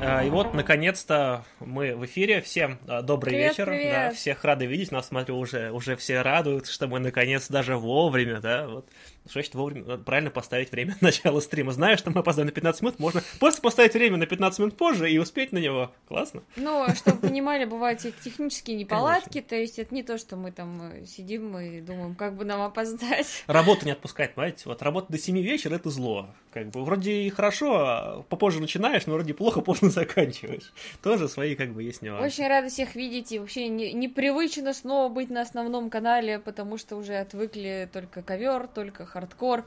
Э, и вот наконец-то мы в эфире. Всем э, добрый Привет, вечер. привет. Да, всех рады видеть. Нас, смотрю, уже, уже все радуются, что мы наконец даже вовремя, да, вот. Что значит вовремя? Надо правильно поставить время начала стрима. Знаешь, что мы опоздаем на 15 минут, можно просто поставить время на 15 минут позже и успеть на него. Классно. Ну, чтобы понимали, бывают технические неполадки, то есть это не то, что мы там э, сидим и думаем, как бы нам опоздать. Работа не отпускает, понимаете? Вот работа до 7 вечера это зло. Как бы вроде и хорошо, а попозже начинаешь, но вроде плохо поздно заканчиваешь. Тоже свои как бы есть нюансы. Очень рада всех видеть, и вообще не- непривычно снова быть на основном канале, потому что уже отвыкли только ковер, только хардкор,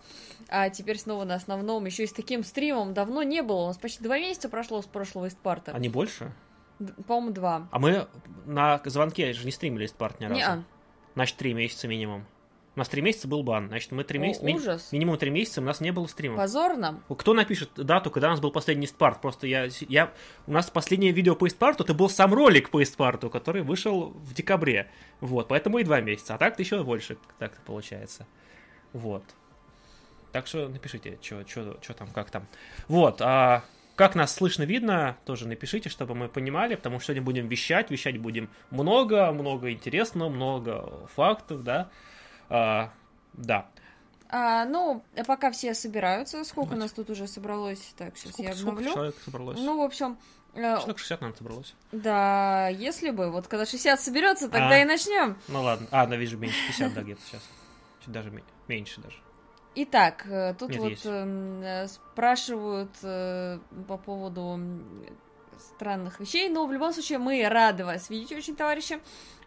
а теперь снова на основном, еще и с таким стримом давно не было, у нас почти два месяца прошло с прошлого Истпарта, А не больше? По-моему, два. А мы на звонке же не стримили из ни разу. Не-а. Значит, три месяца минимум. У нас три месяца был бан. Значит, мы три месяца... ми- ужас. Минимум три месяца у нас не было стрима. Позор нам. Кто напишет дату, когда у нас был последний спарт? Просто я, я... У нас последнее видео по Истпарту, это был сам ролик по Истпарту, который вышел в декабре. Вот, поэтому и два месяца. А так-то еще больше так получается. Вот. Так что напишите, что там, как там. Вот, а как нас слышно, видно, тоже напишите, чтобы мы понимали, потому что сегодня будем вещать, вещать будем много, много интересного, много фактов, да. А, да. А, ну, пока все собираются, сколько Давайте. нас тут уже собралось? Так, сейчас Сколько, я сколько обновлю. человек собралось? Ну, в общем, э, Человек 60, наверное, собралось. да, если бы, вот когда 60 соберется, тогда А. и начнем. Ну ладно. А, да, вижу, меньше 50, да, где-то сейчас. Чуть даже ме- меньше даже. Итак, э, тут Нет, вот есть. эм, э, спрашивают э, по поводу странных вещей, но в любом случае мы рады вас видеть очень, товарищи.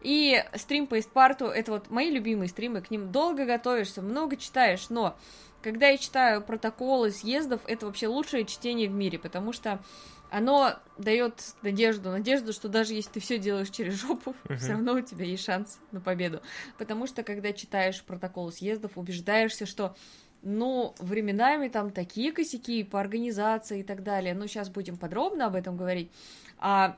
И стрим по Истпарту, это вот мои любимые стримы, к ним долго готовишься, много читаешь, но когда я читаю протоколы съездов, это вообще лучшее чтение в мире, потому что оно дает надежду, надежду, что даже если ты все делаешь через жопу, Мгм. все равно у тебя есть шанс на победу. Потому что, когда читаешь протоколы съездов, убеждаешься, что, ну, временами там такие косяки по организации и так далее. Ну, сейчас будем подробно об этом говорить. А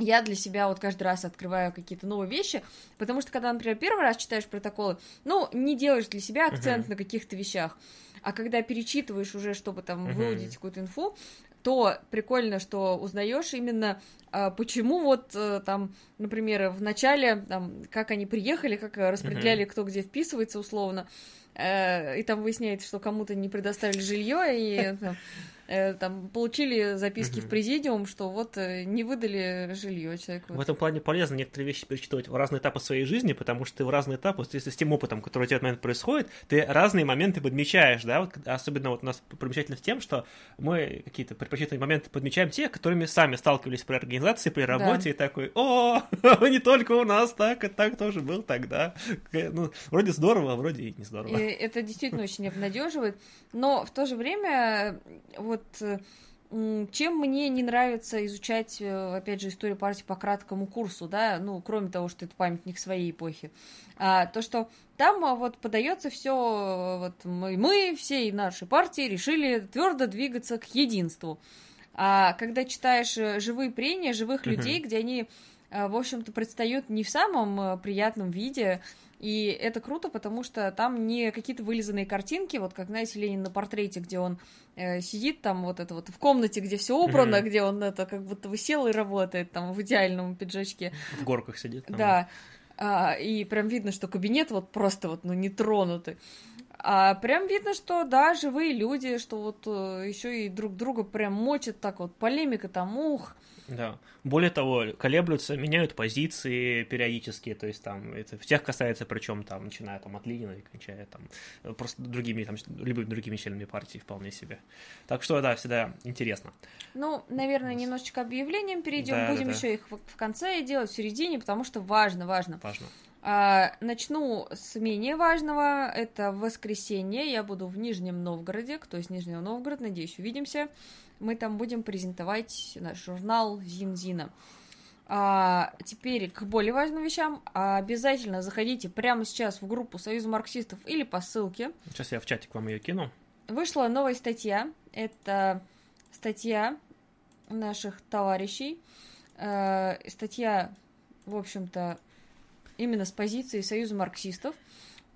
я для себя вот каждый раз открываю какие-то новые вещи, потому что когда, например, первый раз читаешь протоколы, ну, не делаешь для себя акцент Мгм. на каких-то вещах, а когда перечитываешь уже, чтобы там Мгм. выудить какую-то инфу, то прикольно, что узнаешь именно, а, почему вот э, там, например, в начале, там, как они приехали, как распределяли, кто где вписывается условно, э, и там выясняется, что кому-то не предоставили жилье, и там, там получили записки Мгм. в президиум, что вот э, не выдали жилье человеку. В этом плане полезно некоторые вещи перечитывать в разные этапы своей жизни, потому что ты в разные этапы, если с тем опытом, который у тебя в этот момент происходит, ты разные моменты подмечаешь, да, вот, особенно вот у нас примечательно с тем, что мы какие-то предпочтительные моменты подмечаем те, которыми сами сталкивались при организации, при работе, и такой, о, не только у нас так, и так тоже был тогда. Ну, вроде здорово, а вроде и не здорово. И это действительно очень обнадеживает. Но в то же время, э, вот э, чем мне не нравится изучать, э, опять же, историю партии по краткому курсу, да, ну, кроме того, что это памятник своей эпохи, а, то, что там а, вот подается все, вот мы, мы всей нашей партии решили твердо двигаться к единству. А когда читаешь э, живые прения живых людей, где они, э, в общем-то, предстают не в самом э, приятном виде, и это круто, потому что там не какие-то вылизанные картинки, вот как, знаете, Ленин на портрете, где он э, сидит там вот это вот в комнате, где все убрано, Мгм. где он это как будто высел и работает там в идеальном пиджачке. В горках сидит. там. Да. А, и прям видно, что кабинет вот просто вот, ну, не тронутый. А прям видно, что да, живые люди, что вот еще и друг друга прям мочат так вот, полемика там, ух. Да. Более того, колеблются, меняют позиции периодически, то есть там это всех касается, причем там, начиная там от Ленина и кончая там э, просто другими там любыми другими членами партии вполне себе. Так что да, всегда интересно. Ну, наверное, немножечко объявлением перейдем. Да, да, Будем да. еще их в, в конце делать, в середине, потому что важно, важно. Важно. А, начну с менее важного. Это воскресенье. Я буду в Нижнем Новгороде. Кто из Нижнего Новгорода, надеюсь, увидимся. Мы там будем презентовать наш журнал Зин-Зина. А, теперь к более важным вещам. А, обязательно заходите прямо сейчас в группу Союза марксистов или по ссылке. Сейчас я в чатик вам ее кину. Вышла новая статья. Это статья наших товарищей. Э, статья, в общем-то, именно с позиции Союза марксистов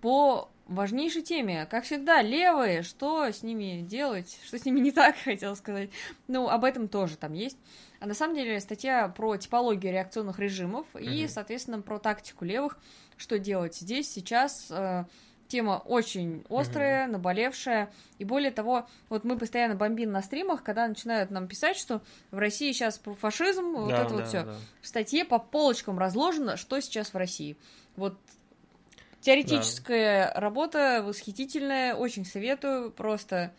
по важнейшей теме. Как всегда, левые, что с ними делать, что с ними не так, хотел сказать. Ну, об этом тоже там есть. А на самом деле статья про типологию реакционных режимов mm-hmm. и, соответственно, про тактику левых, что делать здесь, сейчас. Э, тема очень острая, mm-hmm. наболевшая. И более того, вот мы постоянно бомбим на стримах, когда начинают нам писать, что в России сейчас фашизм, да, вот это да, вот все. Да. В статье по полочкам разложено, что сейчас в России. Вот Теоретическая да. работа восхитительная, очень советую, просто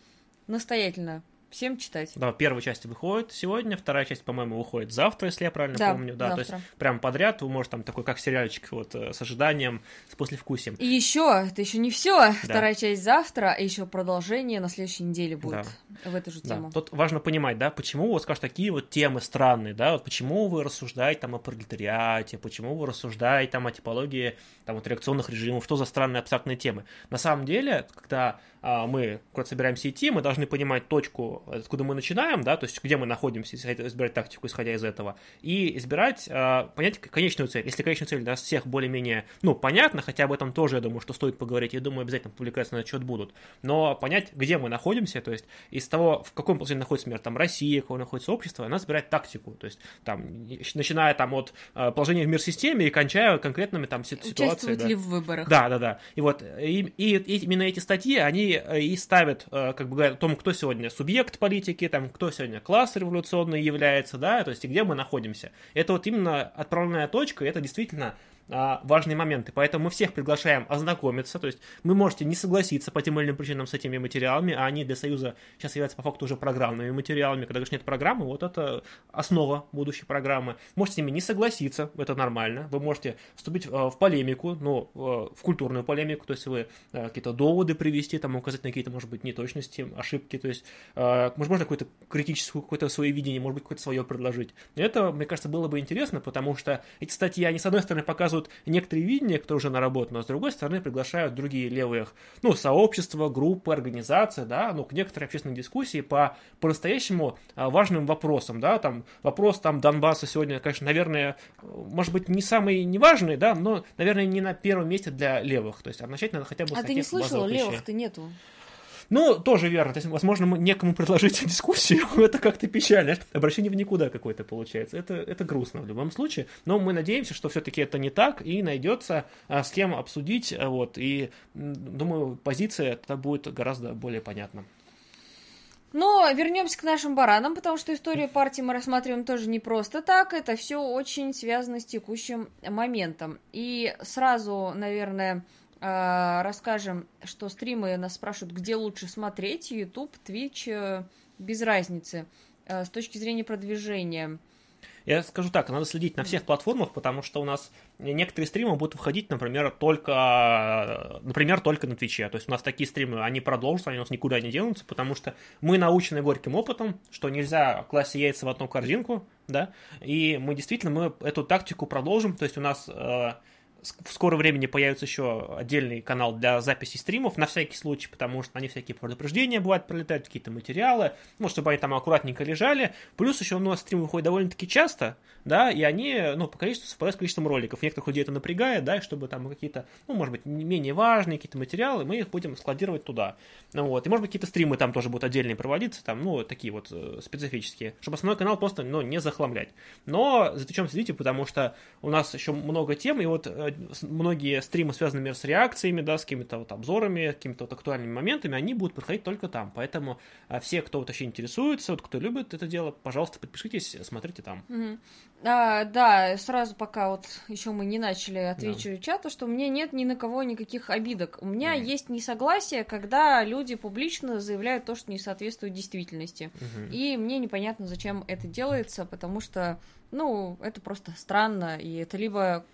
настоятельно всем читать. Да, первая часть выходит сегодня, вторая часть, по-моему, выходит завтра, если я правильно да, помню. Да, завтра. то есть прям подряд вы можете там такой, как сериальчик, вот э, с ожиданием, с послевкусием. И еще, это еще не все. Да. Вторая часть завтра, а еще продолжение на следующей неделе будет да. в эту же тему. Да. Тут важно понимать, да, почему вот, скажешь, такие вот темы странные, да, вот почему вы рассуждаете там о пролетариате, почему вы рассуждаете там о типологии там вот реакционных режимов, что за странные абстрактные темы. На самом деле, когда мы куда собираемся идти, мы должны понимать точку, откуда мы начинаем, да, то есть где мы находимся, избирать тактику, исходя из этого, и избирать, а, понять конечную цель. Если конечная цель для нас всех более-менее, ну, понятно, хотя об этом тоже, я думаю, что стоит поговорить, я думаю, обязательно публикации на отчет будут, но понять, где мы находимся, то есть из того, в каком положении находится мир, там, Россия, какое находится общество, надо избирать тактику, то есть там, начиная там от а, положения в мир-системе и кончая конкретными там ситуациями. Участвуют да. ли в выборах. Да, да, да. И вот, и, и, и именно эти статьи, они Э, и ставят, э, как бы говорят о том, кто сегодня субъект политики, там, кто сегодня класс революционный является, да, то есть и где мы находимся. Это вот именно отправная точка, это действительно а, важные моменты. Поэтому мы всех приглашаем ознакомиться. То есть вы можете не согласиться по тем или иным причинам с этими материалами, а они для Союза сейчас являются по факту уже программными материалами. Когда говоришь, нет программы, вот это основа будущей программы. Можете с ними не согласиться, это нормально. Вы можете вступить в полемику, ну, в культурную полемику, то есть вы какие-то доводы привести, там указать на какие-то, может быть, неточности, ошибки, то есть, может, можно какое-то критическое, какое-то свое видение, может быть, какое-то свое предложить. Это, мне кажется, было бы интересно, потому что эти статьи, они, с одной стороны, показывают показывают некоторые видения, которые уже наработаны, но с другой стороны приглашают другие левые, ну, сообщества, группы, организации, да, ну, к некоторой общественной дискуссии по по-настоящему а, важным вопросам, да, там, вопрос там Донбасса сегодня, конечно, наверное, может быть, не самый неважный, да, но, наверное, не на первом месте для левых, то есть, а начать надо хотя бы а с А ты не слышал, левых-то нету? Ну, тоже верно. То есть, возможно, некому предложить дискуссию. это как-то печально. Обращение в никуда какое-то получается. Это, это грустно в любом случае. Но мы надеемся, что все-таки это не так, и найдется а, с кем обсудить. А, вот, и думаю, позиция это будет гораздо более понятна. Но вернемся к нашим баранам, потому что историю партии мы рассматриваем тоже не просто так. Это все очень связано с текущим моментом. И сразу, наверное, расскажем, что стримы нас спрашивают, где лучше смотреть, YouTube, Twitch, э, без разницы, э, с точки зрения продвижения. Я скажу так, надо следить на всех платформах, потому что у нас некоторые стримы будут выходить, например, только, например, только на Твиче. То есть у нас такие стримы, они продолжатся, они у нас никуда не денутся, потому что мы научены горьким опытом, что нельзя класть яйца в одну корзинку, да, и мы действительно мы эту тактику продолжим, то есть у нас э, в скором времени появится еще отдельный канал для записи стримов, на всякий случай, потому что они всякие предупреждения бывают, пролетают какие-то материалы, ну, чтобы они там аккуратненько лежали. Плюс еще у нас стримы выходят довольно-таки часто, да, и они, ну, по количеству совпадают с количеством роликов. Некоторых людей это напрягает, да, чтобы там какие-то, ну, может быть, менее важные какие-то материалы, мы их будем складировать туда. Ну, вот, и, может быть, какие-то стримы там тоже будут отдельные проводиться, там, ну, такие вот э, специфические, чтобы основной канал просто, ну, не захламлять. Но за чем следите, потому что у нас еще много тем, и вот э, многие стримы, связанные с реакциями, да, с какими-то вот обзорами, какими-то вот актуальными моментами, они будут проходить только там. Поэтому а, все, кто вот вообще интересуется, вот кто любит это дело, пожалуйста, подпишитесь, смотрите там. Угу. А, да, сразу пока вот еще мы не начали отвечу да. чату, что у меня нет ни на кого никаких обидок. У меня mm. есть несогласие, когда люди публично заявляют то, что не соответствует действительности. Угу. И мне непонятно, зачем это делается, потому что, ну, это просто странно, и это либо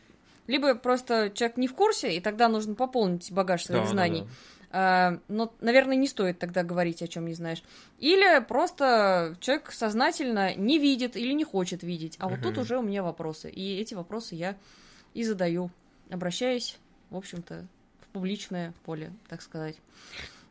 либо просто человек не в курсе, и тогда нужно пополнить багаж своих да, знаний. Да, да. Но, наверное, не стоит тогда говорить, о чем не знаешь. Или просто человек сознательно не видит или не хочет видеть. А угу. вот тут уже у меня вопросы. И эти вопросы я и задаю, обращаясь, в общем-то, в публичное поле, так сказать.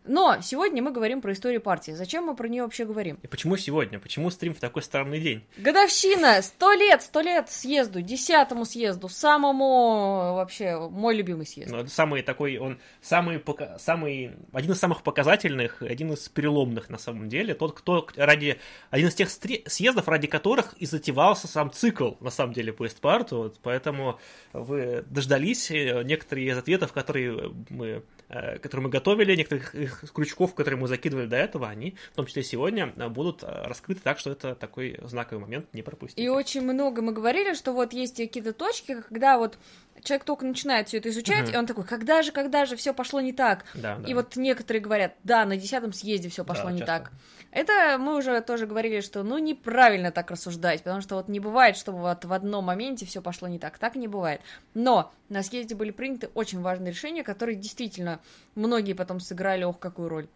Но сегодня мы говорим про историю партии. Зачем мы про нее вообще говорим? И почему сегодня? Почему стрим в такой странный день? Годовщина! Сто лет! Сто лет съезду! Десятому съезду! Самому вообще мой любимый съезд. Ну, самый такой, он самый, самый, один из самых показательных, один из переломных на самом деле. Тот, кто ради, один из тех съездов, ради которых и затевался сам цикл, на самом деле, по Эстпарту. Вот, поэтому вы дождались э, некоторые из ответов, которые мы которые мы готовили, некоторых крючков, которые мы закидывали до этого, они, в том числе сегодня, э, будут э, раскрыты так, что это такой знаковый момент, не пропустить. И очень много мы говорили, что вот есть какие-то точки, когда вот человек только начинает все это изучать, uh-huh. и он такой, когда же, когда же все пошло не так? Да, да. И вот некоторые говорят, да, на десятом съезде все пошло да, не часто. так. Это мы уже тоже говорили, что ну неправильно так рассуждать, потому что вот не бывает, чтобы вот в одном моменте все пошло не так. Так не бывает. Но на съезде были приняты очень важные решения, которые действительно многие потом сыграли, ох, какую роль.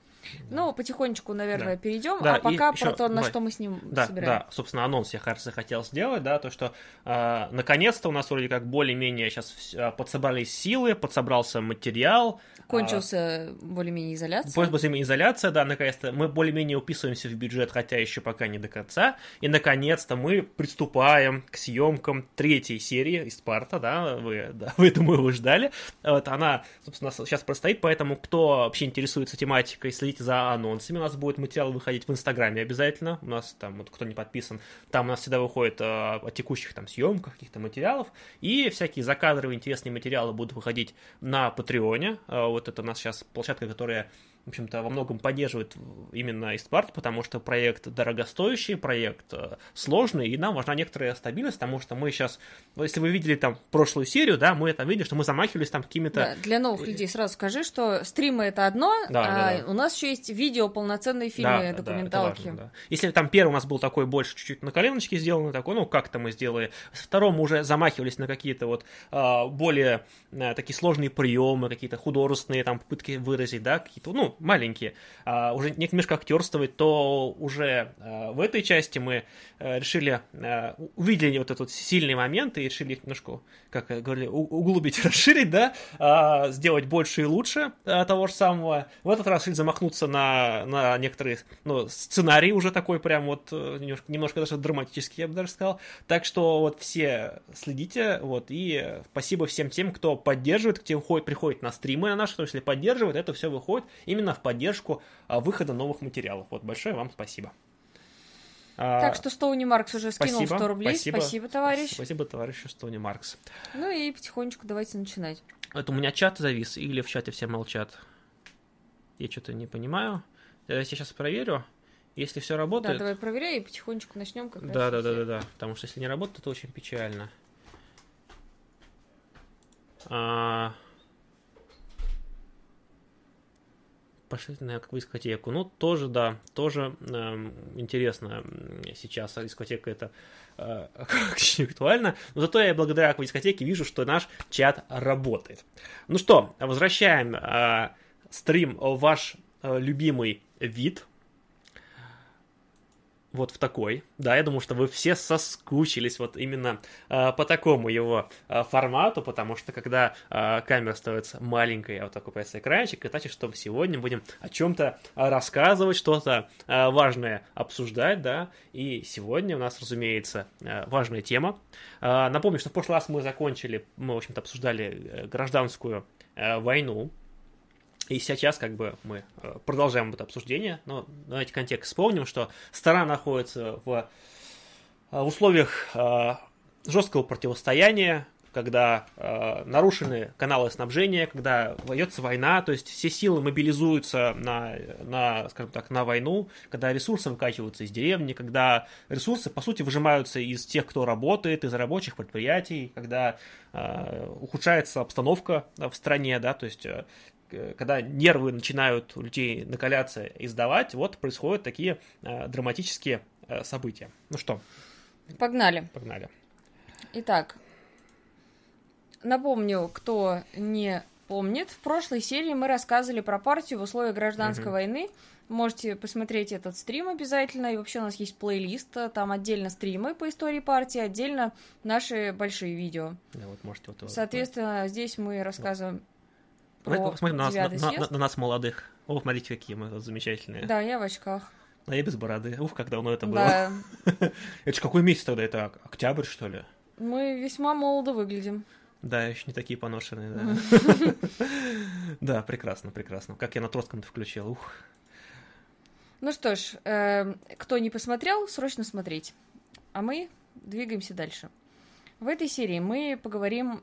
Ну, потихонечку, наверное, да. перейдем, да, а пока про то, на давай. что мы с ним да, собираем. Да, собственно, анонс я, кажется, хотел сделать, да, то, что э, наконец-то у нас вроде как более-менее сейчас э, подсобрались силы, подсобрался материал, Кончился а, более-менее изоляция. Более-менее изоляция, да, наконец-то. Мы более-менее уписываемся в бюджет, хотя еще пока не до конца. И, наконец-то, мы приступаем к съемкам третьей серии из Спарта, да, вы, да, вы, думаю, вы ждали. Вот она, собственно, сейчас простоит, поэтому, кто вообще интересуется тематикой, следите за анонсами. У нас будет материал выходить в Инстаграме обязательно. У нас там, вот кто не подписан, там у нас всегда выходит э, о текущих там съемках, каких-то материалов. И всякие закадровые интересные материалы будут выходить на Патреоне. Э, вот это у нас сейчас площадка, которая в общем-то, во многом поддерживает именно Истпарт, потому что проект дорогостоящий, проект э, сложный, и нам важна некоторая стабильность, потому что мы сейчас, если вы видели там прошлую серию, да, мы это видели, что мы замахивались там какими-то... Да, для новых людей сразу скажи, что стримы это одно, да, а да, да. у нас еще есть видео, полноценные фильмы, да, документалки. Да, важно, да. Если там первый у нас был такой больше чуть-чуть на коленочке сделанный, такой, ну, как-то мы сделали. Втором мы уже замахивались на какие-то вот а, более а, такие сложные приемы, какие-то художественные там попытки выразить, да, какие-то, ну, маленькие, а, уже немножко актерствовать, то уже а, в этой части мы а, решили, а, увидели вот этот сильный момент и решили немножко, как говорили, углубить, расширить, да, сделать больше и лучше того же самого. В этот раз решили замахнуться на, на некоторые, ну, сценарий уже такой прям вот э, немножко, немножко даже драматический, я бы даже сказал. Так что вот все следите, вот, и спасибо всем тем, кто поддерживает, кто ходит, приходит на стримы на наши, то есть если поддерживает, это все выходит именно в поддержку а, выхода новых материалов. Вот большое вам спасибо. А, так что Стоуни Маркс уже скинул спасибо, 100 рублей. Спасибо, спасибо, товарищ. Спасибо, товарищу Стоуни Маркс. Ну и потихонечку давайте начинать. Это у меня чат завис или в чате все молчат? Я что-то не понимаю. Я сейчас проверю. Если все работает... Да, давай проверяй и потихонечку начнем. Как да, да, да, да, да. Потому что если не работает, то очень печально. А... пошли на какую дискотеку. Ну, тоже, да, тоже э, интересно сейчас дискотека это э, актуально. Но зато я благодаря какой дискотеке вижу, что наш чат работает. Ну что, возвращаем э, стрим в ваш э, любимый вид вот в такой. Да, я думаю, что вы все соскучились вот именно э, по такому его э, формату, потому что когда э, камера становится маленькой, а вот такой появится экранчик, это значит, что сегодня будем о чем-то рассказывать, что-то э, важное обсуждать, да, и сегодня у нас, разумеется, э, важная тема. Э, напомню, что в прошлый раз мы закончили, мы, в общем-то, обсуждали гражданскую э, войну, и сейчас как бы мы э, продолжаем это обсуждение, но давайте контекст вспомним, что страна находится в э, условиях э, жесткого противостояния, когда э, нарушены каналы снабжения, когда ведется война, то есть все силы мобилизуются на, на, скажем так, на войну, когда ресурсы выкачиваются из деревни, когда ресурсы, по сути, выжимаются из тех, кто работает, из рабочих предприятий, когда э, ухудшается обстановка в стране, да, то есть Э, когда нервы начинают у людей накаляться и сдавать, вот происходят такие э, драматические э, события. Ну что? Погнали. Погнали. Итак, напомню, кто не помнит, в прошлой серии мы рассказывали про партию в условиях гражданской угу. войны. Можете посмотреть этот стрим обязательно. И вообще у нас есть плейлист. Там отдельно стримы по истории партии, отдельно наши большие видео. Да, вот можете вот Соответственно, здесь мы рассказываем Давайте посмотрим на нас, на, на, на нас молодых. О, смотрите, какие мы замечательные. Да, я в очках. А я без бороды. Ух, как давно это было. Да, Это же какой месяц тогда? Это ок- октябрь, что ли? мы весьма молодо выглядим. Да, еще не такие поношенные, да. Да, прекрасно, прекрасно. Как я на Троцком-то включил. Ух. Ну что ж, эм, кто не посмотрел, срочно смотреть. А мы двигаемся дальше. В этой серии мы поговорим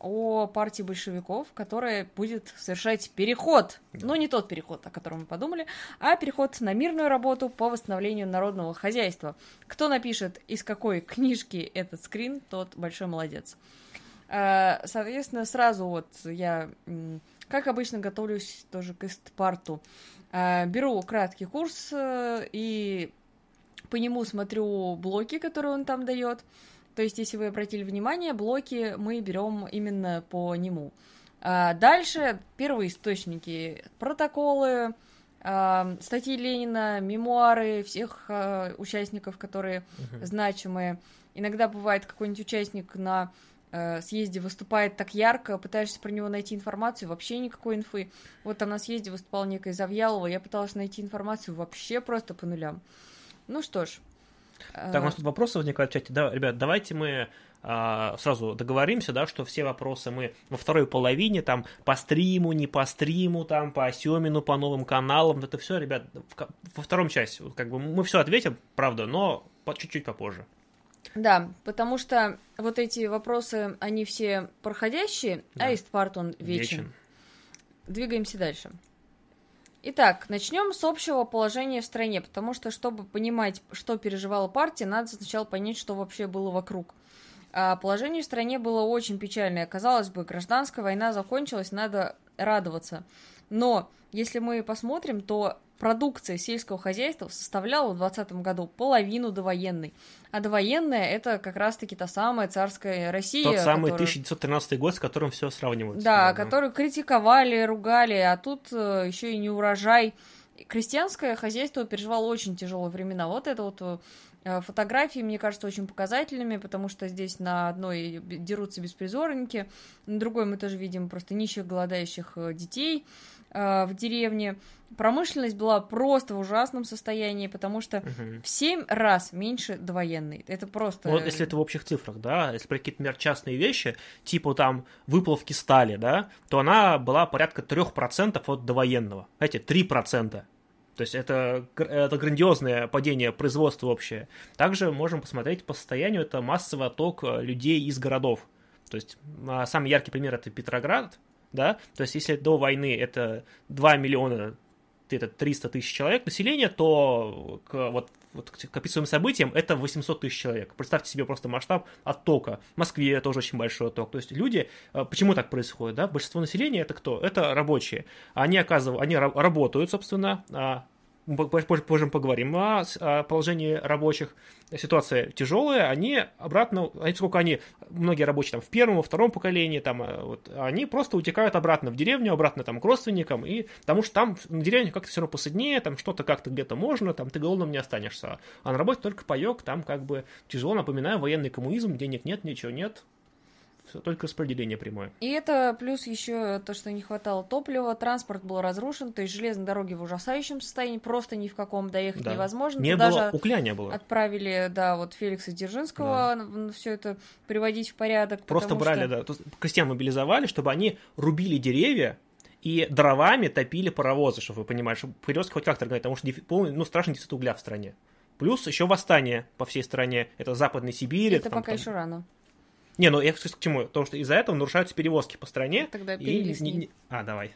о партии большевиков, которая будет совершать переход. Да. Ну, не тот переход, о котором мы подумали, а переход на мирную работу по восстановлению народного хозяйства. Кто напишет, из какой книжки этот скрин, тот большой молодец. Э, Соответственно, сразу вот я, как обычно, готовлюсь тоже к истпарту. Э, Беру краткий курс э, и по нему смотрю блоки, которые он там дает. То есть, если вы обратили внимание, блоки мы берем именно по нему. А Дальше первые источники, протоколы, а, статьи Ленина, мемуары всех а, участников, которые Мгм. значимые. Иногда бывает какой-нибудь участник на съезде выступает так ярко, пытаешься про него найти информацию, вообще никакой инфы. Вот там на съезде выступал некая Завьялова, я пыталась найти информацию вообще просто по нулям. Ну что ж. Так, у нас тут вопросы возникают в чате. Да, ребят, давайте мы а, сразу договоримся, да, что все вопросы мы во второй половине, там, по стриму, не по стриму, там, по Семину, по новым каналам, это все, ребят, в во втором части, как бы мы все ответим, правда, но по- чуть-чуть попозже. Да, потому что вот эти вопросы, они все проходящие, Да. а Истпарт он вечен. Двигаемся дальше. Итак, начнем с общего положения в стране, потому что, чтобы понимать, что переживала партия, надо сначала понять, что вообще было вокруг. А положение в стране было очень печальное. Казалось бы, гражданская война закончилась, надо радоваться. Но если мы посмотрим, то продукция сельского хозяйства составляла в 2020 году половину довоенной. А довоенная это как раз-таки та самая царская Россия. Тот самый которую- 1913 год, с которым все сравнивают. да, которую критиковали, ругали, а тут еще и не урожай. Крестьянское хозяйство переживало очень тяжелые времена. Вот это вот э, фотографии, мне кажется, очень показательными, потому что здесь на одной дерутся беспризорники, на другой мы тоже видим просто нищих, голодающих э, детей э, в деревне. Промышленность была просто в ужасном состоянии, потому что Мгм. в семь раз меньше довоенной. Это просто... Вот если это в общих цифрах, да, если про какие-то, например, частные вещи, типа там выплавки стали, да, то она была порядка 3% от довоенного. Знаете, 3%. То есть это, это грандиозное падение производства общее. Также можем посмотреть по состоянию, это массовый отток э, людей из городов. То есть а, самый яркий пример это Петроград, да, то есть если до войны это 2 миллиона это 300 тысяч человек населения, то к, вот, вот к описываемым событиям это 800 тысяч человек. Представьте себе просто масштаб оттока. В Москве тоже очень большой отток. То есть люди, э, почему так происходит, да? Большинство населения это кто? Это рабочие. Они оказывают, они ра- работают, собственно, а, позже, позже- поговорим о, с- о положении рабочих. Ситуация тяжелая, они обратно, а сколько они, многие рабочие там в первом, во втором поколении, там, э, вот, они просто утекают обратно в деревню, обратно там к родственникам, и потому что там на деревне как-то все равно посаднее, там что-то как-то где-то можно, там ты голодным не останешься. А на работе только паек, там как бы тяжело, напоминаю, военный коммунизм, денег нет, ничего нет, все только распределение прямое. И это плюс еще то, что не хватало топлива, транспорт был разрушен, то есть железные дороги в ужасающем состоянии, просто ни в каком доехать Да. невозможно. Не Тут было, даже укля не было. отправили, да, вот Феликса Дзержинского все это приводить в порядок. Просто брали, что- да, крестьян мобилизовали, чтобы они рубили деревья и дровами топили паровозы, чтобы вы понимали, чтобы появился хоть гнать, потому что полный, ну, страшный дефицит угля в стране. Плюс еще восстание по всей стране. Это Западной Сибирь. Это там- пока там- еще рано. Не, ну я к чему? Потому что из-за этого нарушаются перевозки по стране. Тогда и не- не- А, давай.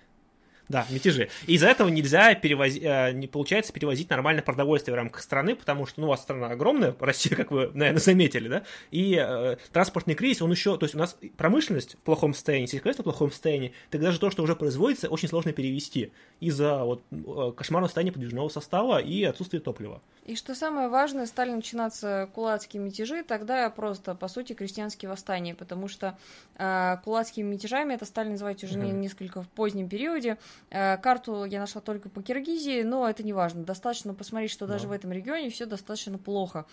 Да, мятежи. И из-за этого нельзя перевозить, не получается перевозить нормальное продовольствие в рамках страны, потому что, ну, у вас страна огромная, Россия, как вы, наверное, заметили, да, и э, транспортный кризис, он еще, то есть у нас промышленность в плохом состоянии, сельскохозяйство в плохом состоянии, так даже то, что уже производится, очень сложно перевести из-за вот э, кошмарного состояния подвижного состава и отсутствия топлива. И что самое важное, стали начинаться кулацкие мятежи, тогда просто, по сути, крестьянские восстания, потому что э, кулацкими мятежами это стали называть уже Мгм. несколько в позднем периоде, Э, карту я нашла только по Киргизии, но это не важно. Достаточно посмотреть, что даже Да. в этом регионе все достаточно плохо.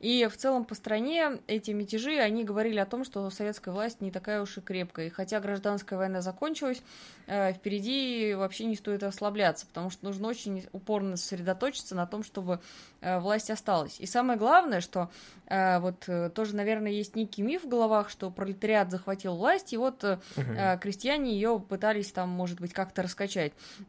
И в целом по стране эти мятежи, они говорили о том, что советская власть не такая уж и крепкая. И хотя гражданская война закончилась, э, впереди вообще не стоит расслабляться, потому что нужно очень упорно сосредоточиться на том, чтобы э, власть осталась. И самое главное, что э, вот э, тоже, наверное, есть некий миф в головах, что пролетариат захватил власть, и вот э, э, крестьяне ее пытались там, может быть, как-то раскачать.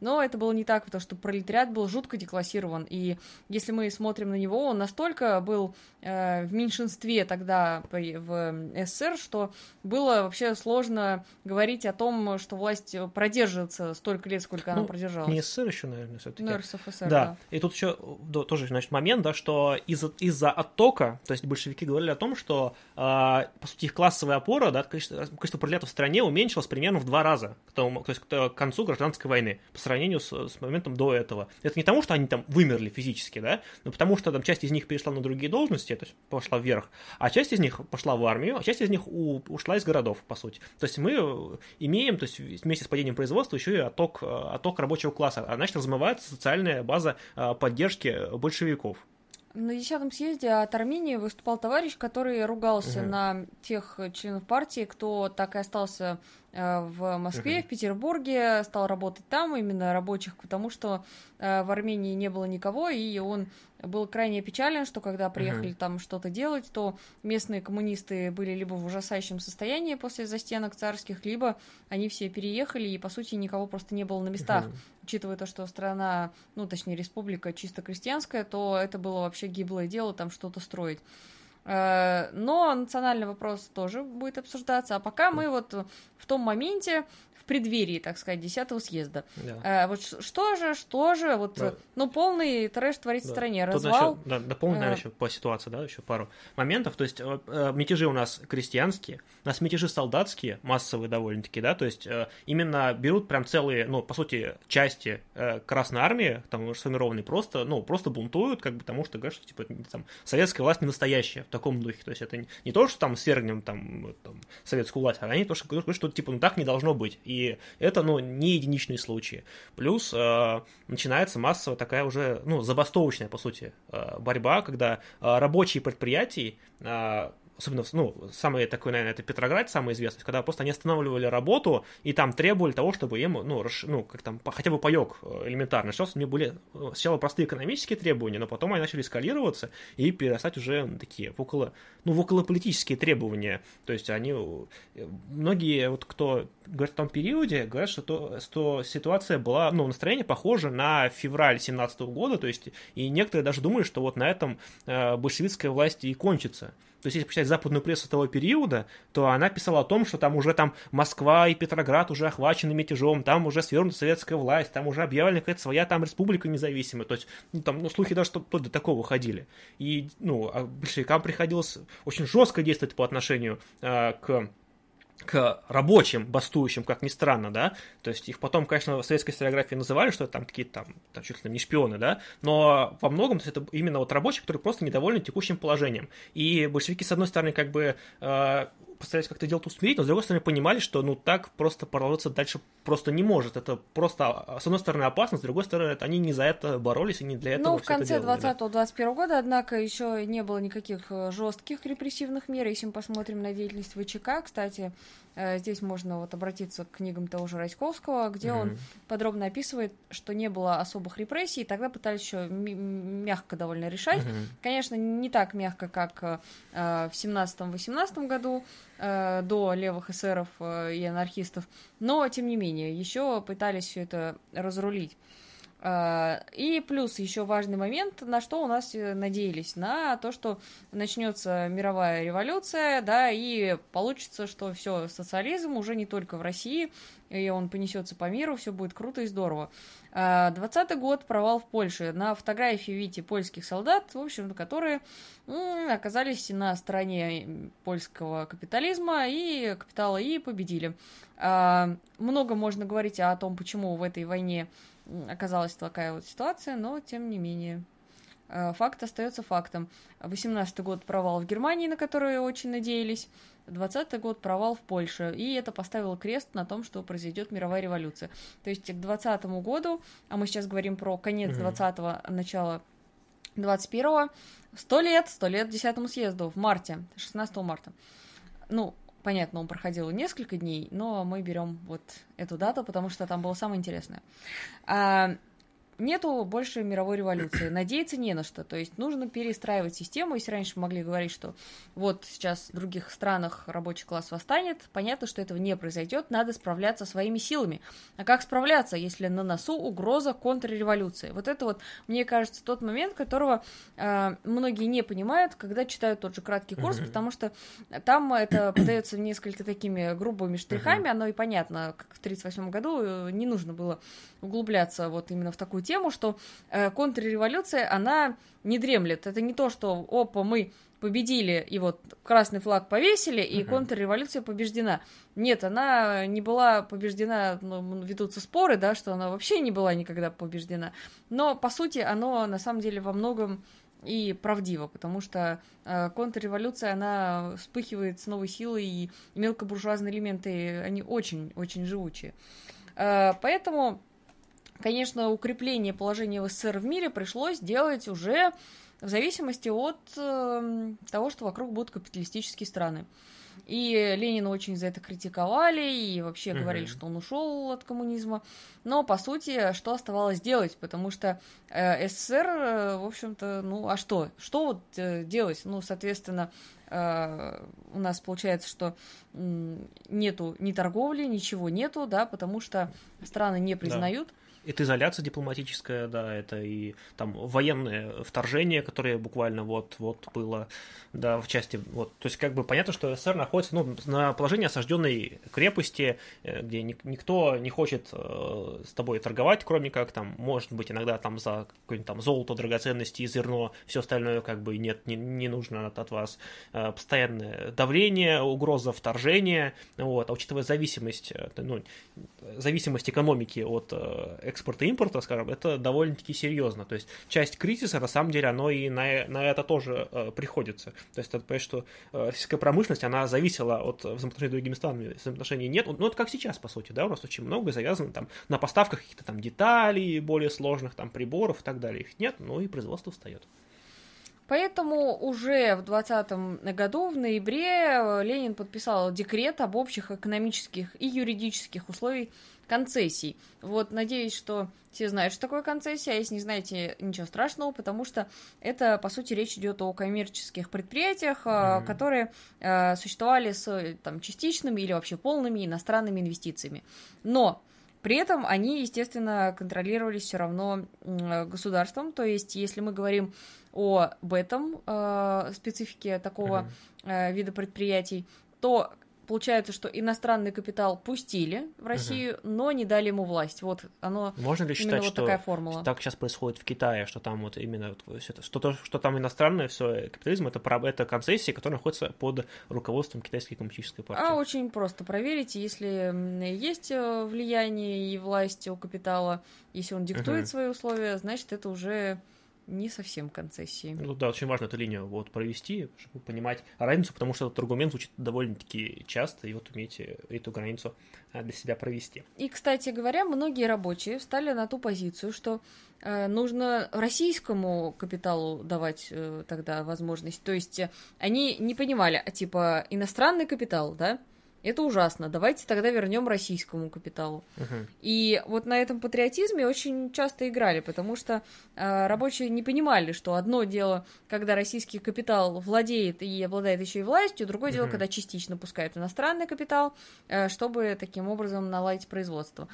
Но это было не так, потому что пролетариат был жутко деклассирован, и если мы смотрим на него, он настолько был э, в меньшинстве тогда в СССР, что было вообще сложно говорить о том, что власть продержится столько лет, сколько она Ну, продержалась. Не СССР еще, наверное, все-таки. Ну, РСФСР, Да, и тут еще да, тоже, значит, момент, да, что из-за из-за оттока, то есть большевики говорили о том, что, э, по сути, их классовая опора, да, количество, количество пролетов в стране уменьшилось примерно в два раза, к, тому, то есть к, к концу гражданской войны, по сравнению с, с моментом до этого. Это не потому, что они там вымерли физически, да, но потому что там часть из них перешла на другие должности, то есть пошла вверх, а часть из них пошла в армию, а часть из них у- ушла из городов, по сути. То есть мы э, имеем, то есть вместе с падением производства еще и отток, э, отток рабочего класса, а значит размывается социальная база э, поддержки большевиков. На десятом съезде от Армении выступал товарищ, который ругался Мгм. на тех членов партии, кто так и остался в Москве, в Петербурге, стал работать там, именно рабочих, потому что э, в Армении не было никого, и он был крайне печален, что когда приехали там что-то делать, то местные коммунисты были либо в ужасающем состоянии после застенок царских, либо они все переехали, и, по сути, никого просто не было на местах Мгм. учитывая то, что страна, ну, точнее, республика чисто крестьянская, то это было вообще гиблое дело там что-то строить. Э, Но национальный вопрос тоже будет обсуждаться. А пока мы вот в том моменте, преддверии, так сказать, 10 съезда. Да. Э, Вот что же, что же, вот, Да. ну, полный трэш творится в Да. стране. Тут Развал. еще, да, дополню, наверное, Э. еще по ситуации, да, еще пару моментов. То есть э, мятежи у нас крестьянские, у нас мятежи солдатские, массовые довольно-таки, да, то есть э, именно берут прям целые, ну, по сути, части э, Красной Армии, там, сформированные просто, ну, просто бунтуют, как бы, потому что, говорят, что, типа, там, советская власть не настоящая в таком духе, то есть это не, то, что там свергнем, там, там, советскую власть, а они то, что говорят, что, типа, ну, так не должно быть, и это, ну, не единичные случаи. Плюс э, начинается массовая такая уже, ну, забастовочная, по сути, э, борьба, когда э, рабочие предприятий, э, особенно, ну, самый такой, наверное, это Петроград, самый известный, когда просто они останавливали работу и там требовали того, чтобы им, ну, расш- ну как там, по- хотя бы паек э, элементарно. Сейчас у них были э, сначала простые экономические требования, но потом они начали эскалироваться и перерастать уже такие в около, ну, в околополитические требования. То есть они, э, многие, вот кто говорят о том периоде, говорят, что, то, что ситуация была, ну, настроение похоже на февраль 17 года, то есть и некоторые даже думали, что вот на этом большевистская власть и кончится. То есть, если почитать западную прессу того периода, то она писала о том, что там уже там Москва и Петроград уже охвачены мятежом, там уже свернута советская власть, там уже объявлена какая-то своя там республика независимая. То есть, ну, там, ну, слухи даже что до такого ходили. И, ну, а большевикам приходилось очень жестко действовать по отношению э, к к рабочим бастующим, как ни странно, да, то есть их потом, конечно, в советской историографии называли, что это там какие-то там, там чуть ли не шпионы, да, но во многом это именно вот рабочие, которые просто недовольны текущим положением. И большевики, с одной стороны, как бы э, постарались как-то дело усмирить, но с другой стороны понимали, что ну так просто продолжаться дальше просто не может. Это просто, а, с одной стороны, опасно, с другой стороны, это они не за это боролись и не для этого Ну, в конце делали, да. 20-21 года, однако, еще не было никаких э, жестких репрессивных мер. Если мы посмотрим на деятельность ВЧК, кстати, э, здесь можно вот обратиться к книгам того же Раськовского, где он Мгм. подробно описывает, что не было особых репрессий, и тогда пытались еще мягко довольно решать. Мгм. Конечно, не так мягко, как э, в 17-18 году до левых эсеров э, и анархистов, но тем не менее еще пытались все это разрулить. Э, И плюс еще важный момент, на что у нас э, надеялись, на то, что начнется мировая революция, да, и получится, что все, социализм уже не только в России, и он понесется по миру, все будет круто и здорово. А, Двадцатый год, провал в Польше. На фотографии видите польских солдат, в общем, которые оказались на стороне польского капитализма и капитала и победили. А, Много можно говорить о том, почему в этой войне оказалась такая вот ситуация, но тем не менее. э, факт остается фактом. 18 год провал в Германии, на который очень надеялись. 20 год провал в Польше, и это поставило крест на том, что произойдет мировая революция. То есть к 20 году, а мы сейчас говорим про конец 20-го, начало 21-го, 100 лет, 100 лет 10 съезду в марте, 16 марта. Ну, понятно, он проходил несколько дней, но мы берем вот эту дату, потому что там было самое интересное. А, нету больше мировой революции. Надеяться не на что. То есть нужно перестраивать систему. Если раньше мы могли говорить, что вот сейчас в других странах рабочий класс восстанет, понятно, что этого не произойдет, надо справляться своими силами. А как справляться, если на носу угроза контрреволюции? Вот это вот, мне кажется, тот момент, которого э, многие не понимают, когда читают тот же краткий курс, потому что там это подается несколько такими грубыми штрихами, оно и понятно, как в 1938 году э, не нужно было углубляться вот именно в такую тему, что э, контрреволюция, она не дремлет. Это не то, что, опа, мы победили, и вот красный флаг повесили, и uh-huh. контрреволюция побеждена. Нет, она не была побеждена, ну, ведутся споры, да, что она вообще не была никогда побеждена. Но, по сути, оно на самом деле во многом и правдиво, потому что э, контрреволюция, она вспыхивает с новой силой, и мелкобуржуазные элементы, они очень-очень живучие. Э, поэтому Конечно, укрепление положения в СССР в мире пришлось делать уже в зависимости от э, того, что вокруг будут капиталистические страны. И Ленина очень за это критиковали, и вообще угу. говорили, что он ушел от коммунизма. Но, по сути, что оставалось делать? Потому что э, СССР, э, в общем-то, ну, а что? Что вот э, делать? Ну, соответственно, э, у нас получается, что э, нету ни торговли, ничего нету, да, потому что страны не признают. Да это изоляция дипломатическая, да, это и там военное вторжение, которое буквально вот-вот было, да, в части, вот, то есть как бы понятно, что СССР находится, ну, на положении осажденной крепости, э, где никто не хочет э, с тобой торговать, кроме как там, может быть, иногда там за какое-нибудь там золото, драгоценности, зерно, все остальное как бы нет, не, не нужно от, от вас, э, постоянное давление, угроза вторжения, вот, а учитывая зависимость, ну, зависимость экономики от экспорта и импорта, скажем, это довольно-таки серьезно. То есть часть кризиса, на самом деле, оно и на, на это тоже э, приходится. То есть, надо понять, что э, российская промышленность, она зависела от взаимоотношений с другими странами, взаимоотношений нет. Ну, это как сейчас, по сути, да, у нас очень много завязано там на поставках каких-то там деталей, более сложных там приборов и так далее. Их нет, но и производство встает. Поэтому уже в 2020 году, в ноябре, Ленин подписал декрет об общих экономических и юридических условиях концессий. Вот, надеюсь, что все знают, что такое концессия, а если не знаете, ничего страшного, потому что это, по сути, речь идет о коммерческих предприятиях, mm-hmm. которые э, существовали с там, частичными или вообще полными иностранными инвестициями. Но при этом они, естественно, контролировались все равно государством. То есть, если мы говорим об этом э, специфике такого э, вида предприятий, то Получается, что иностранный капитал пустили в Россию, угу. но не дали ему власть. Вот оно Можно ли считать, вот что такая формула. так сейчас происходит в Китае, что там вот именно вот что, то, что там иностранное все капитализм, это, это концессии, которые находятся под руководством Китайской коммунистической партии? А очень просто проверить, если есть э, влияние и власть у капитала, если он диктует угу. свои условия, значит, это уже не совсем концессии. Ну да, очень важно эту линию вот провести, чтобы понимать разницу, потому что этот аргумент звучит довольно-таки часто, и вот умеете эту границу а, для себя провести. И, кстати говоря, многие рабочие встали на ту позицию, что э, нужно российскому капиталу давать э, тогда возможность. То есть э, они не понимали, а типа иностранный капитал, да, это ужасно. Давайте тогда вернем российскому капиталу. Uh-huh. И вот на этом патриотизме очень часто играли, потому что э, рабочие не понимали, что одно дело, когда российский капитал владеет и обладает еще и властью, другое uh-huh. дело, когда частично пускают иностранный капитал, э, чтобы таким образом наладить производство.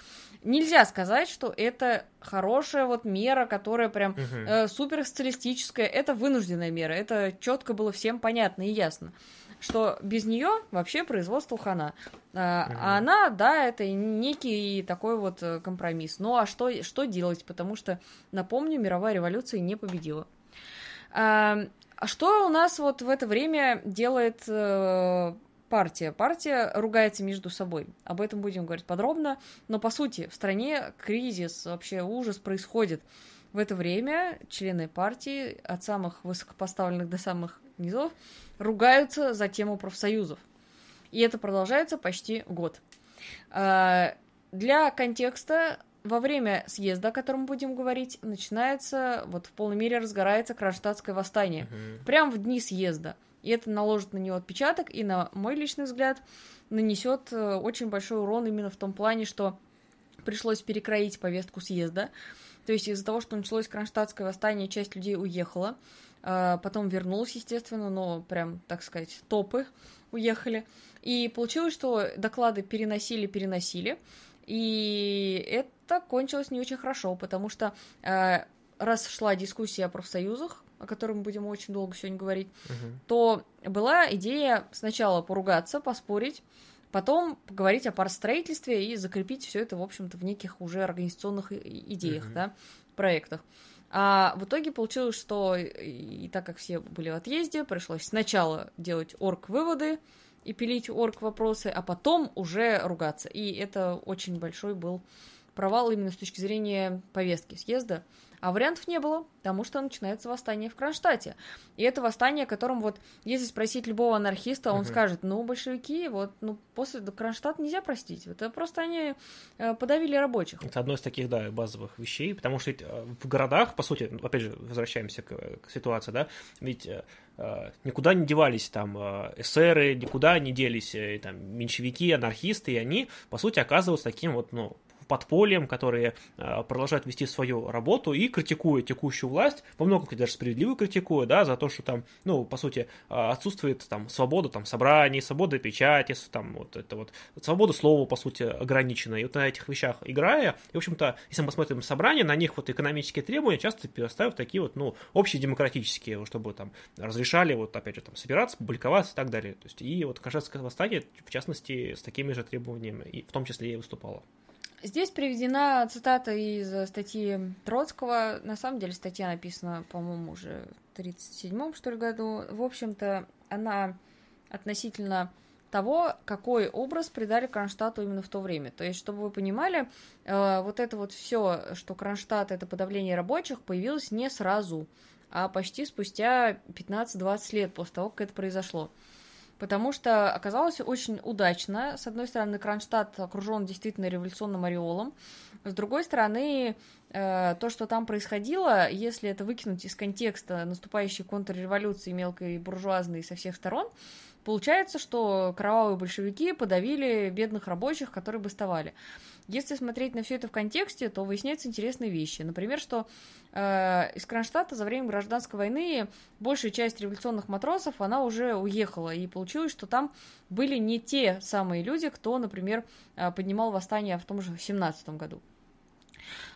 Нельзя сказать, что это хорошая вот мера, которая прям uh-huh. э, супер социалистическая. Это вынужденная мера. Это четко было всем понятно и ясно что без нее вообще производство хана. А, mm а она, да, это некий такой вот э, компромисс. Ну а что, что делать? Потому что, напомню, мировая революция не победила. А, а что у нас вот в это время делает э, партия? Партия ругается между собой. Об этом будем говорить подробно. Но, по сути, в стране кризис, вообще ужас происходит. В это время члены партии, от самых высокопоставленных до самых низов, ругаются за тему профсоюзов. И это продолжается почти год. А, для контекста во время съезда, о котором мы будем говорить, начинается, вот в полной мере разгорается кронштадтское восстание. Uh-huh. Прямо в дни съезда. И это наложит на него отпечаток, и, на мой личный взгляд, нанесет э, очень большой урон именно в том плане, что пришлось перекроить повестку съезда. То есть из-за того, что началось кронштадтское восстание, часть людей уехала, а, потом вернулась, естественно, но прям, так сказать, топы уехали. И получилось, что доклады переносили-переносили, и это кончилось не очень хорошо, потому что э, раз шла дискуссия о профсоюзах, о котором мы будем очень долго сегодня говорить, угу. то была идея сначала поругаться, поспорить, потом поговорить о парстроительстве и закрепить все это, в общем-то, в неких уже организационных идеях, угу. да, проектах. А в итоге получилось, что и так как все были в отъезде, пришлось сначала делать орг-выводы, и пилить орг вопросы, а потом уже ругаться. И это очень большой был провал именно с точки зрения повестки съезда. А вариантов не было, потому что начинается восстание в Кронштадте. И это восстание, которым вот, если спросить любого анархиста, он uh-huh. скажет, ну, большевики, вот, ну, после Кронштадта нельзя простить. Это просто они э, подавили рабочих. Это одно из таких, да, базовых вещей, потому что ведь э, в городах, по сути, опять же, возвращаемся к, к ситуации, да, ведь э никуда не девались там эсеры, никуда не делись там меньшевики, анархисты, и они, по сути, оказываются таким вот, ну, подпольем, которые э, продолжают вести свою работу и критикуют текущую власть, во многом даже справедливо критикуют, да, за то, что там, ну, по сути, э, отсутствует там свобода там собраний, свобода печати, там вот это вот, свобода слова, по сути, ограничена. И вот на этих вещах играя, и, в общем-то, если мы посмотрим собрания, на них вот экономические требования часто переставят такие вот, ну, общедемократические, чтобы там разрешали, вот, опять же, там, собираться, публиковаться и так далее. То есть, и вот Кашетское восстание, в частности, с такими же требованиями, и в том числе и выступало. Здесь приведена цитата из статьи Троцкого. На самом деле статья написана, по-моему, уже в 1937 что ли, году. В общем-то, она относительно того, какой образ придали Кронштадту именно в то время. То есть, чтобы вы понимали, э, вот это вот все, что Кронштадт это подавление рабочих, появилось не сразу, а почти спустя 15-20 лет после того, как это произошло потому что оказалось очень удачно. С одной стороны, Кронштадт окружен действительно революционным ореолом, с другой стороны, э, то, что там происходило, если это выкинуть из контекста наступающей контрреволюции мелкой буржуазной со всех сторон, получается, что кровавые большевики подавили бедных рабочих, которые бастовали. Если смотреть на все это в контексте, то выясняются интересные вещи. Например, что э, из Кронштадта за время гражданской войны большая часть революционных матросов, она уже уехала. И получилось, что там были не те самые люди, кто, например, э, поднимал восстание в том же 17 году.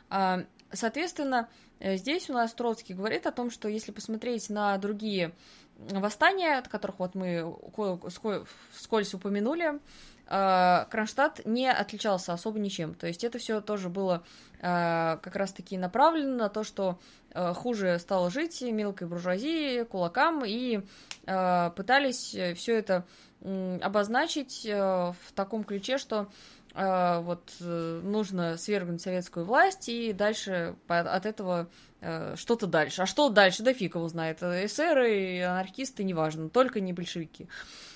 Э, соответственно, э, здесь у нас Троцкий говорит о том, что если посмотреть на другие восстания, от которых вот мы вскользь упомянули, Кронштадт не отличался особо ничем. То есть это все тоже было э, как раз-таки направлено на то, что э, хуже стало жить мелкой буржуазии, кулакам, и пытались все это обозначить в таком ключе, что вот нужно свергнуть советскую власть и дальше от этого что-то дальше. А что дальше? Да фиг его знает. Эсеры, анархисты, неважно, только не большевики.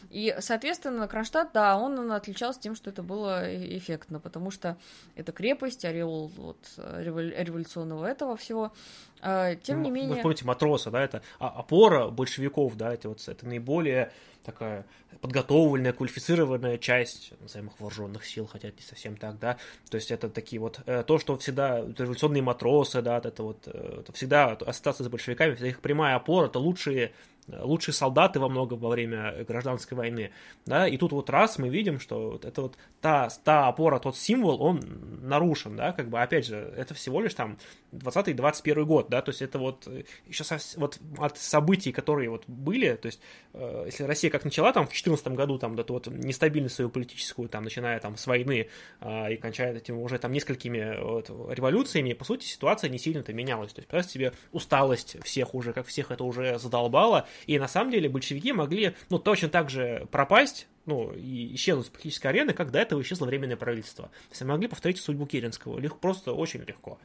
И, соответственно, Кронштадт, да, он отличался тем, что это было э, эффектно, потому что это крепость, ореол вот, революционного этого всего. Тем ну, не менее... Вы помните, матроса, да, это опора большевиков, да, это, вот, это наиболее такая подготовленная, квалифицированная часть, назовем их вооруженных сил, хотя не совсем так, да, то есть это такие вот, э, то, что всегда революционные матросы, да, это вот, э, это всегда ассоциация с большевиками, всегда их прямая опора, это лучшие лучшие солдаты во многом во время гражданской войны, да, и тут вот раз мы видим, что вот это вот та, та опора, тот символ, он нарушен, да, как бы, опять же, это всего лишь там 20-21 год, да, то есть это вот еще со, вот от событий, которые вот были, то есть э, если Россия как начала там в 2014 году там эту вот нестабильность свою политическую, там, начиная там с войны э, и кончая этим уже там несколькими вот, революциями, по сути, ситуация не сильно-то менялась, то есть, представьте себе, усталость всех уже, как всех это уже задолбало, и на самом деле большевики могли, ну, точно так же пропасть, ну, и исчезнуть с политической арены, как до этого исчезло временное правительство. То есть они могли повторить судьбу Керенского, легко, просто очень легко.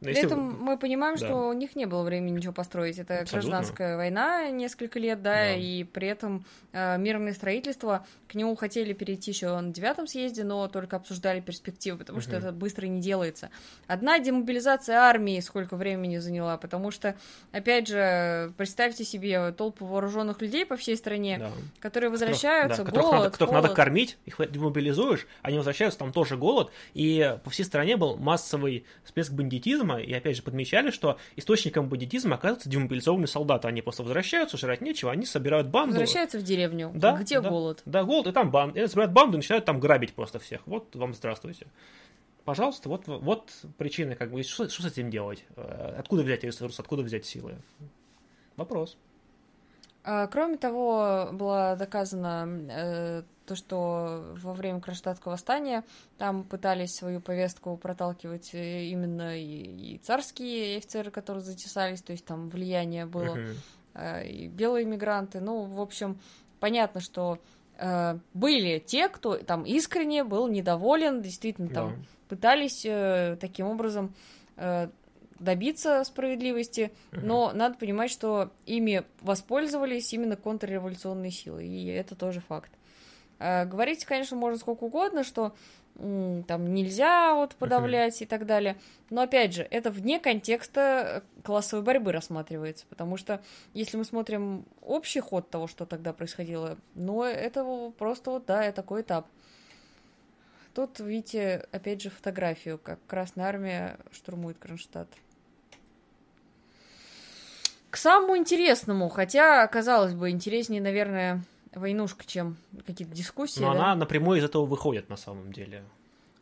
При этом вы... мы понимаем, да. что у них не было времени ничего построить. Это Абсолютно. гражданская война несколько лет, да, да. и при этом э, мирное строительство, к нему хотели перейти еще на девятом съезде, но только обсуждали перспективы, потому угу. что это быстро не делается. Одна демобилизация армии сколько времени заняла, потому что, опять же, представьте себе толпу вооруженных людей по всей стране, да. которые возвращаются, которых, да, голод, надо, которых надо кормить, их демобилизуешь, они возвращаются, там тоже голод, и по всей стране был массовый спецбандитизм, и опять же подмечали, что источником бандитизма оказываются демобилизованные солдаты. Они просто возвращаются, жрать нечего, они собирают банду. Возвращаются в деревню, да, где да, голод. Да, голод, и там банды. собирают банду и начинают там грабить просто всех. Вот вам здравствуйте. Пожалуйста, вот, вот причины, как бы, что, что с этим делать? Э, откуда взять ресурс, откуда взять силы? Вопрос. А, кроме того, было доказано э, то, что во время Кронштадтского восстания там пытались свою повестку проталкивать э, именно и, и царские офицеры, которые затесались, то есть там влияние было, uh-huh. и белые мигранты. Ну, в общем, понятно, что э, были те, кто там искренне был недоволен, действительно там yeah. пытались таким образом добиться справедливости, но надо понимать, что ими воспользовались именно контрреволюционные силы, и это тоже факт. Э, говорить, конечно, можно сколько угодно, что там нельзя вот подавлять uh-huh. и так далее. Но опять же, это вне контекста э, классовой борьбы рассматривается, потому что если мы смотрим общий ход того, что тогда происходило, ну, это просто вот, да, такой этап. Тут видите, опять же, фотографию, как Красная Армия штурмует Кронштадт. К самому интересному, хотя, казалось бы, интереснее, наверное, войнушка, чем какие-то дискуссии. Но да? она напрямую из этого выходит на самом деле.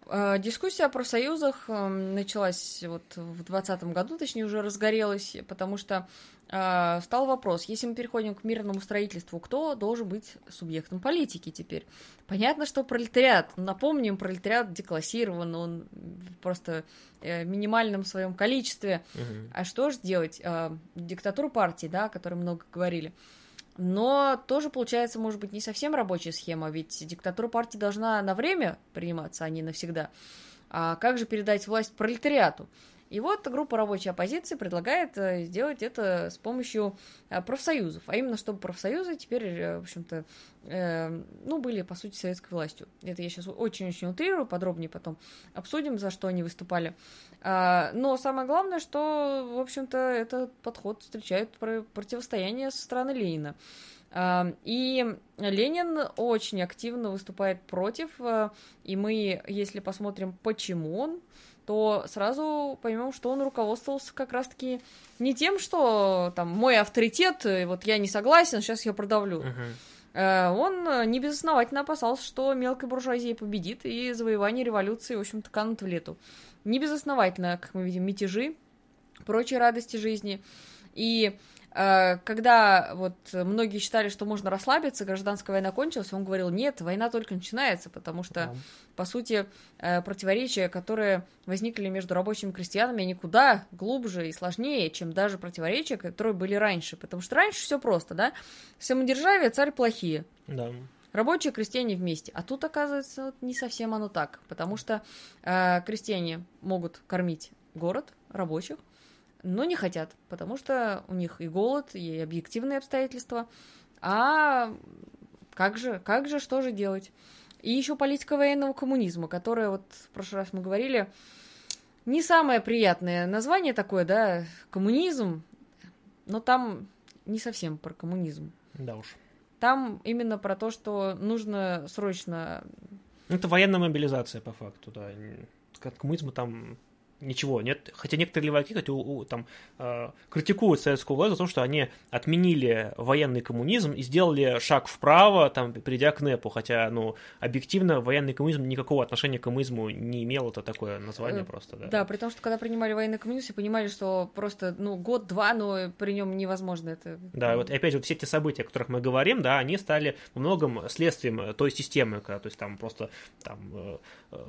А, дискуссия о профсоюзах эм, началась вот в 2020 году, точнее уже разгорелась, потому что стал вопрос, если мы переходим к мирному строительству, кто должен быть субъектом политики теперь? Понятно, что пролетариат, напомним, пролетариат деклассирован, он просто э, в минимальном своем количестве. Угу. А что же делать? Э, диктатуру партии, да, о которой много говорили. Но тоже получается, может быть, не совсем рабочая схема, ведь диктатура партии должна на время приниматься, а не навсегда. А как же передать власть пролетариату? И вот группа рабочей оппозиции предлагает э, сделать это с помощью э, профсоюзов, а именно чтобы профсоюзы теперь, э, в общем-то, э, ну, были, по сути, советской властью. Это я сейчас очень-очень утрирую, подробнее потом обсудим, за что они выступали. А, но самое главное, что, в общем-то, этот подход встречает противостояние со стороны Ленина. А, и Ленин очень активно выступает против, и мы, если посмотрим, почему он то сразу поймем, что он руководствовался как раз-таки не тем, что там мой авторитет, вот я не согласен, сейчас я продавлю. Uh-huh. Он не безосновательно опасался, что мелкая буржуазия победит, и завоевание революции, в общем-то, канут в лету. Не безосновательно, как мы видим, мятежи, прочие радости жизни. И Э, когда вот многие считали, что можно расслабиться, гражданская война кончилась, он говорил, нет, война только начинается, потому что, да. по сути, э, противоречия, которые возникли между рабочими и крестьянами, они куда глубже и сложнее, чем даже противоречия, которые были раньше. Потому что раньше все просто, да? Самодержавие, царь плохие. Да. Рабочие крестьяне вместе. А тут, оказывается, не совсем оно так, потому что э, крестьяне могут кормить город, рабочих, но не хотят, потому что у них и голод, и объективные обстоятельства. А как же, как же, что же делать? И еще политика военного коммунизма, которая, вот в прошлый раз мы говорили, не самое приятное название такое, да, коммунизм, но там не совсем про коммунизм. Да уж. Там именно про то, что нужно срочно... Это военная мобилизация, по факту, да. От коммунизма там ничего нет. Хотя некоторые леваки хотя, у, у, там, э, критикуют советскую власть за то, что они отменили военный коммунизм и сделали шаг вправо, там, придя к НЭПу. Хотя, ну, объективно, военный коммунизм никакого отношения к коммунизму не имел. Это такое название э, просто, да. Да, при том, что когда принимали военный коммунизм, все понимали, что просто, ну, год-два, но при нем невозможно это. Да, вот опять же, вот все эти события, о которых мы говорим, да, они стали во многом следствием той системы, когда, то есть там просто там, э,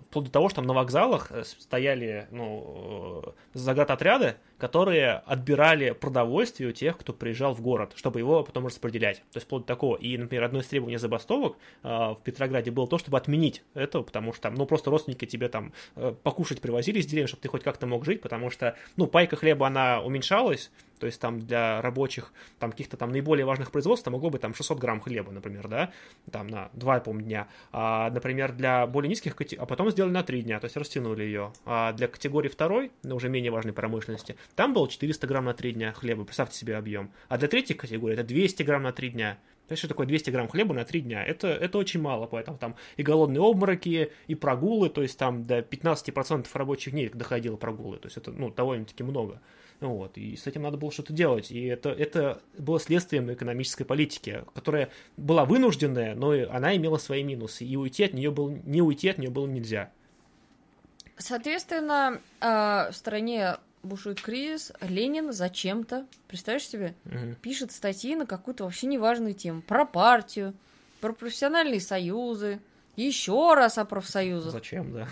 вплоть до того, что там на вокзалах стояли, ну, ну, э, заградотряды, которые отбирали продовольствие у тех, кто приезжал в город, чтобы его потом распределять. То есть вплоть до такого. И, например, одно из требований забастовок э, в Петрограде было то, чтобы отменить это, потому что там, ну, просто родственники тебе там э, покушать привозили из деревни, чтобы ты хоть как-то мог жить, потому что, ну, пайка хлеба, она уменьшалась, то есть там для рабочих, там каких-то там наиболее важных производств могло быть там 600 грамм хлеба, например, да, там на 2, по дня. А, например, для более низких, а потом сделали на 3 дня, то есть растянули ее. А для категории второй, ну, уже менее важной промышленности, там было 400 грамм на 3 дня хлеба, представьте себе объем. А для третьей категории это 200 грамм на 3 дня. То что такое 200 грамм хлеба на 3 дня? Это, это очень мало, поэтому там и голодные обмороки, и прогулы, то есть там до 15% рабочих дней доходило прогулы, то есть это, ну, довольно-таки много. Вот, и с этим надо было что-то делать. И это, это было следствием экономической политики, которая была вынужденная, но она имела свои минусы. И уйти от нее было, не уйти от нее было нельзя. Соответственно, э, в стране бушует кризис, Ленин зачем-то, представляешь себе, угу. пишет статьи на какую-то вообще неважную тему. Про партию, про профессиональные союзы, еще раз о профсоюзах. Зачем, да?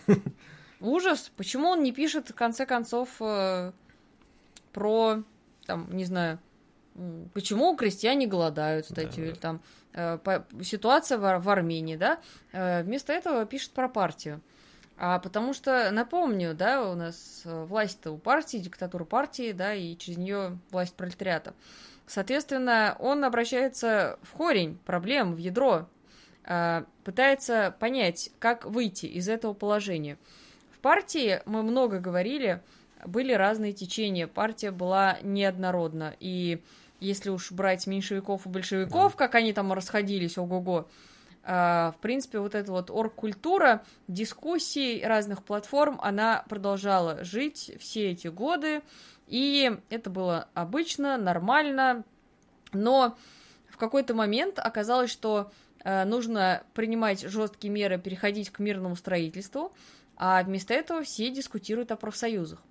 Ужас. Почему он не пишет, в конце концов, э, про, там, не знаю, почему крестьяне голодают, статью, да, или там э, по, ситуация в, в Армении, да, э, вместо этого пишет про партию. А потому что, напомню, да, у нас э, власть-то у партии, диктатура партии, да, и через нее власть пролетариата. Соответственно, он обращается в корень проблем, в ядро, э, пытается понять, как выйти из этого положения. В партии мы много говорили были разные течения, партия была неоднородна. И если уж брать меньшевиков и большевиков, да. как они там расходились, ого-го, Uh, в принципе, вот эта вот оргкультура дискуссий разных платформ, она продолжала жить все эти годы, и это было обычно, нормально, но в какой-то момент оказалось, что uh, нужно принимать жесткие меры, переходить к мирному строительству, а вместо этого все дискутируют о профсоюзах.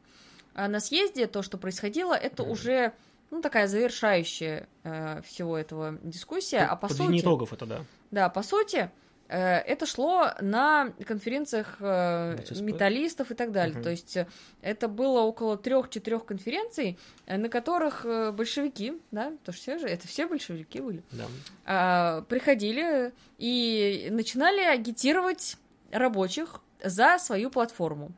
А на съезде то, что происходило, это уже ну, такая завершающая э, всего этого дискуссия. А по сути... итогов это, да. Да, по сути, э, это шло на конференциях э, металлистов и так далее. Угу. То есть э, это было около трех-четырех конференций, на которых большевики, да, то что все же, это все большевики были, да. э, приходили и начинали агитировать рабочих за свою платформу.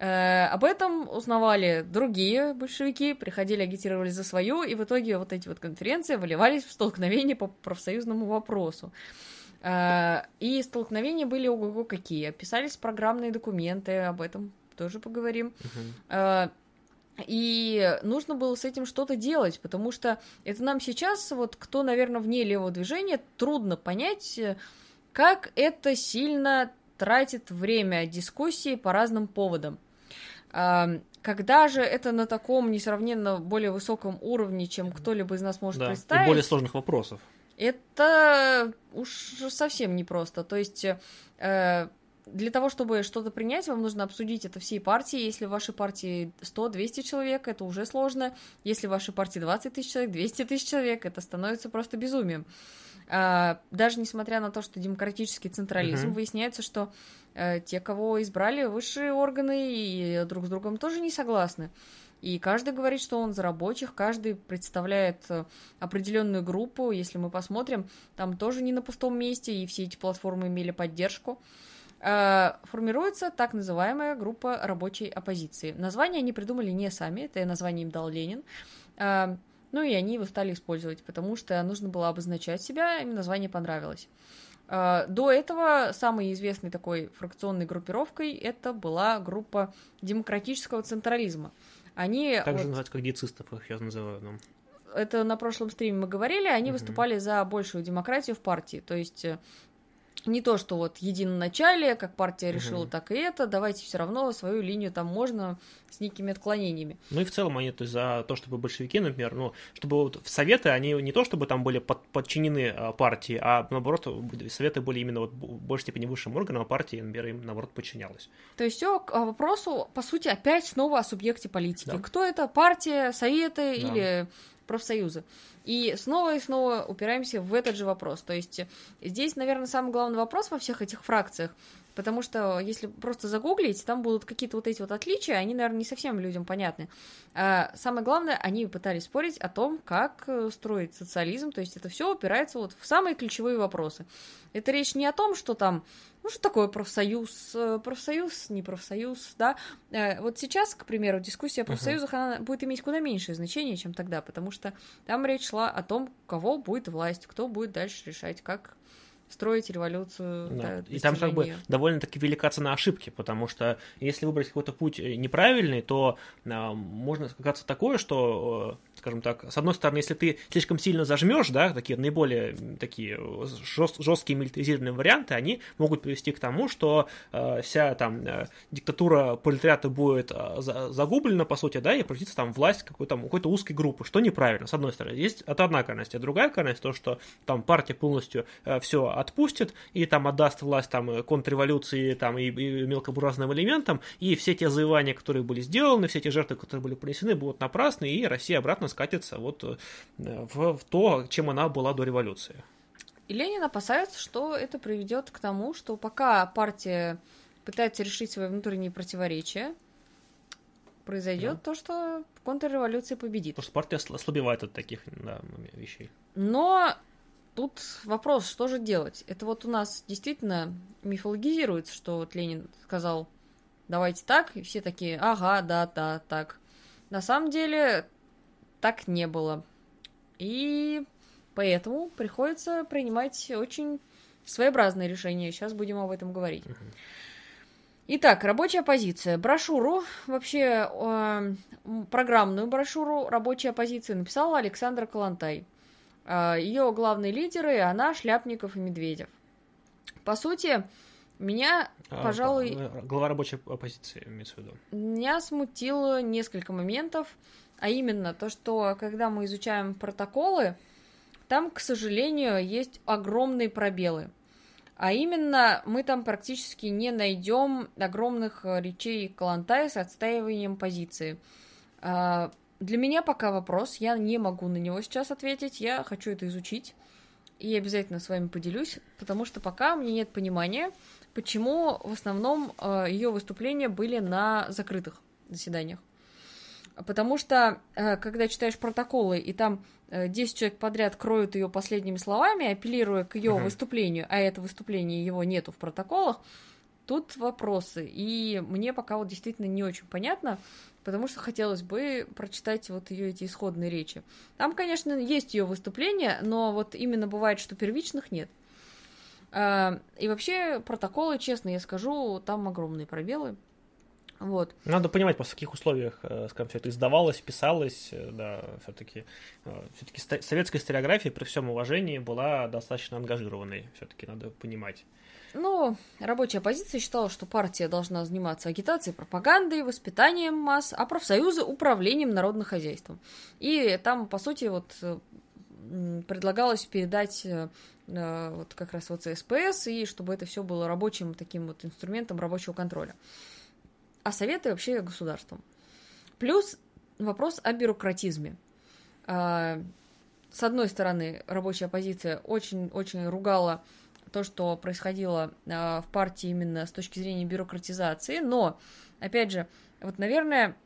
Э, об этом узнавали другие большевики, приходили, агитировали за свою, и в итоге вот эти вот конференции выливались в столкновения по профсоюзному вопросу. Э, и столкновения были ого-го какие. Писались программные документы, об этом тоже поговорим. Uh-huh. И нужно было с этим что-то делать, потому что это нам сейчас, вот кто, наверное, вне левого движения, трудно понять, как это сильно тратит время дискуссии по разным поводам. Когда же это на таком несравненно более высоком уровне, чем кто-либо из нас может да, представить? И более сложных вопросов. Это уж совсем непросто. То есть э, для того, чтобы что-то принять, вам нужно обсудить это всей партии. Если в вашей партии 100-200 человек, это уже сложно. Если в вашей партии 20 тысяч человек, 200 тысяч человек, это становится просто безумием. А, даже несмотря на то, что демократический централизм, uh-huh. выясняется, что те, кого избрали высшие органы, и друг с другом тоже не согласны. И каждый говорит, что он за рабочих, каждый представляет э, определенную группу. Если мы посмотрим, там тоже не на пустом месте, и все эти платформы имели поддержку. Э, формируется так называемая группа рабочей оппозиции. Название они придумали не сами, это название им дал Ленин. Э, ну и они его стали использовать, потому что нужно было обозначать себя, им название понравилось. А, до этого самой известной такой фракционной группировкой это была группа демократического централизма. Они также вот, называют как децистов, их сейчас называю. Ну. Это на прошлом стриме мы говорили, они угу. выступали за большую демократию в партии, то есть э, не то, что вот единоначалие, как партия решила, угу. так и это, давайте все равно свою линию там можно с некими отклонениями. Ну и в целом они то есть, за то, чтобы большевики, например, ну, чтобы вот в Советы они не то, чтобы там были под, подчинены а, партии, а наоборот, Советы были именно вот в большей степени высшим органом, а партия, например, им наоборот подчинялась. То есть все к вопросу, по сути, опять снова о субъекте политики. Да. Кто это? Партия, Советы да. или профсоюзы. И снова и снова упираемся в этот же вопрос. То есть здесь, наверное, самый главный вопрос во всех этих фракциях, потому что если просто загуглить, там будут какие-то вот эти вот отличия, они, наверное, не совсем людям понятны. А самое главное, они пытались спорить о том, как э, строить социализм, то есть это все упирается вот в самые ключевые вопросы. Это речь не о том, что там ну, что такое профсоюз? Э, профсоюз, не профсоюз, да? Э, вот сейчас, к примеру, дискуссия о профсоюзах, uh-huh. она будет иметь куда меньшее значение, чем тогда, потому что там речь шла о том, кого будет власть, кто будет дальше решать, как строить революцию. Да. Да, и там как бы довольно-таки велика цена ошибки, потому что если выбрать какой-то путь неправильный, то а, можно сказаться такое, что скажем так, с одной стороны, если ты слишком сильно зажмешь, да, такие наиболее такие жест, жесткие милитаризированные варианты, они могут привести к тому, что э, вся там э, диктатура пролетариата будет э, загублена, по сути, да, и превратится там власть какой-то какой-то узкой группы, что неправильно, с одной стороны. Есть это одна крайность, а другая крайность, то, что там партия полностью э, все отпустит и там отдаст власть там контрреволюции там и, и мелкобуржуазным элементам, и все те завоевания, которые были сделаны, все те жертвы, которые были принесены, будут напрасны, и Россия обратно скатится вот э, в, в то, чем она была до революции. И Ленин опасается, что это приведет к тому, что пока партия пытается решить свои внутренние противоречия, произойдет да. то, что контрреволюция победит. Потому что партия ослабевает от таких да, вещей. Но тут вопрос, что же делать? Это вот у нас действительно мифологизируется, что вот Ленин сказал, давайте так, и все такие, ага, да, да, так. На самом деле так не было. И поэтому приходится принимать очень своеобразные решения. Сейчас будем об этом говорить. Итак, рабочая позиция. Брошюру, вообще э, программную брошюру рабочая позиция написала Александра Калантай. Э, ее главные лидеры она, Шляпников и Медведев. По сути, меня, а, пожалуй... Глава рабочей оппозиции, имеется в виду. Меня смутило несколько моментов. А именно то, что когда мы изучаем протоколы, там, к сожалению, есть огромные пробелы. А именно, мы там практически не найдем огромных э, речей Калантая с отстаиванием позиции. А, для меня пока вопрос, я не могу на него сейчас ответить, я хочу это изучить и обязательно с вами поделюсь, потому что пока мне нет понимания, почему в основном э, ее выступления были на закрытых заседаниях. Потому что, э, когда читаешь протоколы, и там 10 э, человек подряд кроют ее последними словами, апеллируя к ее uh-huh. выступлению, а это выступление его нету в протоколах, тут вопросы. И мне пока вот действительно не очень понятно, потому что хотелось бы прочитать вот ее эти исходные речи. Там, конечно, есть ее выступления, но вот именно бывает, что первичных нет. Э, и вообще протоколы, честно я скажу, там огромные пробелы. Вот. Надо понимать, по каких условиях, э, скажем, все это издавалось, писалось, э, да, все-таки, э, все-таки советская историография при всем уважении была достаточно ангажированной, все-таки надо понимать. Ну, рабочая оппозиция считала, что партия должна заниматься агитацией, пропагандой, воспитанием масс, а профсоюзы управлением народным хозяйством. И там, по сути, вот предлагалось передать вот как раз вот ЦСПС, и чтобы это все было рабочим таким вот инструментом рабочего контроля а советы вообще государством. Плюс вопрос о бюрократизме. А, с одной стороны, рабочая оппозиция очень-очень ругала то, что происходило а, в партии именно с точки зрения бюрократизации, но, опять же, вот, наверное,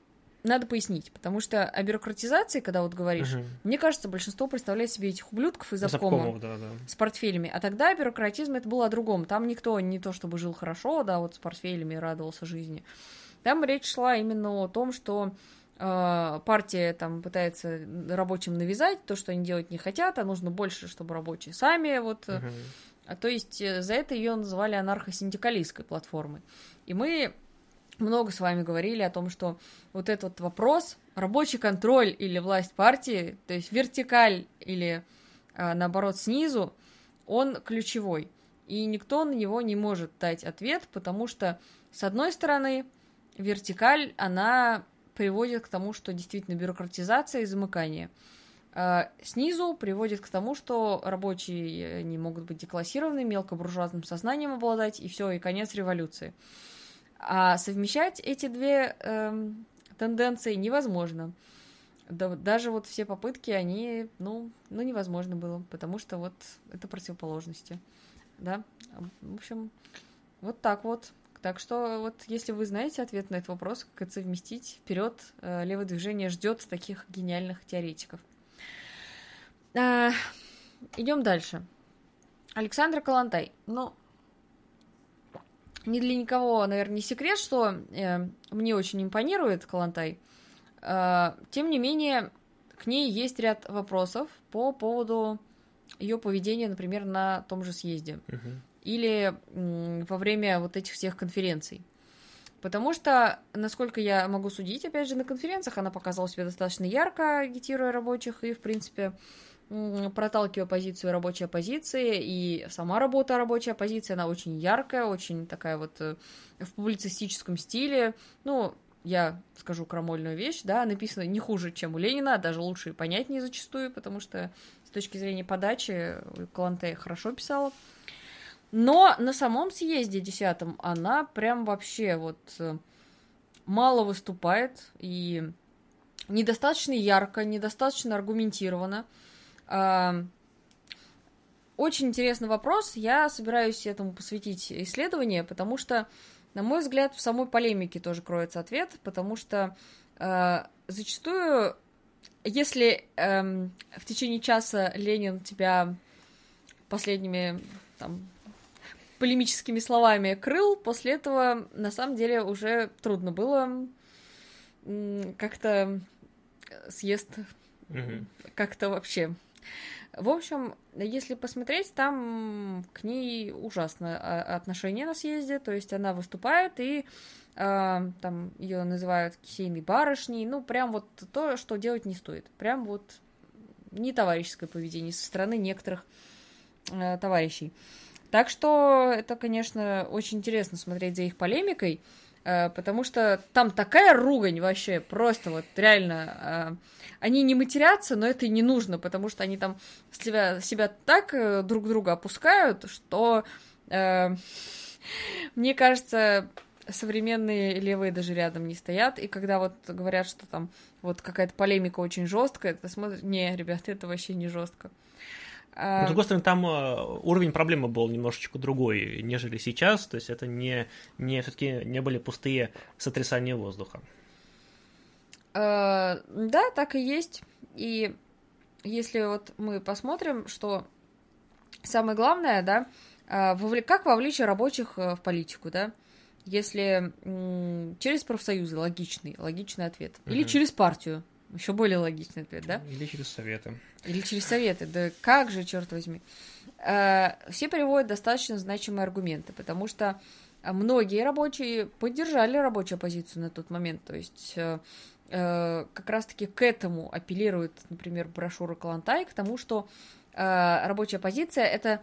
надо пояснить, потому что о бюрократизации, когда вот говоришь, угу. мне кажется, большинство представляет себе этих ублюдков из обкома да, да. с портфелями, а тогда бюрократизм это было о другом, там никто не то чтобы жил хорошо, да, вот с портфелями радовался жизни, там речь шла именно о том, что э, партия там пытается рабочим навязать то, что они делать не хотят, а нужно больше, чтобы рабочие сами вот... Угу. А, то есть э, за это ее называли анархосиндикалистской платформой. И мы много с вами говорили о том, что вот этот вопрос, рабочий контроль или власть партии, то есть вертикаль или а, наоборот снизу, он ключевой. И никто на него не может дать ответ, потому что, с одной стороны, вертикаль, она приводит к тому, что действительно бюрократизация и замыкание. А снизу приводит к тому, что рабочие не могут быть деклассированы, мелкобуржуазным сознанием обладать, и все, и конец революции. А совмещать эти две э, тенденции невозможно. да, даже вот все попытки, они, ну, ну, невозможно было, потому что вот это противоположности, да. В общем, вот так вот. Так что вот если вы знаете ответ на этот вопрос, как это совместить, вперед, э, левое движение ждет таких гениальных теоретиков. А, идем дальше. Александр Калантай. Ну, не для никого, наверное, не секрет, что э, мне очень импонирует Калантай. Э, тем не менее, к ней есть ряд вопросов по поводу ее поведения, например, на том же съезде. Uh-huh. Или во время вот этих всех конференций. Потому что, насколько я могу судить, опять же, на конференциях она показала себя достаточно ярко, агитируя рабочих, и, в принципе, проталкивая позицию рабочей оппозиции, и сама работа рабочей оппозиции, она очень яркая, очень такая вот э, в публицистическом стиле. Ну, я скажу крамольную вещь, да, написано не хуже, чем у Ленина, а даже лучше и понятнее зачастую, потому что с точки зрения подачи Каланте хорошо писала. Но на самом съезде десятом она прям вообще вот э, мало выступает и недостаточно ярко, недостаточно аргументированно. Очень интересный вопрос. Я собираюсь этому посвятить исследование, потому что, на мой взгляд, в самой полемике тоже кроется ответ, потому что э, зачастую, если э, в течение часа Ленин тебя последними там, полемическими словами крыл, после этого на самом деле уже трудно было как-то съезд угу. как-то вообще в общем, если посмотреть, там к ней ужасное отношение на съезде, то есть она выступает и э, там ее называют кисейной барышней, ну прям вот то, что делать не стоит, прям вот не товарищеское поведение со стороны некоторых э, товарищей. Так что это, конечно, очень интересно смотреть за их полемикой. Э, потому что там такая ругань вообще, просто вот реально. Э, они не матерятся, но это и не нужно, потому что они там себя, себя так э, друг друга опускают, что мне кажется, современные левые даже рядом не стоят, и когда вот говорят, что там вот какая-то полемика очень жесткая, ты смотришь, не, ребята, это вообще не жестко. Но, с другой стороны, там э, уровень проблемы был немножечко другой, нежели сейчас. То есть это не, не все-таки не были пустые сотрясания воздуха. Э, да, так и есть. И если вот мы посмотрим, что самое главное, да, э, как вовлечь рабочих в политику, да, если через профсоюзы логичный, логичный ответ, или через партию, еще более логичный ответ, да? Или через советы. Или через советы, да как же, черт возьми. Э, все приводят достаточно значимые аргументы, потому что многие рабочие поддержали рабочую оппозицию на тот момент, то есть э, э, как раз-таки к этому апеллирует, например, брошюра Калантай, к тому, что рабочая позиция это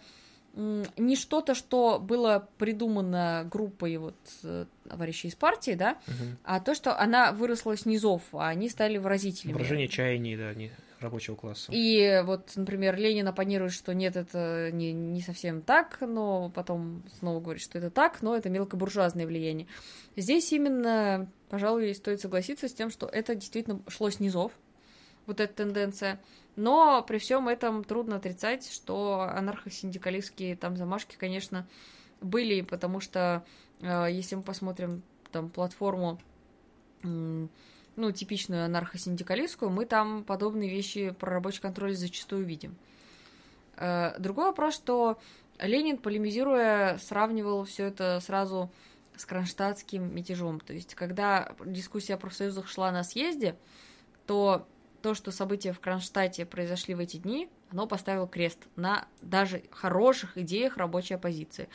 не что-то, что было придумано группой вот э, товарищей из партии, да, угу. а то, что она выросла с низов, а они стали выразителями. Выражение чаяний, да, не рабочего класса. И вот, например, Ленин оппонирует, что нет, это не, не совсем так, но потом снова говорит, что это так, но это мелкобуржуазное влияние. Здесь именно, пожалуй, стоит согласиться с тем, что это действительно шло с низов, вот эта тенденция. Но при всем этом трудно отрицать, что анархосиндикалистские там замашки, конечно, были, потому что э, если мы посмотрим там платформу, э, ну, типичную анархосиндикалистскую, мы там подобные вещи про рабочий контроль зачастую видим. Э, другой вопрос, что Ленин, полемизируя, сравнивал все это сразу с кронштадтским мятежом. То есть, когда дискуссия о профсоюзах шла на съезде, то то, что события в Кронштадте произошли в эти дни, оно поставило крест на даже хороших идеях рабочей оппозиции.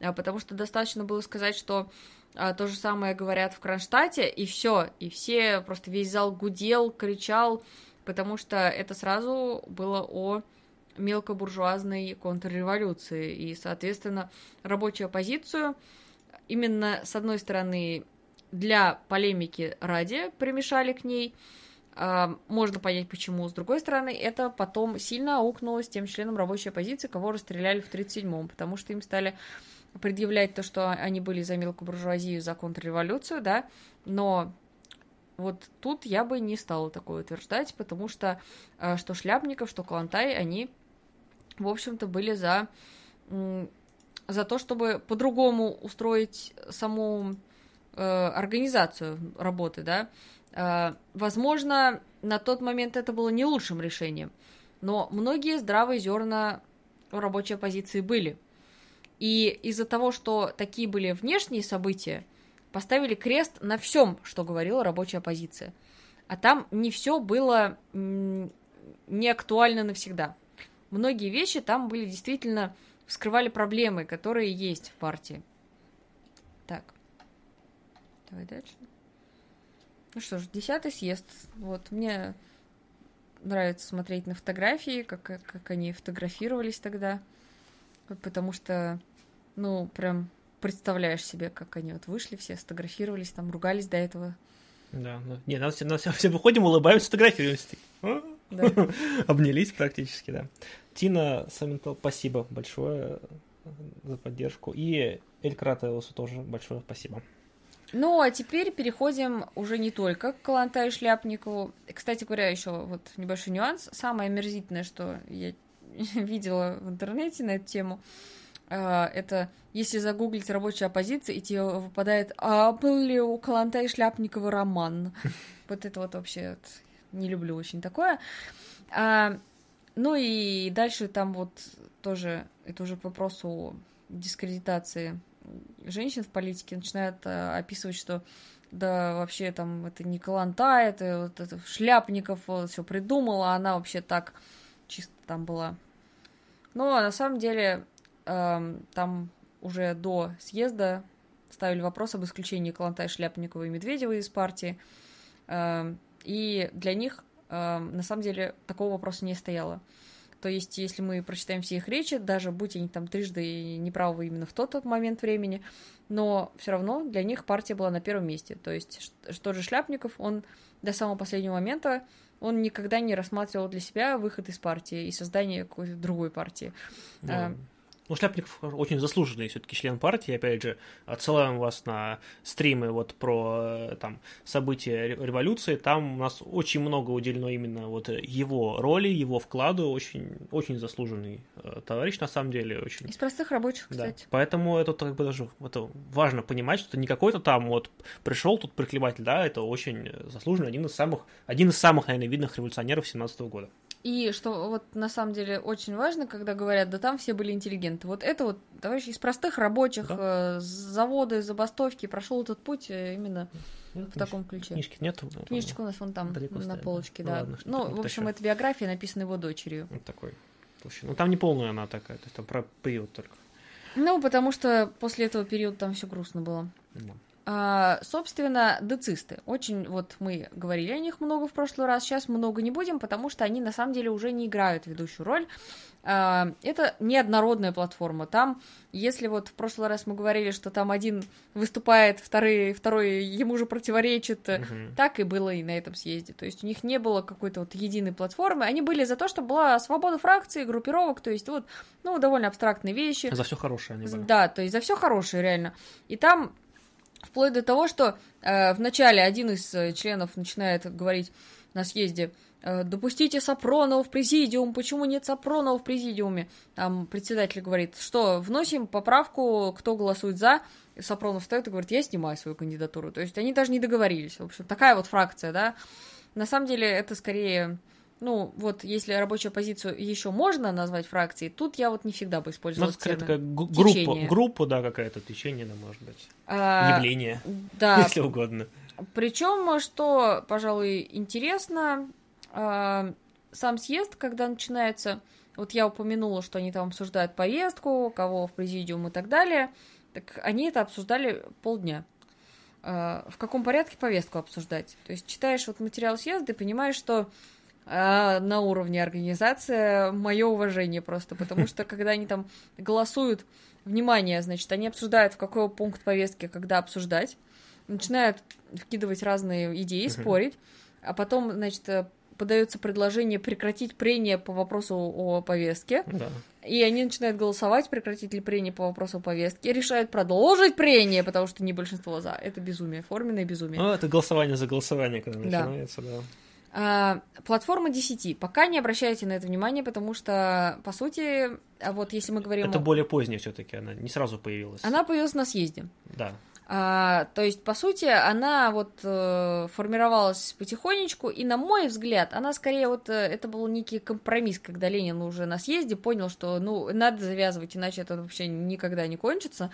А, потому что достаточно было сказать, что а, то же самое говорят в Кронштадте, и все, и все, просто весь зал гудел, кричал, потому что это сразу было о мелкобуржуазной контрреволюции, и, соответственно, рабочую оппозицию именно, с одной стороны, для полемики ради примешали к ней, можно понять, почему. С другой стороны, это потом сильно аукнулось тем членам рабочей оппозиции, кого расстреляли в 1937-м, потому что им стали предъявлять то, что они были за мелкую буржуазию, за контрреволюцию, да, но Вот тут я бы не стала такое утверждать, потому что э, что Шляпников, что Калантай, они, в общем-то, были за, за то, чтобы по-другому устроить саму э, организацию работы, да. Э, возможно, на тот момент это было не лучшим решением, но многие здравые зерна в рабочей оппозиции были. И из-за того, что такие были внешние события, поставили крест на всем, что говорила рабочая оппозиция. А там не все было не актуально навсегда. Многие вещи там были действительно вскрывали проблемы, которые есть в партии. Так. Давай дальше. Ну что ж, десятый съезд. Вот, мне нравится смотреть на фотографии, как, как они фотографировались тогда. Потому что, ну, прям представляешь себе, как они вот вышли все, сфотографировались, там ругались до этого. Да, ну, не, нас, нас все, все выходим, улыбаемся, фотографируемся. «А?» да. Обнялись практически, да. Тина Саментал, спасибо большое за поддержку. И Эль Кратеусу тоже большое спасибо. Ну, а теперь переходим уже не только к Калантаю Шляпникову. Кстати говоря, еще вот небольшой нюанс. Самое омерзительное, что я видела в интернете на эту тему, а, это если загуглить рабочая оппозиция, и тебе выпадает, а был ли у Каланта и Шляпникова роман? Вот это вот вообще вот, не люблю очень такое. А, ну и дальше там вот тоже, это уже к вопросу дискредитации женщин в политике, начинают а, описывать, что да, вообще там это не Каланта, это вот это Шляпников вот, все придумала, она вообще так чисто там была. Но на самом деле там уже до съезда ставили вопрос об исключении Калантай, Шляпникова и Медведева из партии. И для них, на самом деле, такого вопроса не стояло. То есть, если мы прочитаем все их речи, даже будь они там трижды неправы именно в тот, тот момент времени, но все равно для них партия была на первом месте. То есть, что же Шляпников, он до самого последнего момента, он никогда не рассматривал для себя выход из партии и создание какой-то другой партии. Да. Ну, Шляпников очень заслуженный все-таки член партии. Опять же, отсылаем вас на стримы вот про э, там события революции. Там у нас очень много уделено именно вот его роли, его вкладу. Очень, очень заслуженный э, товарищ, на самом деле. Очень... Из простых рабочих, кстати. Да. Поэтому это как бы даже это важно понимать, что не какой-то там вот пришел тут приклеватель, да, это очень заслуженный, один из самых, один из самых, наверное, видных революционеров 17 года. И что вот на самом деле очень важно, когда говорят, да там все были интеллигенты. Вот это вот товарищи из простых рабочих, да. э, заводы, забастовки, прошел этот путь э, именно ну, в книж... таком ключе. Книжки нет? Книжечка у нас вон там, Далеко на стоит, полочке, да. Ну, ладно, ну в общем, это биография, написанная его дочерью. Вот такой. Ну, там не полная она такая, то есть там про период только. Ну, потому что после этого периода там все грустно было. Да. А, собственно, децисты. Очень, вот мы говорили о них много в прошлый раз, сейчас много не будем, потому что они на самом деле уже не играют ведущую роль. А, это неоднородная платформа. Там, если вот в прошлый раз мы говорили, что там один выступает, второй, второй ему же противоречит, угу. так и было и на этом съезде. То есть у них не было какой-то вот единой платформы. Они были за то, чтобы была свобода фракций, группировок, то есть вот, ну, довольно абстрактные вещи. За все хорошее они были. Да, то есть за все хорошее, реально. И там Вплоть до того, что э, вначале один из э, членов начинает говорить на съезде, э, допустите Сапронова в президиум, почему нет Сапронова в президиуме? Там председатель говорит, что вносим поправку, кто голосует за, Сапронов встает и говорит, я снимаю свою кандидатуру. То есть они даже не договорились. В общем, такая вот фракция, да. На самом деле это скорее ну, вот если рабочую позицию еще можно назвать фракцией, тут я вот не всегда бы использовала ну, такая группа, группа, да, какая-то течение, да, может быть, а, явление, да. если угодно. Причем, что, пожалуй, интересно, а, сам съезд, когда начинается, вот я упомянула, что они там обсуждают повестку, кого в президиум и так далее, так они это обсуждали полдня. А, в каком порядке повестку обсуждать? То есть читаешь вот материал съезда и понимаешь, что а на уровне организации мое уважение просто, потому что когда они там голосуют, внимание, значит, они обсуждают, в какой пункт повестки, когда обсуждать, начинают вкидывать разные идеи, спорить, а потом, значит, подается предложение прекратить прение по вопросу о повестке. Да. И они начинают голосовать, прекратить ли прение по вопросу о повестке, решают продолжить прение, потому что не большинство за. Это безумие, форменное безумие. Ну, это голосование за голосование, когда Да. начинается, да. А, платформа 10. Пока не обращайте на это внимание, потому что, по сути, а вот если мы говорим... Это более позднее все-таки, она не сразу появилась. Она появилась на съезде. Да. А, то есть, по сути, она вот э, формировалась потихонечку, и, на мой взгляд, она скорее вот, э, это был некий компромисс, когда Ленин уже на съезде понял, что, ну, надо завязывать, иначе это вообще никогда не кончится,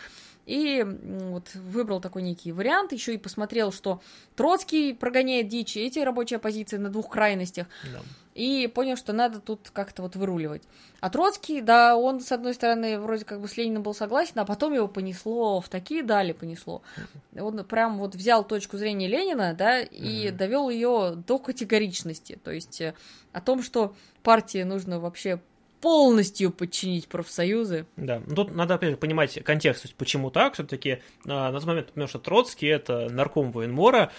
и вот выбрал такой некий вариант, еще и посмотрел, что Троцкий прогоняет дичь, эти рабочие оппозиции на двух крайностях, да. и понял, что надо тут как-то вот выруливать. А Троцкий, да, он, с одной стороны, вроде как бы с Лениным был согласен, а потом его понесло, в такие дали понесло. Он прям вот взял точку зрения Ленина, да, и Мгм. довел ее до категоричности. То есть э, о том, что партии нужно вообще полностью подчинить профсоюзы. Да, ну тут надо, опять же, понимать контекст, то есть почему так, все-таки на тот момент, потому что Троцкий это нарком военмора,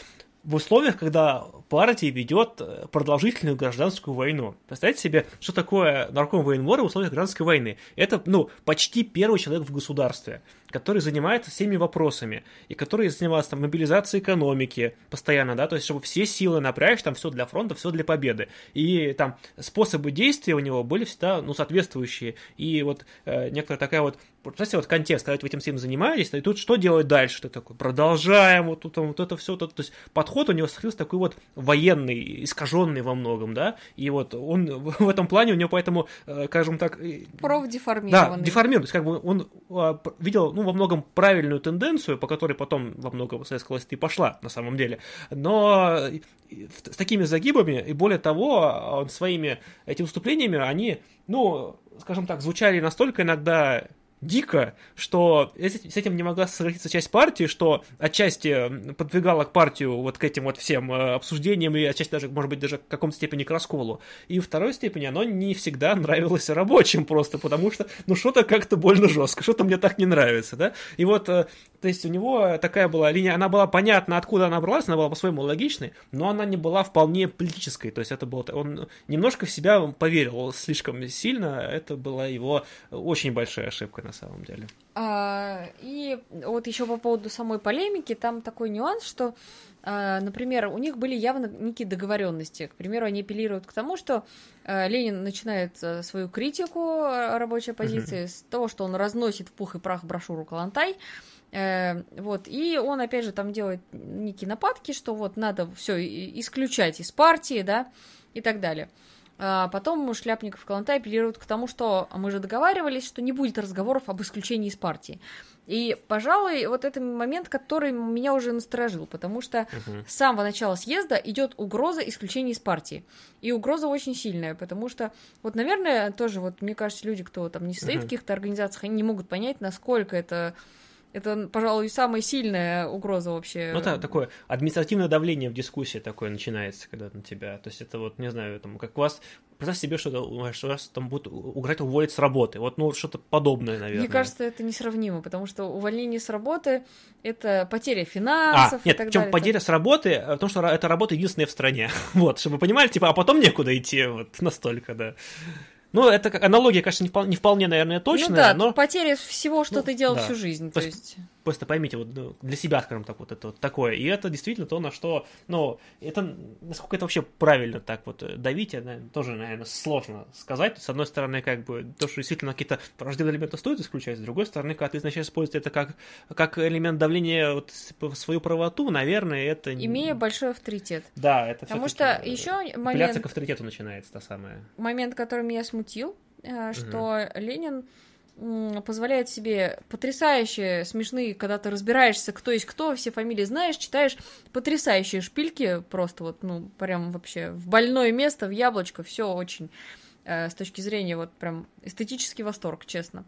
в условиях, когда партия ведет э, продолжительную гражданскую войну. Представьте себе, что такое нарком военмора в условиях гражданской войны. Это, ну, почти первый человек в государстве, который занимается всеми вопросами, и который занимался там мобилизацией экономики постоянно, да, то есть чтобы все силы напрячь, там все для фронта, все для победы. И там способы действия у него были всегда, ну, соответствующие. И вот э, некоторая такая вот, представьте, вот контекст, когда вы этим всем занимаетесь, и тут что делать дальше? Ты такой, продолжаем, вот тут вот это все, то есть подход у него сохранился такой вот военный, искаженный во многом, да, и вот он в этом плане у него поэтому, э, скажем так, э, да, Профдеформированный. деформирован. То есть, как бы он а, видел, ну, во многом правильную тенденцию, по которой потом во многом советская власть и пошла, на самом деле. Но в- с такими загибами, и более того, он своими этими выступлениями, они, ну, скажем так, звучали настолько иногда дико, что с этим не могла согласиться часть партии, что отчасти подвигала к партию вот к этим вот всем э, обсуждениям и отчасти даже, может быть, даже в каком-то степени к расколу. И в второй степени оно не всегда нравилось рабочим просто, потому что, ну, что-то как-то больно жестко, что-то мне так не нравится, да? И вот, э, то есть у него такая была линия, она была понятна, откуда она бралась, она была по-своему логичной, но она не была вполне политической, то есть это было, он немножко в себя поверил слишком сильно, это была его очень большая ошибка на самом деле. А, и вот еще по поводу самой полемики, там такой нюанс, что, а, например, у них были явно некие договоренности. К примеру, они апеллируют к тому, что а, Ленин начинает а, свою критику а, рабочей оппозиции с того, что он разносит в пух и прах брошюру Калантай. Э, вот, и он, опять же, там делает некие нападки, что вот надо все исключать из партии, да, и так далее. А потом Шляпников и Калантай апеллируют к тому, что «А мы же договаривались, что не будет разговоров об исключении из партии. И, пожалуй, вот это момент, который меня уже насторожил, потому что Мгм. с самого начала съезда идет угроза исключения из партии. И угроза очень сильная, потому что, вот, наверное, тоже, вот, мне кажется, люди, кто там не состоит в Мгм. каких-то организациях, они не могут понять, насколько это, это, пожалуй, самая сильная угроза вообще. Ну да, такое административное давление в дискуссии такое начинается, когда на тебя. То есть это вот, не знаю, там, как у вас, представь себе, что, что вас там будут угрожать уволить с работы. Вот, ну, что-то подобное, наверное. Мне кажется, это несравнимо, потому что увольнение с работы это потеря А, финансов и нет, так причем далее. потеря с работы, э, потому что ра- эта работа единственная в стране. Вот, чтобы вы понимали, типа, а потом некуда идти, вот, настолько, да. Ну, это аналогия, конечно, не вполне, не вполне, наверное, точная, ну да, но потеря всего, что Ну, ты делал да. всю жизнь. То То есть, просто поймите, вот ну, для себя, скажем так, вот это вот такое. И это действительно то, на что, ну, это, насколько это вообще правильно так вот э, давить, это тоже, наверное, сложно сказать. С одной стороны, как бы, то, что действительно какие-то враждебные элементы стоит исключать, с другой стороны, когда ты начинаешь использовать это как, как элемент давления вот, свою правоту, наверное, это... имея большой авторитет. Да, это Потому что э, еще Апелляция момент, к авторитету начинается, та самая. момент, который меня смутил, э, что Ленин м, позволяет себе потрясающие, смешные, когда ты разбираешься, кто есть кто, все фамилии знаешь, читаешь потрясающие шпильки, просто вот, ну, прям вообще в больное место, в яблочко, все очень э, с точки зрения вот прям эстетический восторг, честно.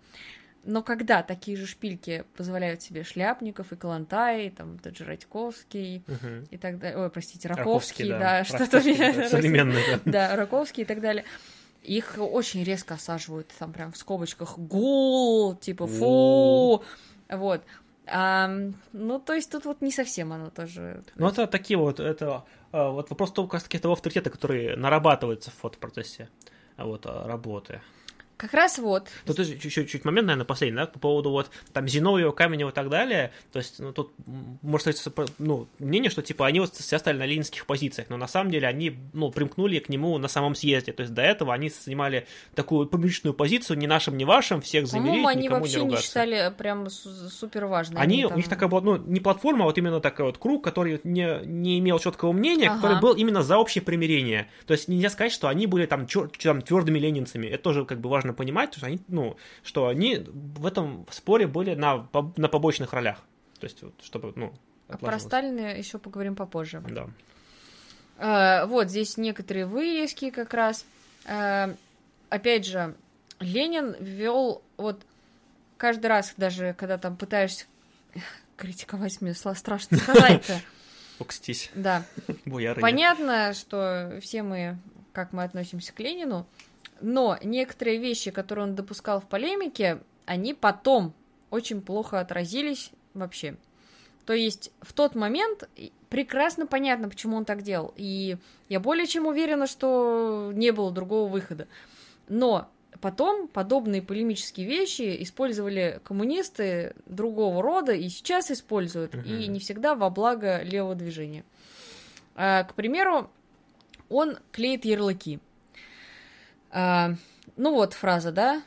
Но когда такие же шпильки позволяют себе Шляпников и Калантай, там, тот же Радьковский Мгм. и так далее, ой, простите, Раковский, Раковский, да. да, что-то да, современный, да. Да, Раковский и так далее. Их очень резко осаживают, там прям в скобочках гул, типа фу, вот. А, ну, то есть тут вот не совсем оно тоже. Ну, это такие вот, это а, вот вопрос только как раз того авторитета, который нарабатывается в фотопроцессе вот, работы. Как раз вот. Тут еще чуть момент, наверное, последний, да, по поводу вот там Зиновьева, Каменева и так далее. То есть, ну, тут может быть, ну, мнение, что типа они вот все стали на ленинских позициях, но на самом деле они, ну, примкнули к нему на самом съезде. То есть до этого они занимали такую публичную позицию, ни нашим, ни вашим, всех замерить, они никому вообще не, не считали прям супер важно. Они, там... у них такая была, ну, не платформа, а вот именно такой вот круг, который не, не имел четкого мнения, ага. который был именно за общее примирение. То есть нельзя сказать, что они были там, чер- там твердыми ленинцами. Это тоже как бы важно важно понимать, что они, ну, что они в этом споре были на, на побочных ролях. То есть, вот, чтобы, ну, Про Сталина еще поговорим попозже. Да. А, вот здесь некоторые вырезки как раз. А, опять же, Ленин ввел вот каждый раз, даже когда там пытаешься критиковать мне страшно сказать-то. Окстись. Да. Понятно, что все мы, как мы относимся к Ленину, но некоторые вещи, которые он допускал в полемике, они потом очень плохо отразились вообще. То есть в тот момент прекрасно понятно, почему он так делал. И я более чем уверена, что не было другого выхода. Но потом подобные полемические вещи использовали коммунисты другого рода и сейчас используют, угу. и не всегда во благо левого движения. А, к примеру, он клеит ярлыки. А, ну вот фраза, да?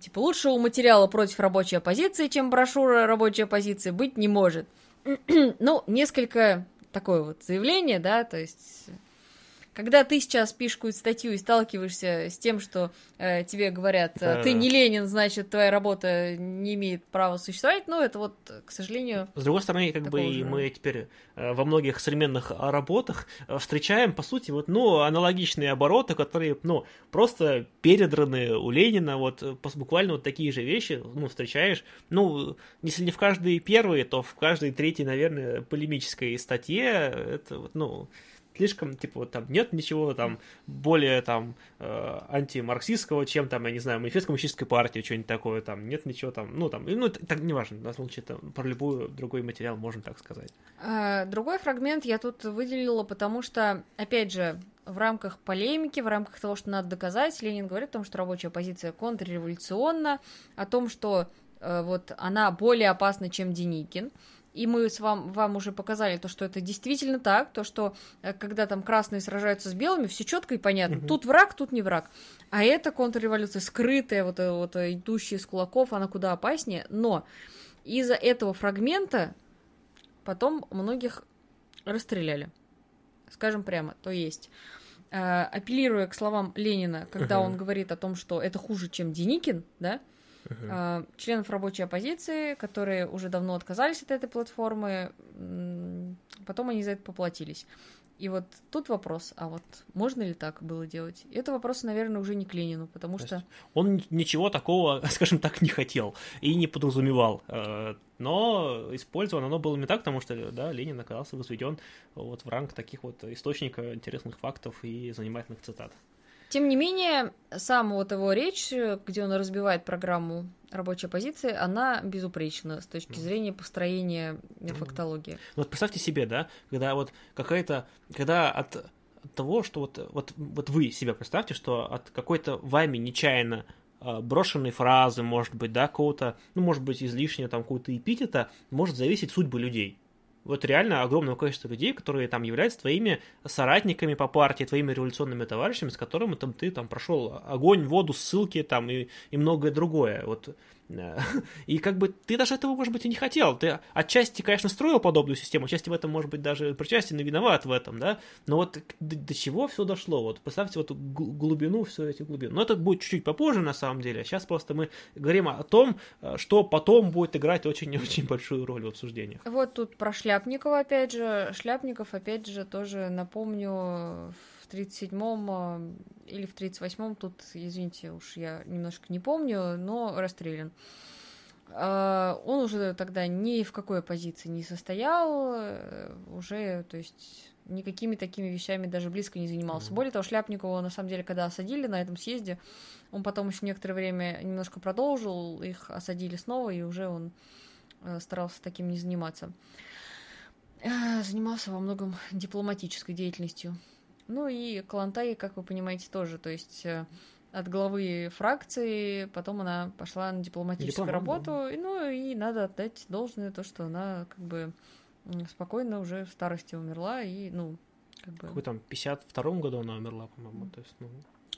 Типа, лучшего материала против рабочей оппозиции, чем брошюра рабочей оппозиции, быть не может. ну, несколько такое вот заявление, да, то есть когда ты сейчас пишешь какую-то статью и сталкиваешься с тем, что э, тебе говорят, э, ты не Ленин, значит, твоя работа не имеет права существовать, ну, это вот, к сожалению... С другой стороны, как бы и мы теперь э, во многих современных работах э, встречаем, по сути, вот, ну, аналогичные обороты, которые, ну, просто передраны у Ленина, вот, буквально вот такие же вещи, ну, встречаешь, ну, если не в каждой первой, то в каждой третьей, наверное, полемической статье, это, вот, ну, слишком, типа, вот там нет ничего там более там э, антимарксистского, чем там, я не знаю, манифест коммунистической партии, что-нибудь такое, там, нет ничего там, ну, там, ну, так неважно, на случай там, про любой другой материал можно так сказать. А, другой фрагмент я тут выделила, потому что, опять же, в рамках полемики, в рамках того, что надо доказать, Ленин говорит о том, что рабочая позиция контрреволюционна, о том, что э, вот она более опасна, чем Деникин и мы с вам, вам уже показали то, что это действительно так, то, что э, когда там красные сражаются с белыми, все четко и понятно. Угу. Тут враг, тут не враг. А это контрреволюция скрытая, вот, э, вот э, идущая из кулаков, она куда опаснее. Но из-за этого фрагмента потом многих расстреляли. Скажем прямо, то есть апеллируя к словам Ленина, когда uh он говорит о том, что это хуже, чем Деникин, да, uh членов рабочей оппозиции, которые уже давно отказались от этой платформы, потом они за это поплатились. И вот тут вопрос, а вот можно ли так было делать? Это вопрос, наверное, уже не к Ленину, потому То что... Он ничего такого, скажем так, не хотел и не подразумевал. Э, но использовано оно было не так, потому что, да, Ленин оказался возведен вот в ранг таких вот источника интересных фактов и занимательных цитат. Тем не менее, сам вот его речь, где он разбивает программу рабочей позиции, она безупречна с точки зрения построения фактологии. Ну, вот представьте себе, да, когда вот какая-то, когда от, от того, что вот, вот, вот вы себе представьте, что от какой-то вами нечаянно а, брошенной фразы, может быть, да, какого-то, ну, может быть, излишнего там какого-то эпитета, может зависеть судьба людей вот реально огромное количество людей, которые там являются твоими соратниками по партии, твоими революционными товарищами, с которыми там ты там прошел огонь, воду, ссылки там и, и многое другое. Вот И как бы ты даже этого, может быть, и не хотел. Ты отчасти, конечно, строил подобную систему, отчасти в этом, может быть, даже причастен и виноват в этом, да, но вот до, до чего все дошло? Вот представьте вот глубину, все эти глубины. Но это будет чуть-чуть попозже, на самом деле. Сейчас просто мы говорим о том, э, что потом будет играть очень-очень большую роль в обсуждениях. Вот тут про Шляпникова, опять же. Шляпников, опять же, тоже напомню, в 37-м а, или в 38-м, тут, извините, уж я немножко не помню, но расстрелян. А, он уже тогда ни в какой позиции не состоял, э, уже, то есть, никакими такими вещами даже близко не занимался. Mm-hmm. Более того, Шляпникова, на самом деле, когда осадили на этом съезде, он потом еще некоторое время немножко продолжил, их осадили снова, и уже он э, старался таким не заниматься. Э, занимался во многом дипломатической деятельностью. Ну и Калантай, как вы понимаете, тоже, то есть э, от главы фракции, потом она пошла на дипломатическую Дипломат, работу, да. и, ну и надо отдать должное то, что она как бы спокойно уже в старости умерла, и, ну, как бы... Какой там, в 52-м году она умерла, по-моему, то есть, ну,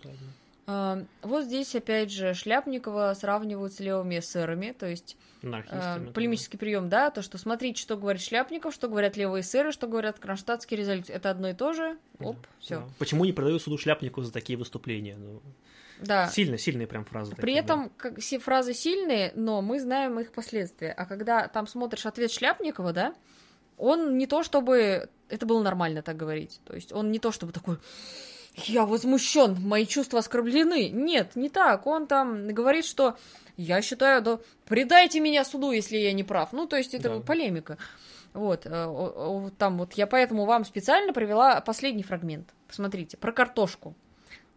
ладно. Вот здесь, опять же, Шляпникова сравнивают с левыми эсерами, то есть э, полемический прием, да, то, что смотрите, что говорит Шляпников, что говорят левые эсеры, что говорят кронштадтские резолюции. Это одно и то же. Оп, Да, все. да. Почему не продают суду Шляпнику за такие выступления? Ну, Да. Сильно, сильные прям фразы. При такие, да. этом как, все фразы сильные, но мы знаем их последствия. А когда там смотришь ответ Шляпникова, да, он не то чтобы... Это было нормально так говорить. То есть он не то чтобы такой... Я возмущен, мои чувства оскорблены. Нет, не так. Он там говорит, что я считаю, да, предайте меня суду, если я не прав. Ну, то есть это Да. полемика. Вот, э, там вот я поэтому вам специально привела последний фрагмент. Посмотрите, про картошку.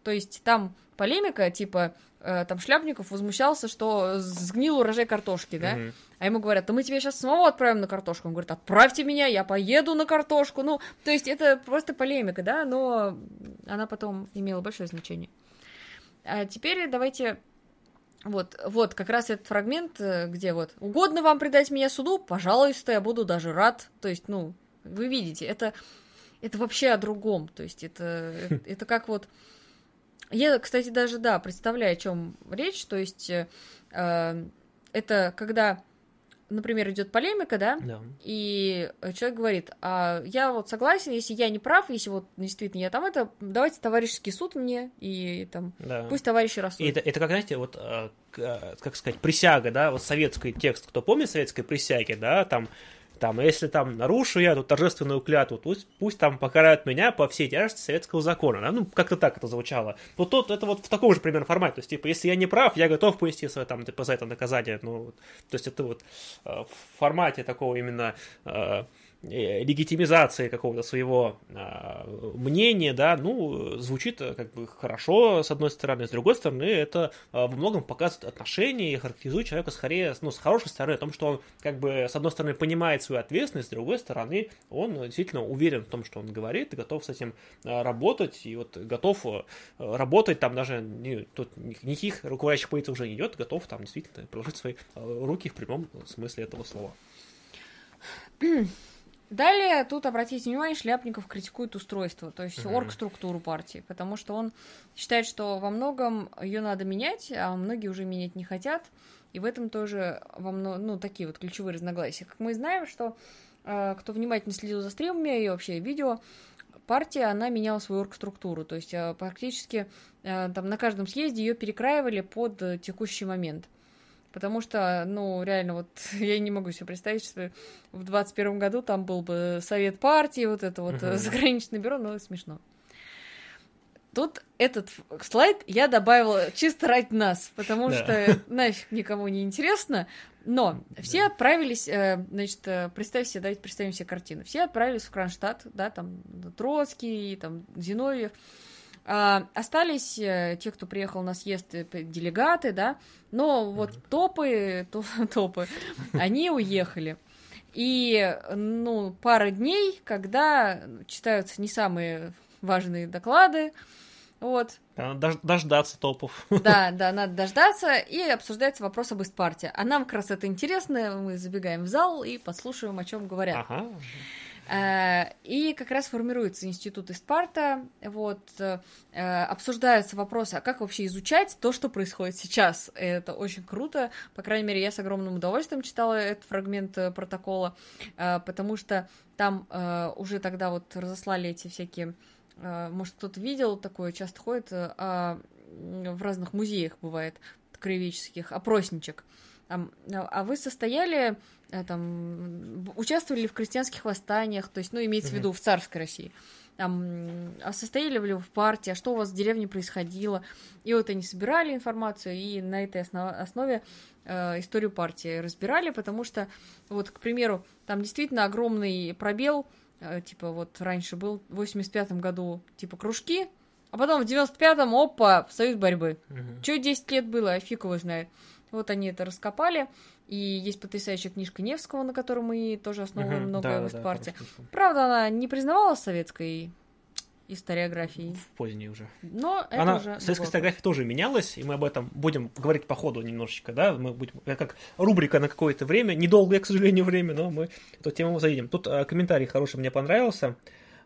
То есть там полемика, типа, там Шляпников возмущался, что сгнил урожай картошки, да? Мгм. А ему говорят, да мы тебя сейчас самого отправим на картошку. Он говорит, отправьте меня, я поеду на картошку. Ну, то есть это просто полемика, да, но она потом имела большое значение. А теперь давайте... Вот, вот, как раз этот фрагмент, э, где вот «Угодно вам предать меня суду? Пожалуйста, я буду даже рад». То есть, ну, вы видите, это, это вообще о другом. То есть это, это как вот... Я, кстати, даже, да, представляю, о чем речь. То есть э, э, это когда, например, идет полемика, да, Да. и человек говорит, а я вот согласен, если я не прав, если вот действительно я там это, давайте товарищеский суд мне, и там Да. пусть товарищи рассудят. это, это как, знаете, вот, э, э, как сказать, присяга, да, вот советский текст, кто помнит советской присяги, да, там, там, если там нарушу я тут торжественную клятву, пусть, пусть там покарают меня по всей тяжести советского закона, да, ну, как-то так это звучало. Вот тут это вот в таком же примерно формате, то есть, типа, если я не прав, я готов понести свое, там, типа, за это наказание, ну, то есть, это вот э, в формате такого именно э, легитимизации какого-то своего э, мнения, да, ну, звучит э, как бы хорошо, с одной стороны, с другой стороны, это э, во многом показывает отношения и характеризует человека скорее, ну, с хорошей стороны, о том, что он, как бы, с одной стороны, понимает свою ответственность, с другой стороны, он э, действительно уверен в том, что он говорит, и готов с этим э, работать, и вот готов э, работать, там даже не- тут никаких руководящих позиций уже не идет, готов там действительно приложить свои э, руки в прямом смысле этого слова. Далее тут, обратите внимание, Шляпников критикует устройство, то есть Мгм. оргструктуру партии, потому что он считает, что во многом ее надо менять, а многие уже менять не хотят, и в этом тоже во мно... ну, такие вот ключевые разногласия. Как мы знаем, что э, кто внимательно следил за стримами и вообще видео, партия, она меняла свою оргструктуру, то есть э, практически э, там на каждом съезде ее перекраивали под э, текущий момент. Потому что, ну, реально, вот я не могу себе представить, что в 21 году там был бы совет партии, вот это вот э, заграничное бюро, но смешно. Тут этот слайд я добавила чисто ради нас, потому Да. что нафиг никому не интересно. Но все отправились, э, значит, э, представь себе, давайте представим себе картину. Все отправились в Кронштадт, да, там Троцкий, там Зиновьев. А, остались э, те, кто приехал на съезд, э, делегаты, да, но вот топы, то- топы, они уехали. И, ну, пара дней, когда читаются не самые важные доклады, вот, Да, дож- Дождаться топов. да, да, надо дождаться, и обсуждается вопрос об Испарте. А нам как раз это интересно, мы забегаем в зал и послушаем, о чем говорят. Ага. Э, И как раз формируется институт Испарта, вот, э, обсуждаются вопросы, а как вообще изучать то, что происходит сейчас. Это очень круто, по крайней мере, я с огромным удовольствием читала этот фрагмент э, протокола, потому что там уже тогда вот разослали эти всякие, может, кто-то видел такое, часто ходит, а, в разных музеях бывает, краеведческих, опросничек. Там, а вы состояли там, б- участвовали ли в крестьянских восстаниях, то есть, ну, имеется в виду в царской России, там, а состояли ли вы в партии, а что у вас в деревне происходило, и вот они собирали информацию, и на этой основ- основе э, историю партии разбирали, потому что, вот, к примеру, там действительно огромный пробел, э, типа, вот раньше был в 85 году, типа, кружки, а потом в 95-м, опа, союз борьбы. Мгм. Что 10 лет было, а фиг его знает. Вот они это раскопали, И есть потрясающая книжка Невского, на которой мы тоже основываем Мгм, многое да, в да, хорошая книжка. Правда, она не признавалась советской историографией, В поздней уже. но это Она, уже... советская историография тоже менялась, и мы об этом будем говорить по ходу немножечко, да, мы будем, это как рубрика на какое-то время, недолгое, к сожалению, время, но мы эту тему заедем. Тут а, комментарий хороший мне понравился.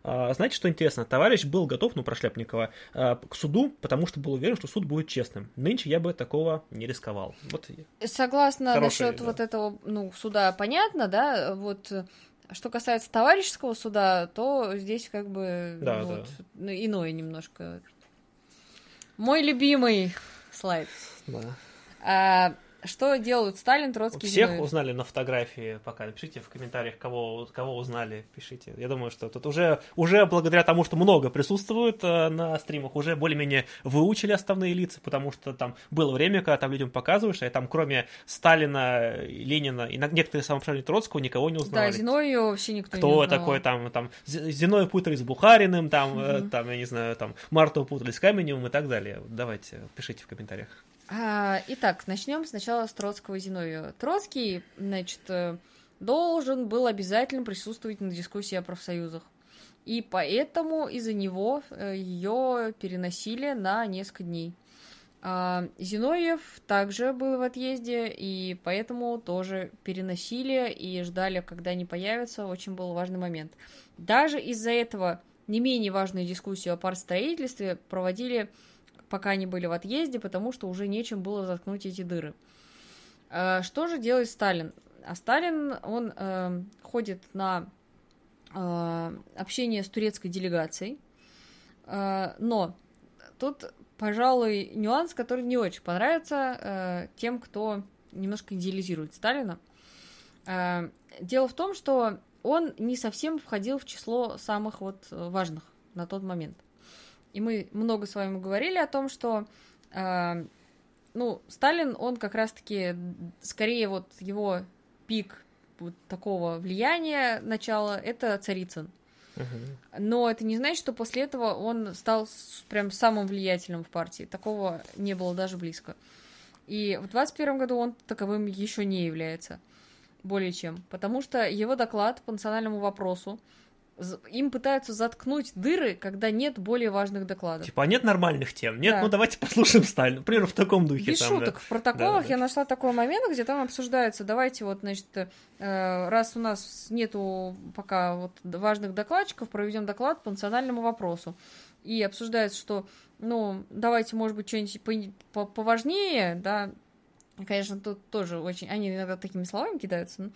А, знаете, что интересно? Товарищ был готов, ну, про Шляпникова, а, к суду, потому что был уверен, что суд будет честным. Нынче я бы такого не рисковал. Вот Согласна Хороший, насчет да. вот этого, ну, суда, понятно, да, вот э, что касается товарищеского суда, то здесь как бы Да, ну, да. вот, ну, иное немножко. Мой любимый слайд. да. А, что делают Сталин, Троцкий, Всех Зиновьев? узнали на фотографии пока. Напишите в комментариях, кого, кого узнали, пишите. Я думаю, что тут уже, уже благодаря тому, что много присутствует э, на стримах, уже более-менее выучили основные лица, потому что там было время, когда там людям показываешь, и там кроме Сталина, Ленина и некоторые самоправления Троцкого никого не Да, узнавали. Зиновьев вообще никто не Кто узнавал. такой там, там, Зи- Зиновьев путали с Бухариным, там, э, Мгм. там, я не знаю, там, Марту путали с Каменевым и так далее. Давайте, пишите в комментариях. А, итак, начнем сначала с Троцкого и Зиновьева. Троцкий, значит, э, должен был обязательно присутствовать на дискуссии о профсоюзах. И поэтому из-за него ее переносили на несколько дней. А, Зиновьев также был в отъезде, и поэтому тоже переносили и ждали, когда они появятся. Очень был важный момент. Даже из-за этого не менее важную дискуссию о партстроительстве проводили пока они были в отъезде, потому что уже нечем было заткнуть эти дыры. Э, Что же делает Сталин? А Сталин, он э, ходит на э, общение с турецкой делегацией, Э, но тут, пожалуй, нюанс, который не очень понравится э, тем, кто немножко идеализирует Сталина. Э, Дело в том, что он не совсем входил в число самых вот важных на тот момент. И мы много с вами говорили о том, что э, ну, Сталин, он как раз-таки скорее вот его пик вот такого влияния начала это Царицын. Но это не значит, что после этого он стал прям самым влиятельным в партии. Такого не было даже близко. И в 21 году он таковым еще не является. Более чем. Потому что его доклад по национальному вопросу им пытаются заткнуть дыры, когда нет более важных докладов. Типа, а нет нормальных тем? Нет, Да. ну давайте послушаем Сталина. Например, в таком духе. Без там, да. шуток. В протоколах Да, да. я нашла такой момент, где там обсуждается, давайте вот, значит, э, раз у нас нету пока вот важных докладчиков, проведем доклад по национальному вопросу. И обсуждается, что, ну, давайте, может быть, что-нибудь по- по- поважнее, да. Конечно, тут тоже очень... Они иногда такими словами кидаются. ну.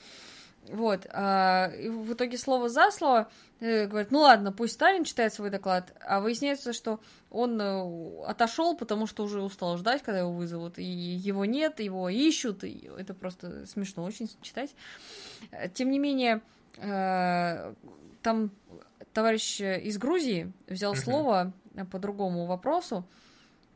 Вот. а, и в итоге слово за слово э, говорят, ну ладно, пусть Сталин читает свой доклад, а выясняется, что он э, отошел, потому что уже устал ждать, когда его вызовут, и его нет, его ищут, и это просто смешно очень читать. Тем не менее, э, там товарищ из Грузии взял слово по другому вопросу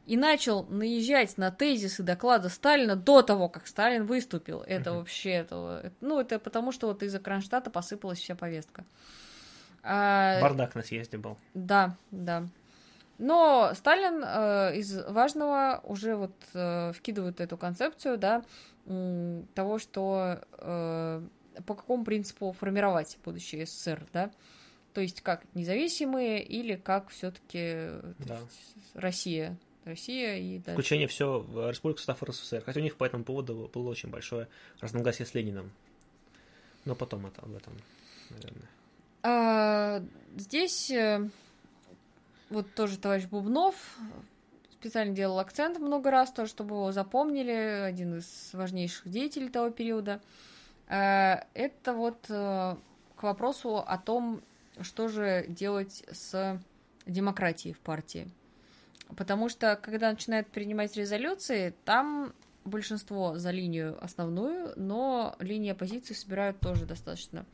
и начал наезжать на тезисы доклада Сталина до того, как Сталин выступил. Это Мгм. вообще, это, ну, это потому, что вот из-за Кронштадта посыпалась вся повестка. А, Бардак на съезде был. да, да. Но Сталин э, из важного уже вот э, вкидывает эту концепцию, да, м, того, что э, по какому принципу формировать будущее СССР, да, то есть как независимые или как все-таки Да. Россия, Россия и дальше. Включение все в Республику состав РСФСР. Хотя у них по этому поводу было очень большое разногласие с Лениным. Но потом это об этом, наверное. А, здесь э, вот тоже товарищ Бубнов специально делал акцент много раз, то, чтобы его запомнили, один из важнейших деятелей того периода. А, это вот э, к вопросу о том, что же делать с демократией в партии. Потому что, когда начинают принимать резолюции, там большинство за линию основную, но линии оппозиции собирают тоже достаточно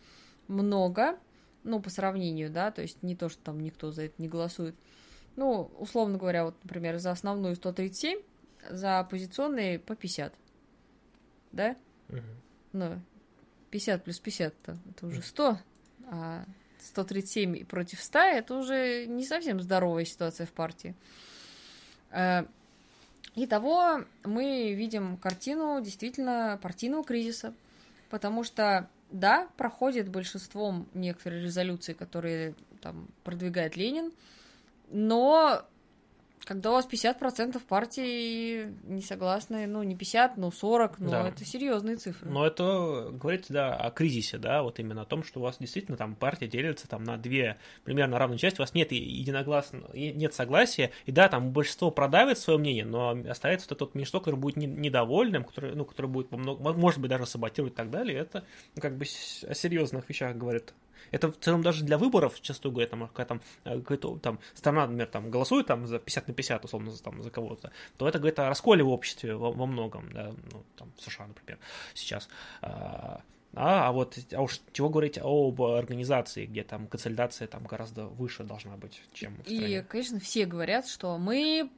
много, ну, по сравнению, да, то есть не то, что там никто за это не голосует. Ну, условно говоря, вот, например, за основную 137, за оппозиционные по 50. Да? Мгм. Ну, 50 плюс 50 -то, это уже 100, а 137 против 100 это уже не совсем здоровая ситуация в партии. Э, Итого мы видим картину действительно партийного кризиса, потому что, да, проходит большинством некоторые резолюции, которые там продвигает Ленин, но когда у вас 50% партии не согласны, ну, не 50, но 40, но да. это серьезные цифры. Но это говорит, да, о кризисе, да, вот именно о том, что у вас действительно там партия делится там на две примерно равные части, у вас нет единогласно, нет согласия, и да, там большинство продавит свое мнение, но остается этот меньшинство, который будет недовольным, который, ну, который будет, может быть, даже саботировать и так далее, это ну, как бы о серьезных вещах говорит это в целом даже для выборов, часто говоря, там, когда там, э, какая-то там страна, например, там, голосует там за 50 на 50, условно, за, там, за кого-то, то это говорит о расколе в обществе во, во многом, да, ну, там, в США, например, сейчас. А, а, а вот, а уж чего говорить об организации, где там консолидация там гораздо выше должна быть, чем в стране. И, конечно, все говорят, что мы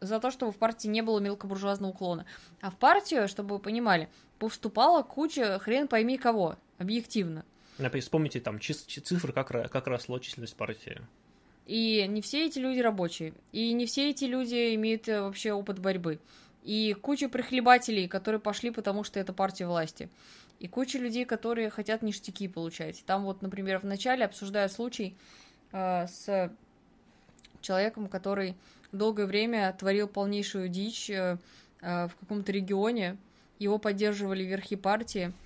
за то, чтобы в партии не было мелкобуржуазного уклона. А в партию, чтобы вы понимали, повступала куча хрен пойми кого, объективно. Вспомните там цифры, как, как росло численность партии. И не все эти люди рабочие, и не все эти люди имеют э, вообще опыт борьбы. И куча прихлебателей, которые пошли, потому что это партия власти. И куча людей, которые хотят ништяки получать. Там вот, например, в начале обсуждают случай э, с человеком, который долгое время творил полнейшую дичь э, э, в каком-то регионе. Его поддерживали верхи партии –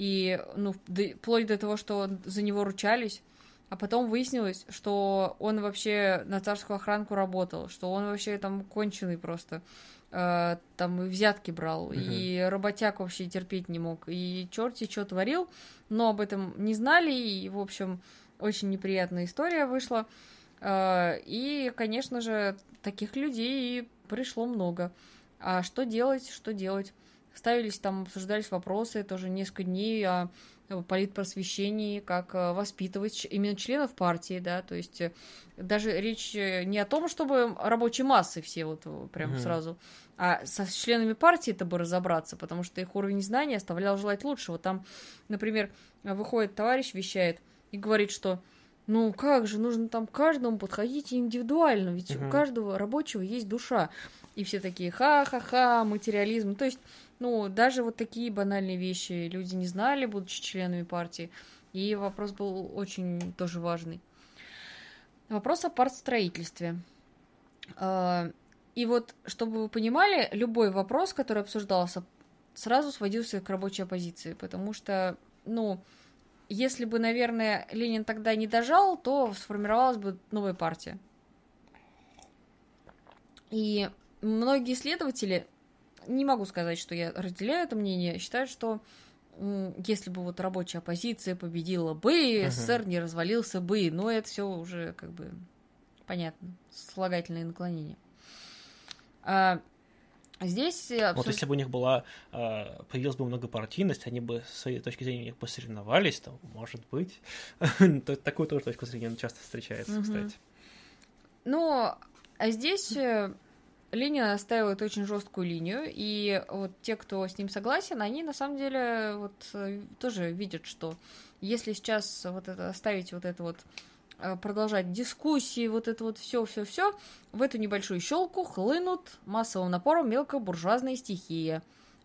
и, ну, вплоть до того, что за него ручались, а потом выяснилось, что он вообще на царскую охранку работал, что он вообще там конченый просто, э, там и взятки брал, угу. и работяг вообще терпеть не мог, и черти что творил, но об этом не знали, и, в общем, очень неприятная история вышла. Э, и, конечно же, таких людей пришло много. А что делать, что делать? Ставились там, обсуждались вопросы, тоже несколько дней о политпросвещении, как э, воспитывать именно членов партии, да, то есть э, даже речь э, не о том, чтобы рабочие массы все вот прям угу. сразу, а со членами партии это бы разобраться, потому что их уровень знания оставлял желать лучшего. Там, например, выходит товарищ, вещает и говорит, что ну как же, нужно там каждому подходить индивидуально, ведь угу. у каждого рабочего есть душа. И все такие ха-ха-ха, материализм. То есть ну, даже вот такие банальные вещи люди не знали, будучи членами партии. И вопрос был очень тоже важный. Вопрос о партстроительстве. А, и вот, чтобы вы понимали, любой вопрос, который обсуждался, сразу сводился к рабочей оппозиции, потому что, ну, если бы, наверное, Ленин тогда не дожал, то сформировалась бы новая партия. И многие исследователи не могу сказать, что я разделяю это мнение. Считаю, что если бы вот рабочая оппозиция победила бы, uh-huh. СССР не развалился бы, но это все уже как бы понятно, слагательные наклонения. А, здесь обсуж... Вот если бы у них была, а, появилась бы многопартийность, они бы с своей точки зрения них посоревновались, то, может быть, такую тоже точку зрения часто встречается, кстати. Ну, а здесь Ленин оставил очень жесткую линию, и вот те, кто с ним согласен, они на самом деле вот э, тоже видят, что если сейчас вот это оставить вот это вот э, продолжать дискуссии, вот это вот все, все, все, в эту небольшую щелку хлынут массовым напором мелкобуржуазные стихии,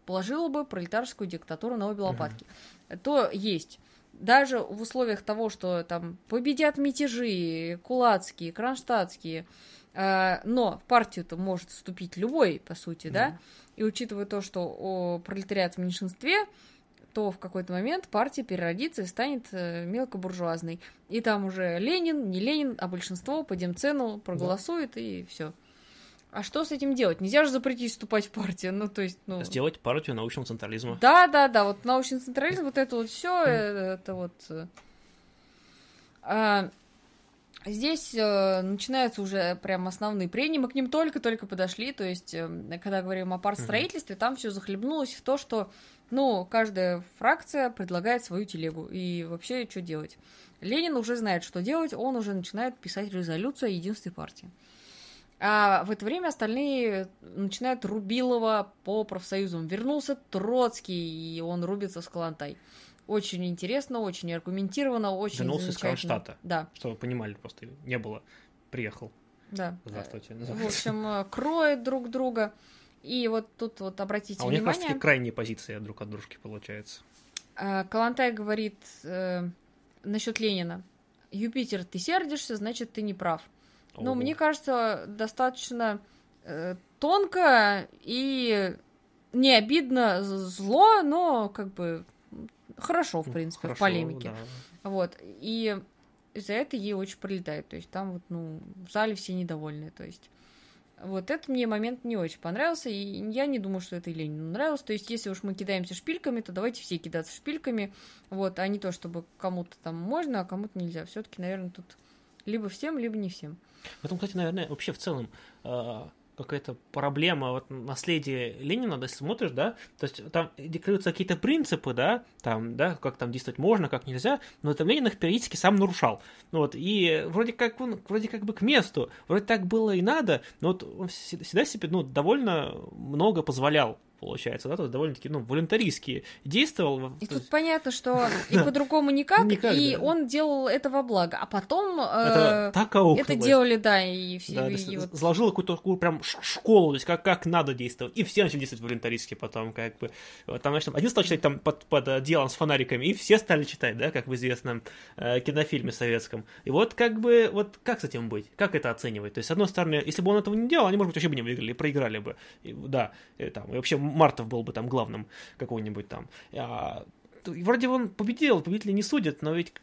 положила бы пролетарскую диктатуру на обе лопатки. Угу. То есть даже в условиях того, что там победят мятежи, кулацкие, кронштадтские, но в партию-то может вступить любой, по сути, да. да? И учитывая то, что о пролетариат в меньшинстве, то в какой-то момент партия переродится и станет э, мелкобуржуазной. И там уже Ленин, не Ленин, а большинство по демцену проголосует, да. и все. А что с этим делать? Нельзя же запретить вступать в партию. Ну, то есть, ну... Сделать партию научного централизма. Да, да, да. Вот научный централизм, вот это вот все, хм. это вот. Э, а, Здесь э, начинаются уже прям основные прения, мы к ним только-только подошли, то есть, э, когда говорим о партстроительстве, mm-hmm. там все захлебнулось в то, что, ну, каждая фракция предлагает свою телегу, и вообще, что делать? Ленин уже знает, что делать, он уже начинает писать резолюцию о единстве партии. А в это время остальные начинают Рубилова по профсоюзам. Вернулся Троцкий, и он рубится с Калантай. Очень интересно, очень аргументированно, очень Вернулся из Кронштадта. Да. Чтобы вы понимали, просто не было. Приехал. Да. Здравствуйте. В общем, э, кроют друг друга. И вот тут вот обратите А у них как раз внимание. крайние позиции друг от дружки получается. э, Калантай говорит э, насчет Ленина. Юпитер, ты сердишься, значит, ты не прав. Но Ого. мне кажется, достаточно э, тонко и не обидно зло, но как бы хорошо, в принципе, хорошо, в полемике. да. Вот. И из-за этого ей очень прилетает. То есть там вот, ну, в зале все недовольны. То есть вот этот мне момент не очень понравился, и я не думаю, что это и Ленину нравилось. То есть, если уж мы кидаемся шпильками, то давайте все кидаться шпильками, вот, а не то, чтобы кому-то там можно, а кому-то нельзя. Все-таки, наверное, тут либо всем, либо не всем. В этом, кстати, наверное, вообще в целом э, какая-то проблема вот наследия Ленина, если смотришь, да, то есть там декларируются какие-то принципы, да, там, да, как там действовать можно, как нельзя, но это Ленин их периодически сам нарушал. Ну вот, и вроде как он, вроде как бы к месту, вроде так было и надо, но вот он вс- всегда себе, ну, довольно много позволял, получается, да, то есть довольно-таки, ну, волонтаристски действовал. И тут есть понятно, что и по-другому никак, Никак, и да. он делал это во благо. А потом это э, так это делали, да, и все. Да, и вот заложил какую-то такую прям школу, то есть как, как надо действовать. И все начали действовать волонтаристски потом, как бы. Там, значит, один стал читать там под, под делом с фонариками, и все стали читать, да, как в известном э, кинофильме советском. И вот как бы, вот как с этим быть? Как это оценивать? То есть, с одной стороны, если бы он этого не делал, они, может быть, вообще бы не выиграли, проиграли бы. И, да, и, там, и вообще Мартов был бы там главным какой-нибудь там. А, вроде он победил, победители не судят, но ведь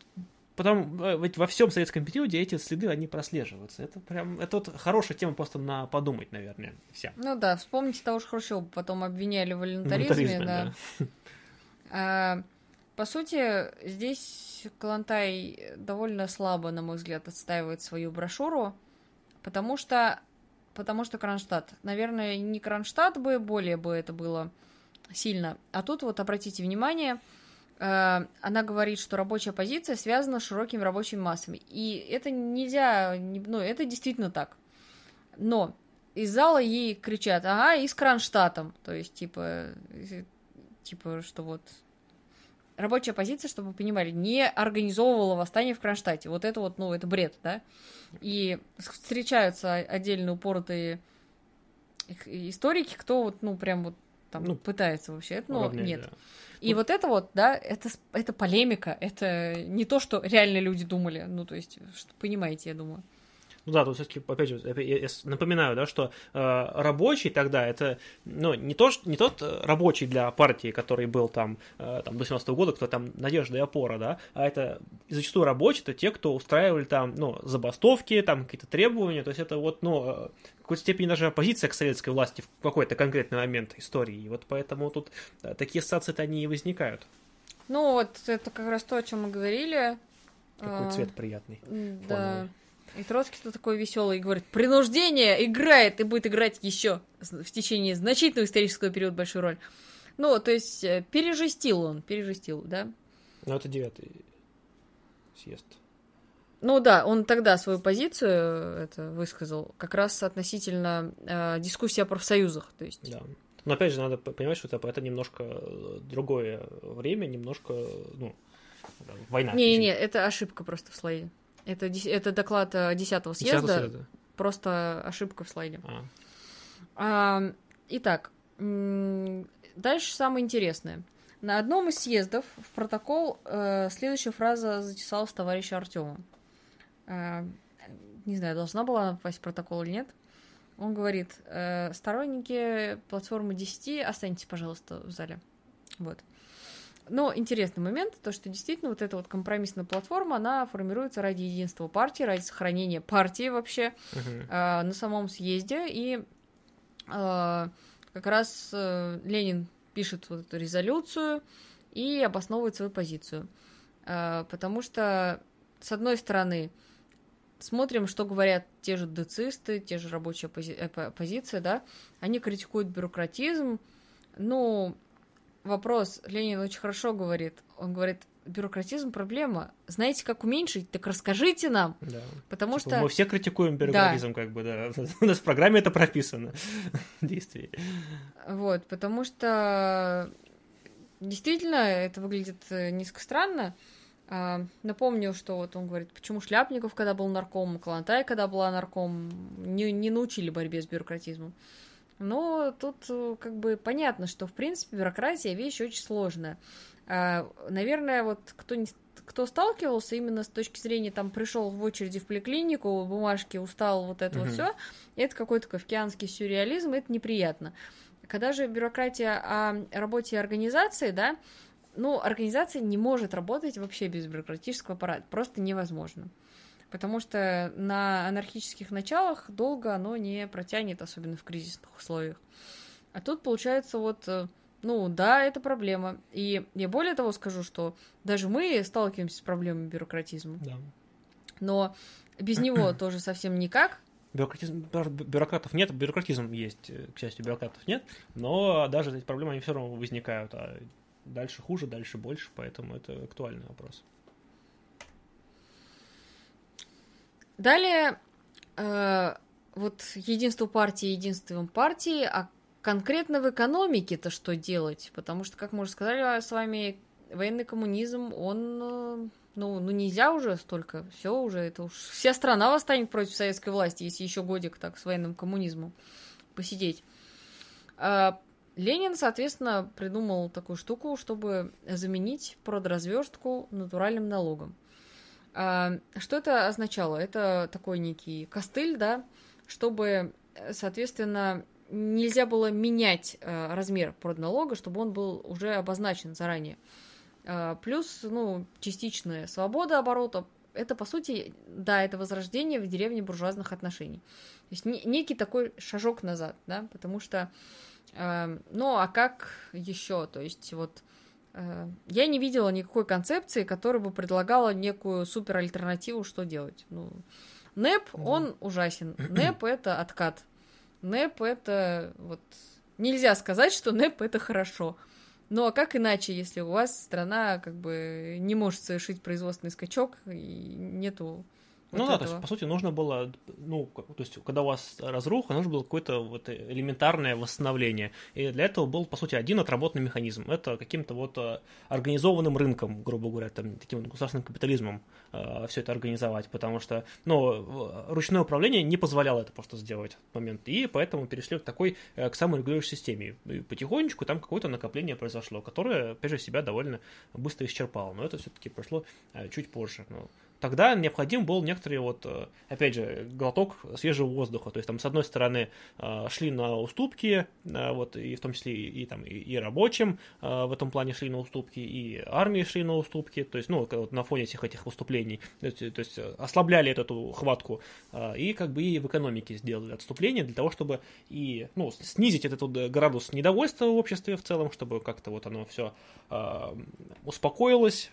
Потом, э, ведь во всем советском периоде эти следы, они прослеживаются. Это прям, это вот хорошая тема просто на подумать, наверное, вся. Ну да, вспомните того же Хрущева, потом обвиняли в волонтаризме, Волонтаризме, да. А, по сути, здесь Калантай довольно слабо, на мой взгляд, отстаивает свою брошюру, потому что, потому что Кронштадт. Наверное, не Кронштадт бы, более бы это было сильно. А тут вот обратите внимание, э, она говорит, что рабочая позиция связана с широкими рабочими массами. И это нельзя, не- ну, это действительно так. Но из зала ей кричат, ага, и с Кронштадтом. То есть, типа, э, типа, что вот рабочая позиция, чтобы вы понимали, не организовывала восстание в Кронштадте. Вот это вот, ну, это бред, да? И встречаются отдельно упоротые историки, кто вот, ну, прям вот там Ну, пытается вообще это, но Уравнять, нет. да. И вот это вот, да, это, это полемика, это не то, что реально люди думали. Ну, то есть, что, понимаете, я думаю. Ну да, тут все-таки, опять же, я- я напоминаю, да, что э, рабочий тогда это, ну, не, то, не тот э, рабочий для партии, который был там, э, там до 17 года, кто там надежда и опора, да, а это зачастую рабочие, это те, кто устраивали там, ну, забастовки, там какие-то требования, то есть это вот, ну, э, в какой-то степени даже оппозиция к советской власти в какой-то конкретный момент истории, и вот поэтому тут э, такие ассоциации-то они и возникают. Ну, вот это как раз то, о чем мы говорили. Какой А, цвет приятный. Да. фоновый. И Троцкий-то такой веселый и говорит, принуждение играет и будет играть еще в течение значительного исторического периода большую роль. Ну, то есть э, пережестил он, пережестил, да. Ну, это девятый съезд. Ну да, он тогда свою позицию э, это высказал, как раз относительно э, дискуссии о профсоюзах. То есть, Да. Но опять же, надо понимать, что это, это немножко э, другое время, немножко, ну, война. Не-не-не, это ошибка просто в слайде. Это, это доклад э, 10 Десятого съезда, съезда. просто ошибка в слайде. А, А, итак, дальше самое интересное. На одном из съездов в протокол э, следующая фраза затесалась товарища Артема. Э, не знаю, должна была она попасть в протокол или нет. Он говорит, э, сторонники платформы 10, останьтесь, пожалуйста, в зале. Вот. Но интересный момент, то, что действительно вот эта вот компромиссная платформа, она формируется ради единства партии, ради сохранения партии вообще мгм. э, на самом съезде, и э, как раз э, Ленин пишет вот эту резолюцию и обосновывает свою позицию. Э, потому что, с одной стороны, смотрим, что говорят те же децисты, те же рабочая пози- э, по- оппозиция, да, они критикуют бюрократизм, ну, вопрос, Ленин очень хорошо говорит, он говорит, бюрократизм проблема, знаете, как уменьшить, так расскажите нам, Да. потому Типа, что... Мы все критикуем бюрократизм, как бы, да. У нас в программе это прописано. Действие. Вот, потому что действительно это выглядит э, низко странно. А, напомню, что вот он говорит, почему Шляпников, когда был нарком, Калантай, когда была нарком, не, не научили борьбе с бюрократизмом. Но тут э, как бы понятно, что в принципе бюрократия вещь очень сложная. А, наверное, вот кто не кто сталкивался именно с точки зрения, там, пришел в очереди в поликлинику, бумажки, устал, вот это угу. вот все, это какой-то кавкианский сюрреализм, это неприятно. Когда же бюрократия о работе организации, да, ну, организация не может работать вообще без бюрократического аппарата, просто невозможно. Потому что на анархических началах долго оно не протянет, особенно в кризисных условиях. А тут получается вот э, ну да, это проблема. И я более того скажу, что даже мы сталкиваемся с проблемой бюрократизма. Да. Но без него тоже совсем никак. Бюрократизм, бюрократов нет, бюрократизм есть, э, к счастью, бюрократов нет, но даже эти проблемы, они все равно возникают, а дальше хуже, дальше больше, поэтому это актуальный вопрос. Далее, э, вот единство партии единством партии, а конкретно в экономике-то что делать? Потому что, как мы уже сказали с вами, военный коммунизм, он, э, ну, ну нельзя уже столько, все уже, это уж вся страна восстанет против советской власти, если еще годик так с военным коммунизмом посидеть. А Ленин, соответственно, придумал такую штуку, чтобы заменить продразверстку натуральным налогом. А, что это означало? Это такой некий костыль, да, чтобы, соответственно, нельзя было менять э, размер продналога, чтобы он был уже обозначен заранее. Э, плюс, ну, частичная свобода оборота, это, по сути, да, это возрождение в деревне буржуазных отношений. То есть не, некий такой шажок назад, да, потому что, э, ну, а как еще? То есть вот э, я не видела никакой концепции, которая бы предлагала некую супер альтернативу, что делать. Ну, НЭП, он ужасен. НЭП это откат НЭП это вот... Нельзя сказать, что НЭП это хорошо. Ну а как иначе, если у вас страна как бы не может совершить производственный скачок и нету вот ну этого. да, то есть, по сути, нужно было, ну, то есть, когда у вас разруха, нужно было какое-то вот элементарное восстановление. И для этого был, по сути, один отработанный механизм. Это каким-то вот э, организованным рынком, грубо говоря, там, таким государственным капитализмом э, все это организовать, потому что, ну, ручное управление не позволяло это просто сделать в момент. И поэтому перешли к такой, э, к саморегулирующей системе. И потихонечку там какое-то накопление произошло, которое, опять же, себя довольно быстро исчерпало. Но это все-таки прошло э, чуть позже. Ну, тогда необходим был некоторый вот, э, опять же, глоток свежего воздуха. То есть там с одной стороны э, шли на уступки, э, вот, и в том числе и, и, там, и, рабочим в этом плане шли на уступки, и армии шли на уступки, то есть, ну, вот на фоне всех этих выступлений, то есть, то есть ослабляли эту хватку, и как бы и в экономике сделали отступление для того, чтобы и, ну, снизить этот вот градус недовольства в обществе в целом, чтобы как-то вот оно все успокоилось,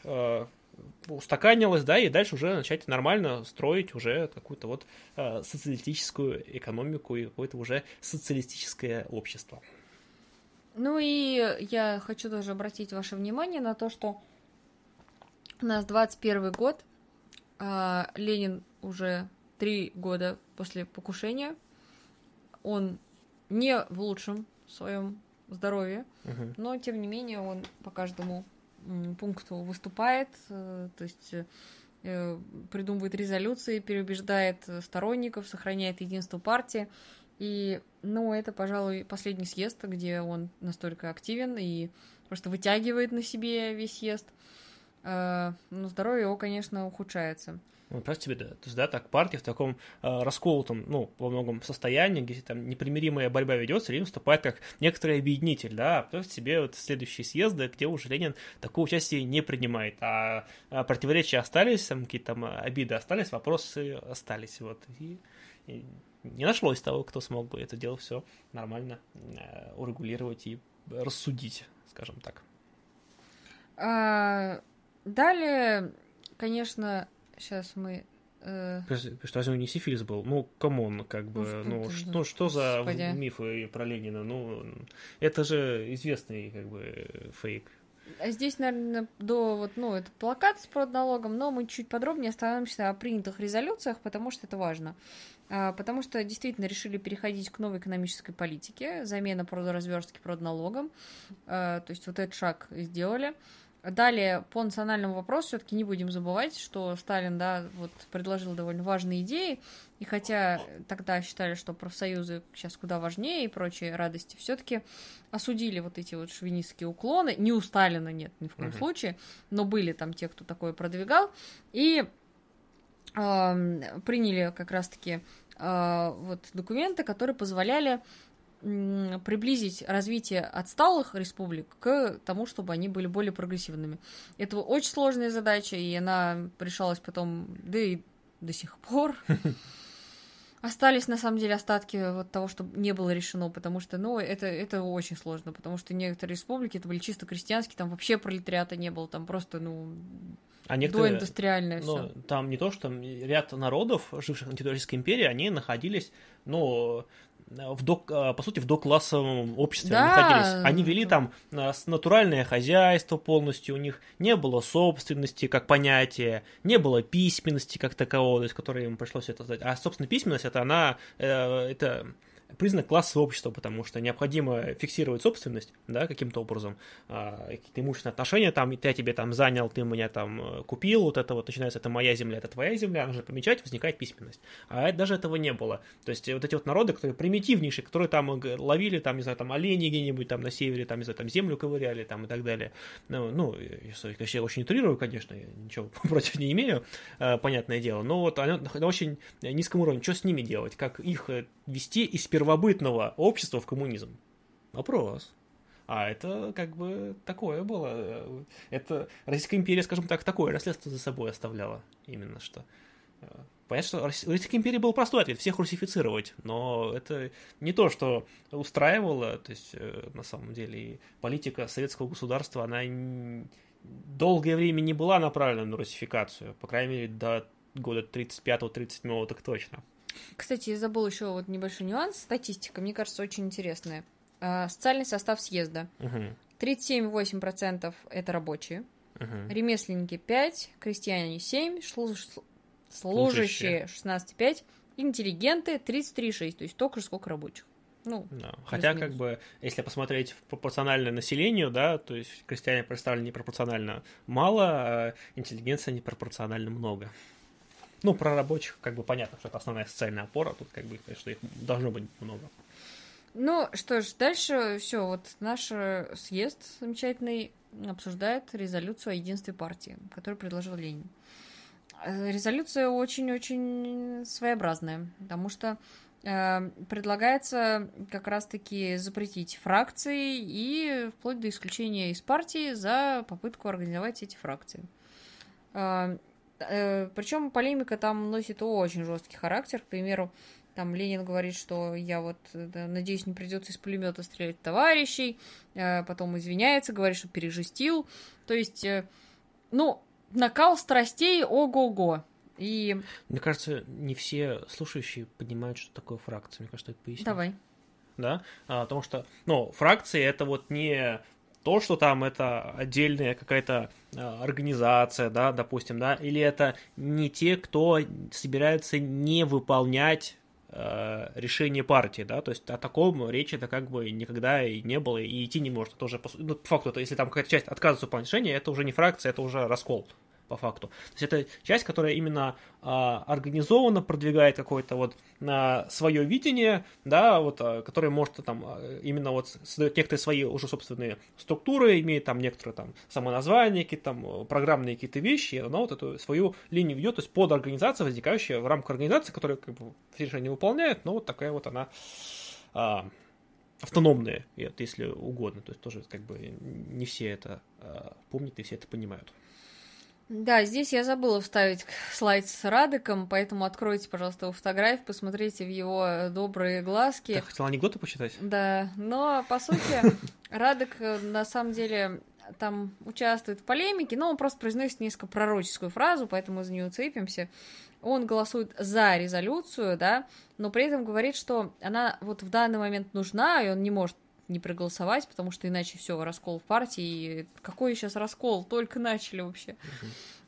устаканилось, да, и дальше уже начать нормально строить уже какую-то вот э, социалистическую экономику и какое-то уже социалистическое общество. Ну и я хочу тоже обратить ваше внимание на то, что у нас 21 год, а Ленин уже три года после покушения, он не в лучшем своем здоровье, угу. но тем не менее он по каждому пункту выступает, э, то есть э, придумывает резолюции, переубеждает сторонников, сохраняет единство партии. И, ну, это, пожалуй, последний съезд, где он настолько активен и просто вытягивает на себе весь съезд. Э, но здоровье его, конечно, ухудшается. Ну, представь себе, да, то есть, да, так партия в таком э, расколотом, ну, во многом состоянии, где там непримиримая борьба ведется, Ленин выступает как некоторый объединитель, да, а представь себе вот следующие съезды, где уже Ленин такое участие не принимает, а, а противоречия остались, там какие-то там обиды остались, вопросы остались, вот, и, и не нашлось того, кто смог бы это дело все нормально э, урегулировать и рассудить, скажем так. А, далее, конечно, Сейчас мы... Э... Что, разве не сифилис был? Ну, come on, как бы, ну, ну, что, ну, что за Господи. мифы про Ленина? Ну, это же известный, как бы, фейк. А здесь, наверное, до вот, ну, это плакат с продналогом, но мы чуть подробнее остановимся о принятых резолюциях, потому что это важно. А, потому что действительно решили переходить к новой экономической политике, замена продразверстки продналогом. А, то есть вот этот шаг сделали. Далее, по национальному вопросу, все-таки не будем забывать, что Сталин, да, вот предложил довольно важные идеи, и хотя тогда считали, что профсоюзы сейчас куда важнее и прочие радости, все-таки осудили вот эти вот шовинистские уклоны. Не у Сталина нет ни в коем uh-huh. случае, но были там те, кто такое продвигал, и э, приняли как раз-таки э, вот документы, которые позволяли приблизить развитие отсталых республик к тому, чтобы они были более прогрессивными. Это очень сложная задача, и она решалась потом, да и до сих пор. Остались, на самом деле, остатки вот того, что не было решено, потому что, ну, это, это очень сложно, потому что некоторые республики, это были чисто крестьянские, там вообще пролетариата не было, там просто, ну, а некоторые, доиндустриальное ну, все. Там не то, что там ряд народов, живших на территории Российской империи, они находились, ну, в до, а, по сути, в доклассовом обществе да. находились. Они вели там а, натуральное хозяйство полностью, у них не было собственности как понятия, не было письменности как такового, то есть, которой им пришлось это сдать. А, собственно, письменность, это она, э, это признак класса общества, потому что необходимо фиксировать собственность, да, каким-то образом, а, какие-то имущественные отношения, там, я тебе там занял, ты меня там э, купил, вот это вот начинается, это моя земля, это твоя земля, нужно помечать, возникает письменность. А это, даже этого не было. То есть вот эти вот народы, которые примитивнейшие, которые там ловили, там, не знаю, там оленей где-нибудь там на севере, там, не знаю, там землю ковыряли, там и так далее. Ну, ну я, я очень утрирую, конечно, ничего против не имею, э, понятное дело, но вот они на очень низком уровне, что с ними делать, как их э, вести из первобытного общества в коммунизм? Вопрос. А это как бы такое было. Это Российская империя, скажем так, такое наследство за собой оставляла. Именно что. Понятно, что у Российской империи был простой ответ – всех русифицировать, но это не то, что устраивало, то есть, э, на самом деле, политика советского государства, она долгое время не была направлена на русификацию, по крайней мере, до года 35-37 так точно. Кстати, я забыл еще вот небольшой нюанс. Статистика, мне кажется, очень интересная. А, социальный состав съезда. Угу. 37,8% это рабочие. Угу. Ремесленники 5, крестьяне 7, служ... служащие 16,5, интеллигенты 33,6, то есть только же сколько рабочих. Ну, да. Хотя, как бы, если посмотреть пропорционально населению, да, то есть крестьяне представлены непропорционально мало, а интеллигенция непропорционально много. Ну, про рабочих, как бы понятно, что это основная социальная опора, тут как бы, что их должно быть много. Ну, что ж, дальше все, вот наш э, съезд замечательный обсуждает резолюцию о единстве партии, которую предложил Ленин. Э, резолюция очень-очень своеобразная, потому что э, предлагается как раз-таки запретить фракции и вплоть до исключения из партии за попытку организовать эти фракции. Э, Причем полемика там носит очень жесткий характер. К примеру, там Ленин говорит, что я вот да, надеюсь, не придется из пулемета стрелять товарищей. Э, потом извиняется, говорит, что пережестил. То есть, э, ну, накал страстей ого-го. И... Мне кажется, не все слушающие понимают, что такое фракция. Мне кажется, это пояснить. Давай. Да, а, потому что, ну, фракции это вот не то, что там это отдельная какая-то а, организация, да, допустим, да, или это не те, кто собирается не выполнять э, решение партии, да, то есть о таком речи это как бы никогда и не было, и идти не может. Это уже, по, ну, по факту, это, если там какая-то часть отказывается от решения, это уже не фракция, это уже раскол по факту. То есть это часть, которая именно а, организованно продвигает какое-то вот а, свое видение, да, вот, а, которое может там а, именно вот создает некоторые свои уже собственные структуры, имеет там некоторые там самоназвания, какие-то там программные какие-то вещи, и она вот эту свою линию ведет, то есть под организацию, возникающая в рамках организации, которая как бы все решения выполняет, но вот такая вот она а, автономная, если угодно, то есть тоже как бы не все это а, помнят и все это понимают. Да, здесь я забыла вставить слайд с Радыком, поэтому откройте, пожалуйста, его фотографию, посмотрите в его добрые глазки. Ты хотела анекдоты почитать? Да, но, по сути, Радык, э, на самом деле, там участвует в полемике, но он просто произносит несколько пророческую фразу, поэтому за нее цепимся. Он голосует за резолюцию, да, но при этом говорит, что она вот в данный момент нужна, и он не может не проголосовать, потому что иначе все, раскол в партии. Какой сейчас раскол? Только начали вообще.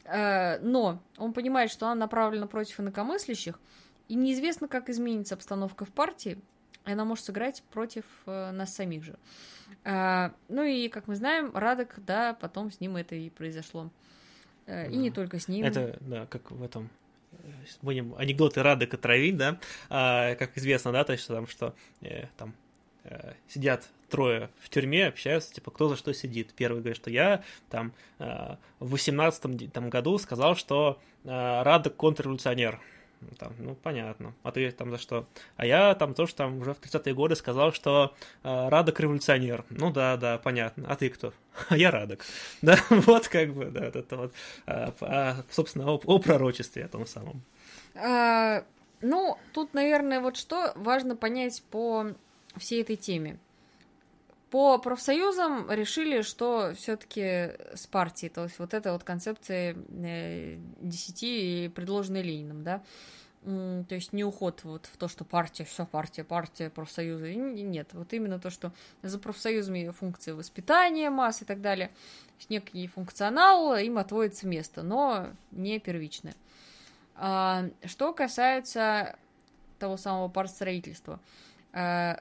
Э, но он понимает, что она направлена против инакомыслящих, и неизвестно, как изменится обстановка в партии. и она может сыграть против э, нас самих же. А, ну и, как мы знаем, Радок, да, потом с ним это и произошло. И не только с ним. Это, да, как в этом будем анекдоты Радека травить, да, а, как известно, да, то есть там, что э, там э, сидят трое в тюрьме, общаются, типа, кто за что сидит. Первый говорит, что я там э, в 18 там, году сказал, что э, Радек контрреволюционер. Там, ну, понятно. А ты там за что? А я там тоже там уже в 30-е годы сказал, что э, Радок революционер. Ну да, да, понятно. А ты кто? А я Радок. Да, вот как бы, да, это вот, а, а, собственно, о, о пророчестве о том самом. А, ну, тут, наверное, вот что важно понять по всей этой теме. По профсоюзам решили, что все-таки с партией, то есть вот эта вот концепция э, десяти, предложенной Лениным, да, то есть не уход вот в то, что партия, все партия, партия, профсоюзы. Нет, вот именно то, что за профсоюзами функции воспитания масс и так далее, некий функционал, им отводится место, но не первичное. А, что касается того самого партстроительства, а,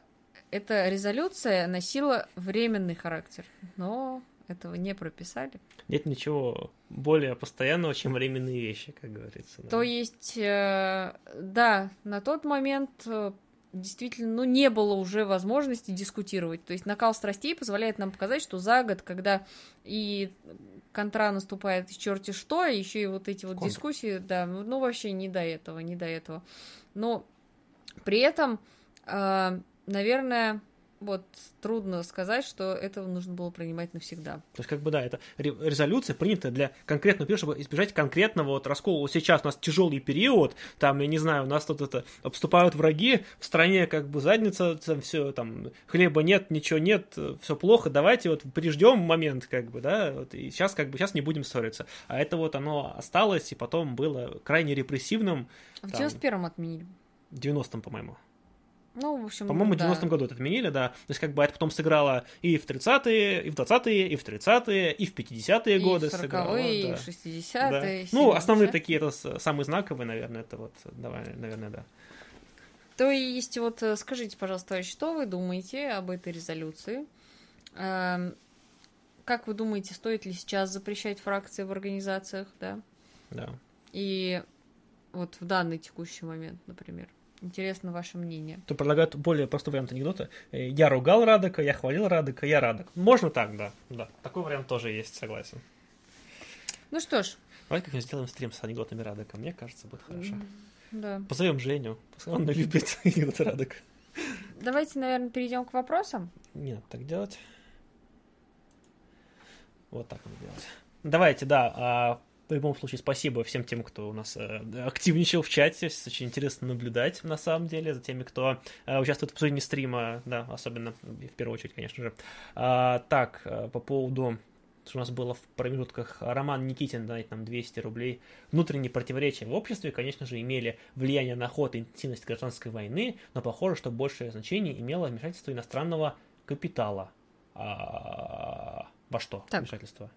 эта резолюция носила временный характер, но этого не прописали. Нет ничего более постоянного, чем временные вещи, как говорится. Да. То есть, э, да, на тот момент э, действительно, ну, не было уже возможности дискутировать. То есть накал страстей позволяет нам показать, что за год, когда и контра наступает черти что, еще и вот эти вот Контр. дискуссии, да, ну, вообще не до этого, не до этого. Но при этом э, наверное, вот трудно сказать, что этого нужно было принимать навсегда. То есть, как бы, да, это резолюция принята для конкретного периода, чтобы избежать конкретного вот раскола. Сейчас у нас тяжелый период, там, я не знаю, у нас тут это обступают враги, в стране как бы задница, там все, там, хлеба нет, ничего нет, все плохо, давайте вот приждем момент, как бы, да, вот, и сейчас, как бы, сейчас не будем ссориться. А это вот оно осталось, и потом было крайне репрессивным. В 91-м отменили. В 90-м, по-моему. Ну, в общем, По-моему, да. в 90-м году это отменили, да. То есть, как бы это потом сыграло и в 30-е, и в 20-е, и в 30-е, и в 50-е и годы в 40-е, сыграло. И да. в 60-е, да. Ну, основные такие, это самые знаковые, наверное, это вот, давай, наверное, да. То есть, вот э, скажите, пожалуйста, что вы думаете об этой резолюции? Эм, как вы думаете, стоит ли сейчас запрещать фракции в организациях, да? Да. И вот в данный текущий момент, например. Интересно ваше мнение. То предлагают более простой вариант анекдота. Э, я ругал Радока, я хвалил Радока, я Радок. Можно так, да. Да. Такой вариант тоже есть, согласен. Ну что ж. Давай как-нибудь сделаем стрим с анекдотами Радока. Мне кажется, будет хорошо. Да. Позовем Женю. Он любит анекдоты Радока. Давайте, наверное, перейдем к вопросам. Не надо так делать. Вот так надо делать. Давайте, да, а в любом случае, спасибо всем тем, кто у нас э, активничал в чате. Очень интересно наблюдать, на самом деле, за теми, кто э, участвует в обсуждении стрима, да, особенно, в первую очередь, конечно же. А, так, э, по поводу что у нас было в промежутках Роман Никитин донатит нам 200 рублей. Внутренние противоречия в обществе, конечно же, имели влияние на ход и интенсивность гражданской войны, но похоже, что большее значение имело вмешательство иностранного капитала. А, во что так. вмешательство?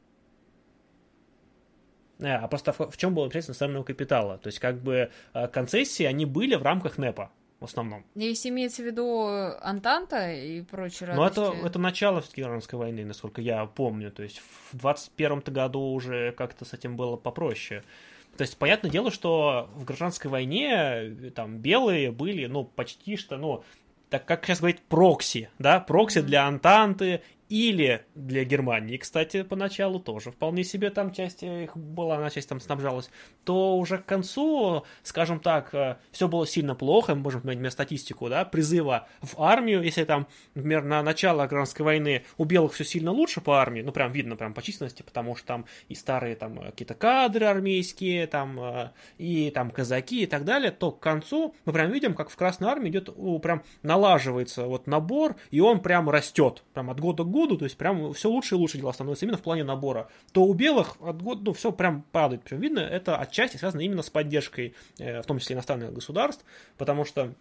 Э, а просто в, в чем было интересно иностранного капитала? То есть, как бы э, концессии, они были в рамках НЭПа в основном. Если имеется в виду Антанта и прочие Ну, это, это начало Гражданской войны, насколько я помню. То есть в 21-м году уже как-то с этим было попроще. То есть, понятное дело, что в гражданской войне э, там белые были, ну, почти что, ну, так как сейчас говорить, прокси, да, прокси mm-hmm. для Антанты или для Германии, кстати, поначалу тоже вполне себе там часть их была, она часть там снабжалась, то уже к концу, скажем так, э, все было сильно плохо, мы можем посмотреть статистику, да, призыва в армию, если там, например, на начало гражданской войны у белых все сильно лучше по армии, ну, прям видно прям по численности, потому что там и старые там какие-то кадры армейские, там, э, и там казаки и так далее, то к концу мы прям видим, как в Красной армии идет, прям налаживается вот набор, и он прям растет, прям от года к году, году, то есть прям все лучше и лучше дела становятся именно в плане набора, то у белых от года, ну, все прям падает. Причем видно, это отчасти связано именно с поддержкой, э, в том числе иностранных государств, потому что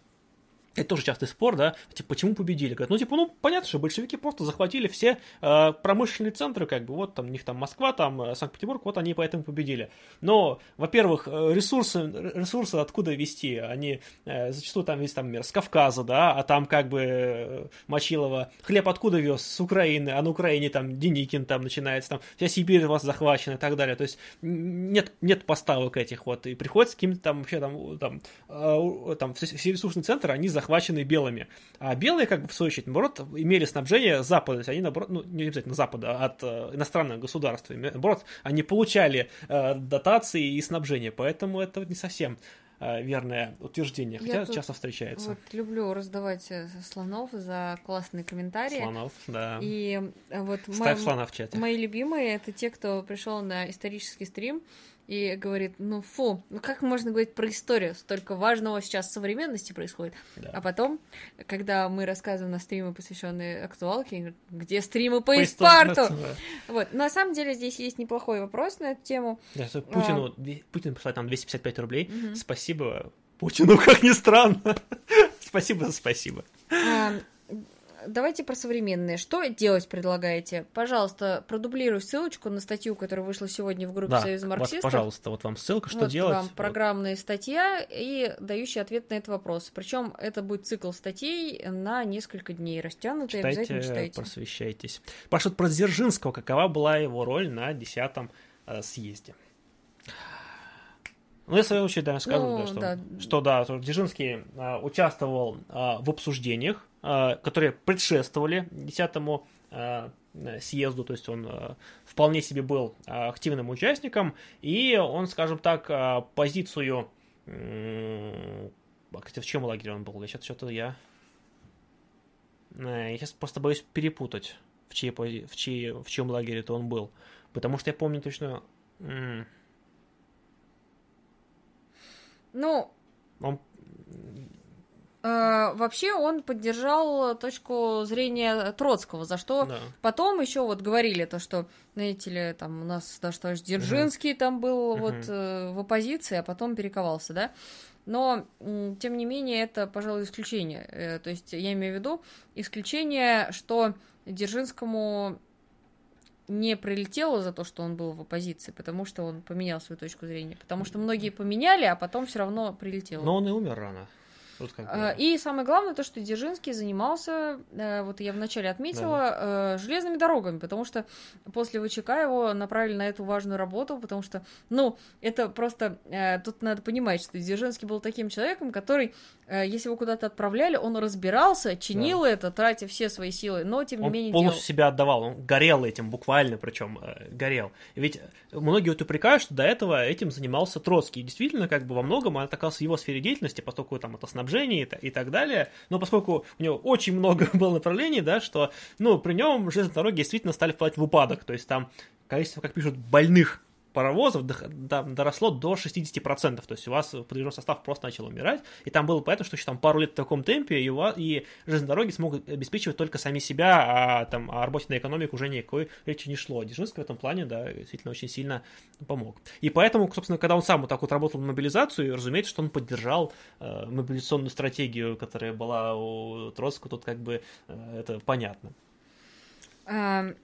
это тоже частый спор, да, типа, почему победили? Говорят, ну, типа, ну, понятно, что большевики просто захватили все э, промышленные центры, как бы, вот там, у них там Москва, там э, Санкт-Петербург, вот они поэтому победили. Но, во-первых, э, ресурсы, ресурсы откуда вести? Они э, зачастую там весь там мир с Кавказа, да, а там как бы э, Мочилова хлеб откуда вез? С Украины, а на Украине там Деникин там начинается, там вся Сибирь у вас захвачена и так далее. То есть нет, нет поставок этих вот, и приходится каким-то там вообще там, там, э, там все, все ресурсные центры, они захвачены захвачены белыми. А белые, как бы, в свою очередь, наоборот, имели снабжение Запада, то есть они, наоборот, ну, не обязательно Запада, а от э, иностранных государств. Наоборот, они получали э, дотации и снабжение, поэтому это не совсем э, верное утверждение, хотя Я часто встречается. Вот люблю раздавать э, слонов за классные комментарии. Слонов, да. И э, вот Ставь мо- слона в чате. Мои любимые это те, кто пришел на исторический стрим и говорит, ну фу, ну как можно говорить про историю? Столько важного сейчас в современности происходит. Да. А потом, когда мы рассказываем на стримы, посвященные актуалке, где стримы по, по Испарту? Да. Вот. На самом деле здесь есть неплохой вопрос на эту тему. Да, Путину, а... Путин прислал там 255 рублей. Угу. Спасибо Путину, как ни странно. спасибо за спасибо. А, давайте про современные. Что делать предлагаете? Пожалуйста, продублируй ссылочку на статью, которая вышла сегодня в группе да, Союза марксистов. Вот, пожалуйста, вот вам ссылка, что вот делать. вам программная статья и дающий ответ на этот вопрос. Причем это будет цикл статей на несколько дней растянутый. Читайте, обязательно читайте. просвещайтесь. Пашут про Дзержинского, какова была его роль на 10 э, съезде. Ну, я в свою очередь да, скажу, ну, да, что, да. что да, Дзержинский а, участвовал а, в обсуждениях, которые предшествовали 10-му а, съезду, то есть он а, вполне себе был активным участником, и он, скажем так, позицию... Кстати, в чем лагере он был? Я сейчас что-то я... Я сейчас просто боюсь перепутать, в, чьей, в, чьей, в чем лагере это он был. Потому что я помню точно... Ну, он... Э, вообще он поддержал точку зрения Троцкого, за что да. потом еще вот говорили то, что, знаете ли, там у нас даже товарищ Дзержинский угу. там был угу. вот э, в оппозиции, а потом перековался, да. Но, тем не менее, это, пожалуй, исключение. Э, то есть я имею в виду исключение, что Дзержинскому не прилетело за то, что он был в оппозиции, потому что он поменял свою точку зрения. Потому что многие поменяли, а потом все равно прилетело. Но он и умер рано. А, и самое главное то, что Дзержинский занимался, э, вот я вначале отметила, да. Э, железными дорогами, потому что после ВЧК его направили на эту важную работу, потому что, ну, это просто, э, тут надо понимать, что Дзержинский был таким человеком, который, если его куда-то отправляли, он разбирался, чинил да. это, тратя все свои силы, но тем не он менее полностью делал. себя отдавал, он горел этим, буквально причем горел. Ведь многие вот упрекают, что до этого этим занимался Троцкий. И действительно, как бы во многом это оказалось его сфере деятельности, поскольку там это снабжении и так далее. Но поскольку у него очень много было направлений, да, что, ну, при нем железные дороги действительно стали впадать в упадок. То есть там количество, как пишут, больных паровозов доросло до 60%, то есть у вас подвижной состав просто начал умирать, и там было понятно, что еще там пару лет в таком темпе, и, у вас, и железные дороги смогут обеспечивать только сами себя, а там о работе на экономику уже никакой речи не шло. Дзержинский в этом плане, да, действительно очень сильно помог. И поэтому, собственно, когда он сам вот так вот работал на мобилизацию, разумеется, что он поддержал э, мобилизационную стратегию, которая была у Троцкого, тут как бы э, это понятно. Um...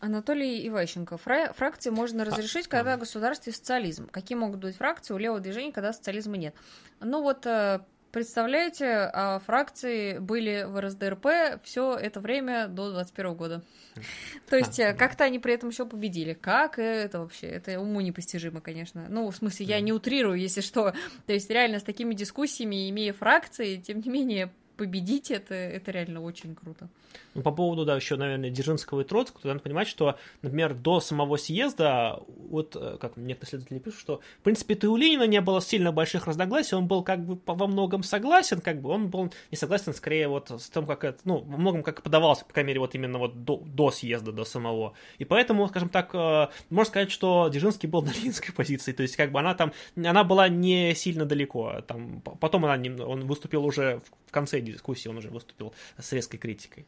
Анатолий Иващенко. Фра- фракции можно а, разрешить, когда в государстве социализм. Какие могут быть фракции у левого движения, когда социализма нет? Ну вот, э, представляете, а фракции были в РСДРП все это время до 21 года. То есть, э, как-то они при этом еще победили. Как это вообще? Это уму непостижимо, конечно. Ну, в смысле, я не утрирую, если что. То есть, реально, с такими дискуссиями, имея фракции, тем не менее, победить это, это реально очень круто. Ну, по поводу, да, еще, наверное, Дзержинского и Троцкого, то надо понимать, что, например, до самого съезда, вот, э, как некоторые исследователи пишут, что, в принципе, и у Ленина не было сильно больших разногласий, он был как бы во многом согласен, как бы он был не согласен, скорее, вот с тем, как это, ну, во многом как подавался, по крайней мере, вот именно вот до, до съезда, до самого. И поэтому, скажем так, э, можно сказать, что Дзержинский был на ленинской позиции, то есть, как бы она там, она была не сильно далеко, там, потом она, он выступил уже в конце дискуссии, он уже выступил с резкой критикой.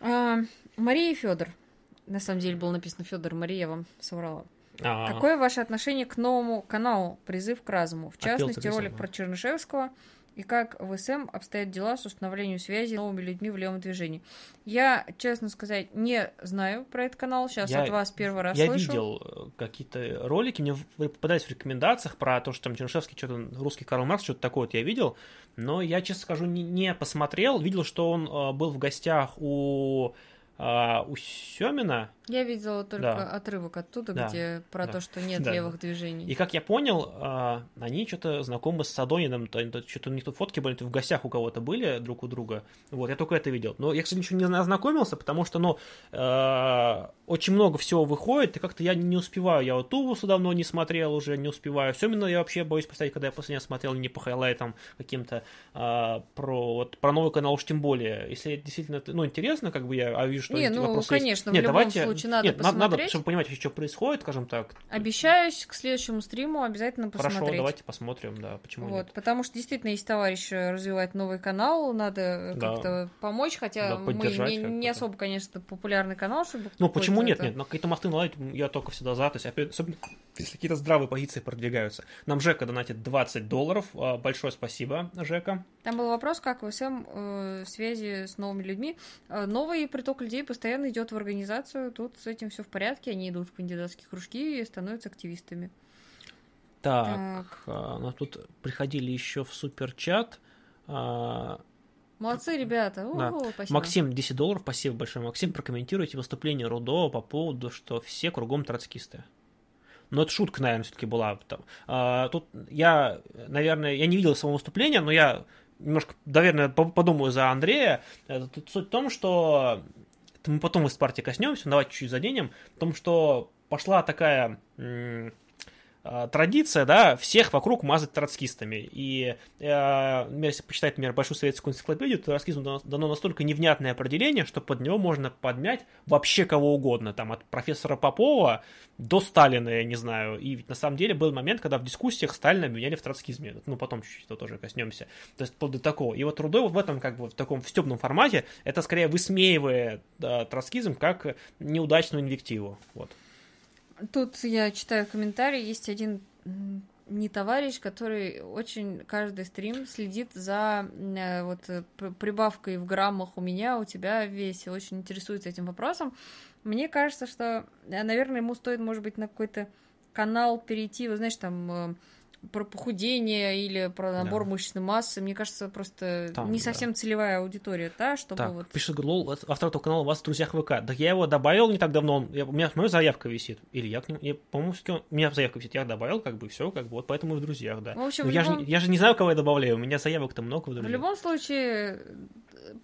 А, Мария Федор. На самом деле было написано Федор Мария, я вам соврала. А-а-а. Какое ваше отношение к новому каналу «Призыв к разуму»? В частности, ролик про Чернышевского и как в СМ обстоят дела с установлением связи с новыми людьми в левом движении. Я, честно сказать, не знаю про этот канал, сейчас Я- от вас первый раз Я слышу. видел э, какие-то ролики, мне попадались в рекомендациях про то, что там Чернышевский, что-то русский Карл Маркс, что-то такое вот я видел, но я, честно скажу, не, не посмотрел. Видел, что он э, был в гостях у, э, у Семина, Я видела только Да. отрывок оттуда, Да, где про да. то, что нет Да, левых движений. И как я понял, а, они что-то знакомы с то что-то у них тут фотки были, в гостях у кого-то были друг у друга. Вот, я только это видел. Но я, кстати, ничего не ознакомился, потому что, ну, э, очень много всего выходит, и как-то я не успеваю. Я вот Тувусу давно не смотрел уже, не успеваю. Семина я вообще боюсь представить, когда я последний смотрел не по хайлайтам каким-то а, про, вот, про новый канал уж тем более. Если действительно, ну, интересно, как бы я а вижу, что Не, ну, вопросы есть. конечно, в Нет, любом давайте, случае надо нет, на- надо, посмотреть. чтобы понимать, что происходит, скажем так. Обещаюсь к следующему стриму обязательно Хорошо, посмотреть. давайте посмотрим, да, почему Вот, нет. потому что действительно есть товарищ э, развивает новый канал, надо э, Да. если помочь, хотя Да, мы не, не как-то. особо, конечно, популярный канал, чтобы Ну, почему нет? это- Нет, на какие-то мосты наладить я только всегда за. То есть, опять, особенно, если какие-то здравые позиции продвигаются. Нам Жека донатит 20 долларов. А, Большое спасибо, Жека. Там был вопрос, как в СМ э, связи с новыми людьми. Новый приток людей постоянно идет в организацию, тут с этим все в порядке, они идут в кандидатские кружки и становятся активистами. Так, Так. а, ну, тут приходили еще в суперчат. А, Молодцы, ребята. Да. Спасибо. Максим, 10 долларов, спасибо большое. Максим, прокомментируйте выступление Рудова по поводу, что все кругом троцкисты. Но это шутка, наверное, все-таки была. Там, а, тут я, наверное, я не видел самого выступления, но я немножко, наверное, по- подумаю за Андрея. Э, Тут суть в том, что это мы потом из партии коснемся, давайте чуть-чуть заденем, в том, что пошла такая традиция, да, всех вокруг мазать троцкистами. И э, если почитать, например, Большую советскую энциклопедию, то троцкизму дано, настолько невнятное определение, что под него можно подмять вообще кого угодно, там, от профессора Попова до Сталина, я не знаю. И ведь на самом деле был момент, когда в дискуссиях Сталина обвиняли в троцкизме. Ну, потом чуть-чуть тоже коснемся. То есть, вплоть такого. И вот Трудой вот в этом, как бы, в таком в стебном формате, это скорее высмеивая да, троцкизм как неудачную инвективу. Вот. Тут я читаю комментарий, есть один не товарищ, который очень каждый стрим следит за э, вот э, прибавкой в граммах. У меня, у тебя весь, и очень интересуется этим вопросом. Мне кажется, что, э, наверное, ему стоит, может быть, на какой-то канал перейти, вы знаешь, там э, про похудение или про набор Да. мышечной массы. Мне кажется, просто Там, не да. совсем целевая аудитория, та, чтобы Так, вот... пишет Лол, автор этого канала у вас в друзьях ВК. Да я его добавил не так давно, он- я- у меня моя заявка висит. Или я к нему, я, по-моему, у меня заявка висит, я добавил, как бы, все, как бы, вот поэтому и в друзьях, да. В общем, Ну, в я, любом- же, я же не знаю, кого я добавляю, у меня заявок-то много в В друзьях. любом случае,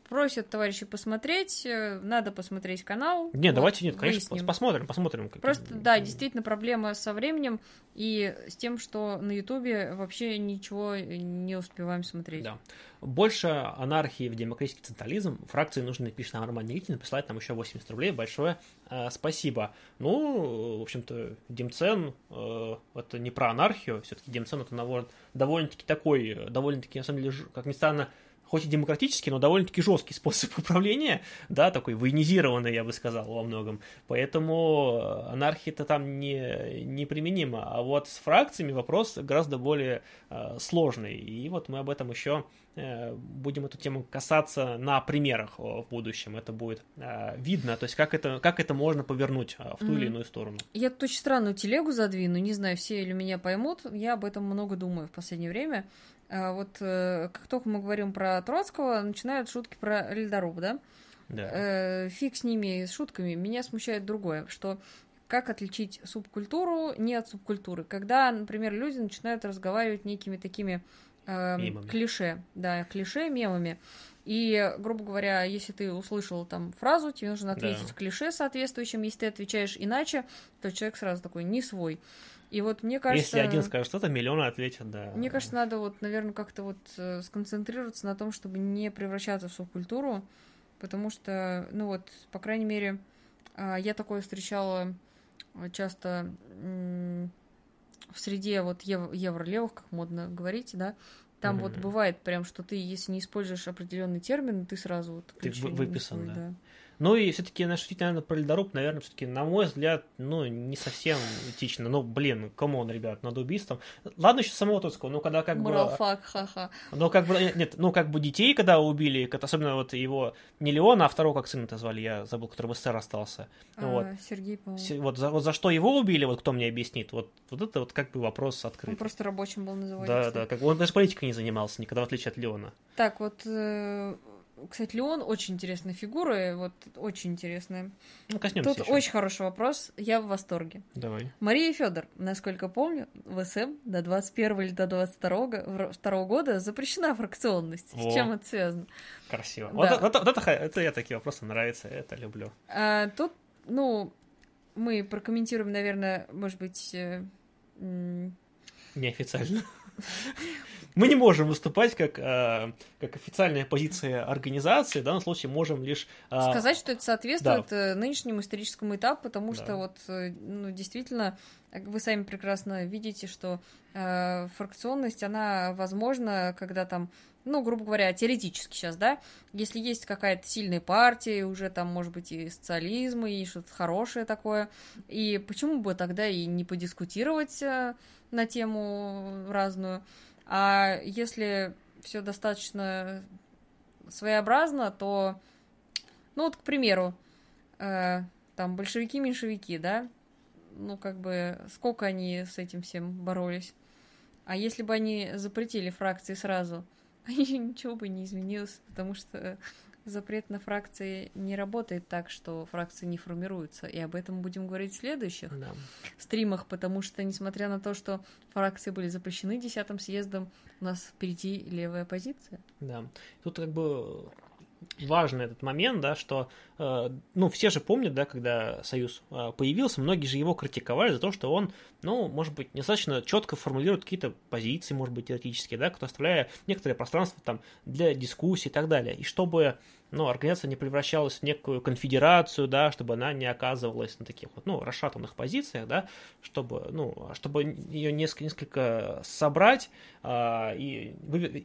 просят товарищи посмотреть, э, надо посмотреть канал. Не, Вот, давайте нет, конечно, выясним. пос- посмотрим, посмотрим. как- Просто, да, действительно проблема со временем и с тем, что на Ютубе вообще ничего не успеваем смотреть. Да. Больше анархии в демократический централизм. Фракции нужно пишет нам Роман Никитин, присылает нам еще 80 рублей. Большое э, спасибо. Ну, в общем-то, Демцен э, это не про анархию. Все-таки Демцен это довольно-таки такой, э, довольно-таки, на самом деле, как ни странно, хоть и демократический, но довольно-таки жесткий способ управления, да, такой военизированный, я бы сказал, во многом. Поэтому э, анархия-то там не, неприменима. А вот с фракциями вопрос гораздо более э, сложный. И вот мы об этом еще э, будем эту тему касаться на примерах э, в будущем. Это будет э, видно, то есть как это, как это можно повернуть э, в ту или Мгм. иную сторону. Я тут очень странную телегу задвину, не знаю, все ли меня поймут, я об этом много думаю в последнее время. А Вот э, как только мы говорим про Троцкого, начинают шутки про Эльдаруб, да? Да. Э, фиг с ними, с шутками. Меня смущает другое, что как отличить субкультуру не от субкультуры. Когда, например, люди начинают разговаривать некими такими э, Мемами. клише, да, клише, мемами. И, грубо говоря, если ты услышал там фразу, тебе нужно ответить Да. клише соответствующим. Если ты отвечаешь иначе, то человек сразу такой не свой. И вот мне кажется... Если один скажет что-то, миллионы ответят, да. Мне кажется, надо вот, наверное, как-то вот э, сконцентрироваться на том, чтобы не превращаться в субкультуру, потому что, ну вот, по крайней мере, а, я такое встречала э, часто в среде вот ев- евролевых, как модно говорить, да, там вот Мгм. бывает прям, что ты, если не используешь определенный термин, ты сразу вот Ты выписан, свой, да. Ну и все-таки шутить, наверное, про ледоруб, наверное, все-таки, на мой взгляд, ну, не совсем этично. Ну, блин, come on, ребят, над убийством. Ладно, еще самого Троцкого, ну, когда как бы... ха-ха. Ну, как бы, нет, ну, как бы детей, когда убили, особенно вот его, не Леона, а второго, как сына-то звали, я забыл, который в СССР остался. А, вот. Сергей, по-моему. Вот за, вот за что его убили, вот кто мне объяснит, вот, вот это вот как бы вопрос открыт. Он просто рабочим был называть. Да, да, как он даже политикой не занимался никогда, в отличие от Леона. Так, вот э, кстати, Леон очень интересная фигура, вот очень интересная. Ну, коснемся Тут еще. очень хороший вопрос, я в восторге. Давай. Мария Федор, насколько помню, в СМ до 21 или до 22 2 года запрещена фракционность. О. С чем это связано? Красиво. Да. Вот, вот, вот это, это я такие вопросы нравятся, это люблю. А, тут, ну, мы прокомментируем, наверное, может быть... Э, Неофициально. Мы не можем выступать как, э, как официальная позиция организации, в данном случае можем лишь... Э, Сказать, что это соответствует да. Э, нынешнему историческому этапу, потому да. что вот, ну, действительно, вы сами прекрасно видите, что э, фракционность, она возможна, когда там ну, грубо говоря, теоретически сейчас, да, если есть какая-то сильная партия, уже там, может быть, и социализм, и что-то хорошее такое, и почему бы тогда и не подискутировать на тему разную, а если все достаточно своеобразно, то, ну вот, к примеру, э, там большевики-меньшевики, да, ну как бы сколько они с этим всем боролись. А если бы они запретили фракции сразу, ничего бы не изменилось, потому что запрет на фракции не работает так, что фракции не формируются. И об этом будем говорить в следующих да. стримах, потому что, несмотря на то, что фракции были запрещены десятым съездом, у нас впереди левая позиция. Да. Тут как бы важный этот момент, да, что, э, ну, все же помнят, да, когда Союз э, появился, многие же его критиковали за то, что он, ну, может быть, достаточно четко формулирует какие-то позиции, может быть, теоретические, да, оставляя некоторое пространство там для дискуссий и так далее. И чтобы ну, организация не превращалась в некую конфедерацию, да, чтобы она не оказывалась на таких вот, ну, расшатанных позициях, да, чтобы, ну, чтобы ее несколько, несколько собрать а, и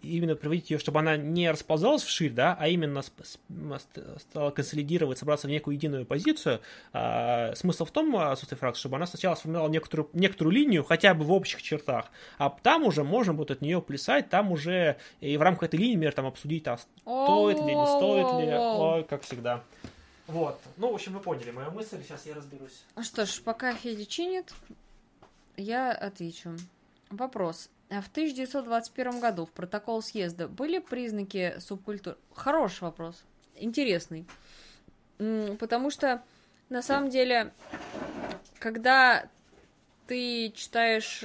именно приводить ее, чтобы она не расползалась вширь, да, а именно стала консолидировать, собраться в некую единую позицию. А, смысл в том, отсутствие фракции, чтобы она сначала сформировала некоторую, некоторую линию, хотя бы в общих чертах, а там уже можно будет от нее плясать, там уже и в рамках этой линии, например, там обсудить, а стоит ли, не стоит ли, ли, ой, как всегда. Вот. Ну, в общем, вы поняли мою мысль, сейчас я разберусь. Ну что ж, пока Федя чинит, я отвечу. Вопрос. В 1921 году в протокол съезда были признаки субкультур? Хороший вопрос. Интересный. Потому что, на самом деле, когда ты читаешь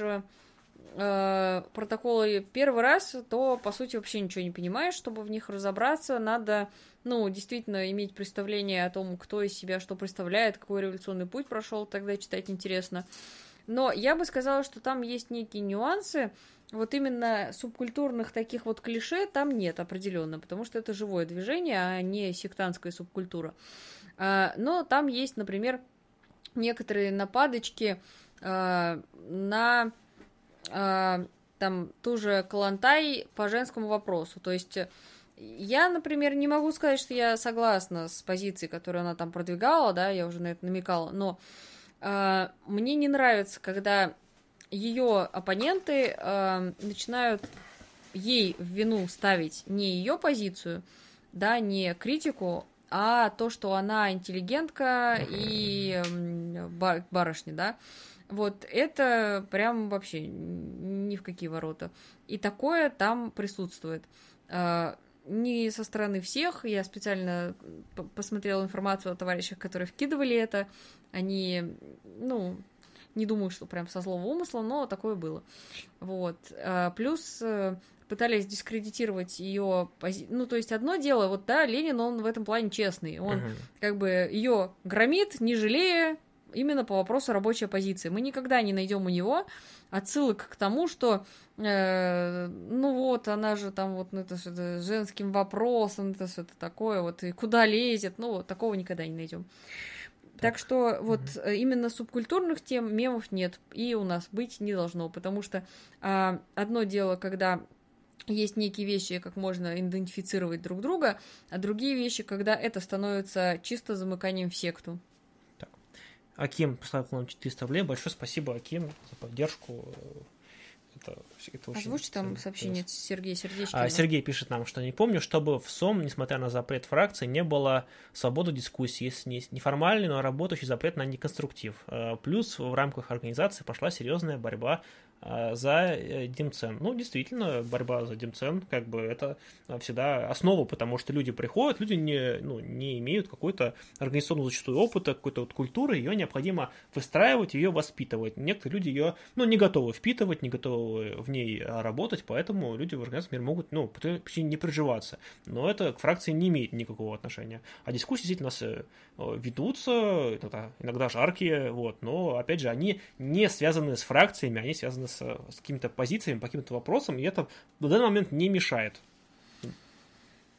э, протоколы первый раз, то, по сути, вообще ничего не понимаешь. Чтобы в них разобраться, надо ну, действительно иметь представление о том, кто из себя что представляет, какой революционный путь прошел, тогда читать интересно. Но я бы сказала, что там есть некие нюансы, вот именно субкультурных таких вот клише там нет определенно, потому что это живое движение, а не сектантская субкультура. А, но там есть, например, некоторые нападочки а, на а, там ту же Калантай по женскому вопросу. То есть я, например, не могу сказать, что я согласна с позицией, которую она там продвигала, да, я уже на это намекала, но э, мне не нравится, когда ее оппоненты э, начинают ей в вину ставить не ее позицию, да, не критику, а то, что она интеллигентка и бар барышня, да. Вот это прям вообще ни в какие ворота. И такое там присутствует. А, не со стороны всех. Я специально посмотрела информацию о товарищах, которые вкидывали это. Они, ну, не думаю, что прям со злого умысла, но такое было. Вот. А, плюс э, пытались дискредитировать ее пози... Ну, то есть одно дело, вот да, Ленин, он в этом плане честный. Он uh-huh. как бы ее громит, не жалея, именно по вопросу рабочей оппозиции. Мы никогда не найдем у него отсылок к тому, что э, ну вот, она же там вот ну, это что-то женским вопросом, это что-то такое, вот и куда лезет, ну вот такого никогда не найдем. Так, что вот угу. именно субкультурных тем мемов нет и у нас быть не должно, потому что а, одно дело, когда есть некие вещи, как можно идентифицировать друг друга, а другие вещи, когда это становится чисто замыканием в секту. Так. Аким поставил нам 400 рублей. Большое спасибо, Аким, за поддержку. Это, это очень Озвучь там сообщение от Сергея Сердечкина. А, Сергей пишет нам, что не помню, чтобы в СОМ, несмотря на запрет фракции, не было свободы дискуссии. Есть не, неформальный, но работающий запрет на неконструктив. А, плюс в рамках организации пошла серьезная борьба за э, Демцен. Ну, действительно, борьба за Демцен, как бы, это всегда основа, потому что люди приходят, люди не, ну, не имеют какой-то организационного зачастую опыта, какой-то вот культуры, ее необходимо выстраивать, ее воспитывать. Некоторые люди ее, ну, не готовы впитывать, не готовы в ней работать, поэтому люди в организации могут, ну, почти не приживаться. Но это к фракции не имеет никакого отношения. А дискуссии действительно э, ведутся, иногда, иногда жаркие, вот, но, опять же, они не связаны с фракциями, они связаны с, с какими-то позициями по каким-то вопросам, и это в данный момент не мешает.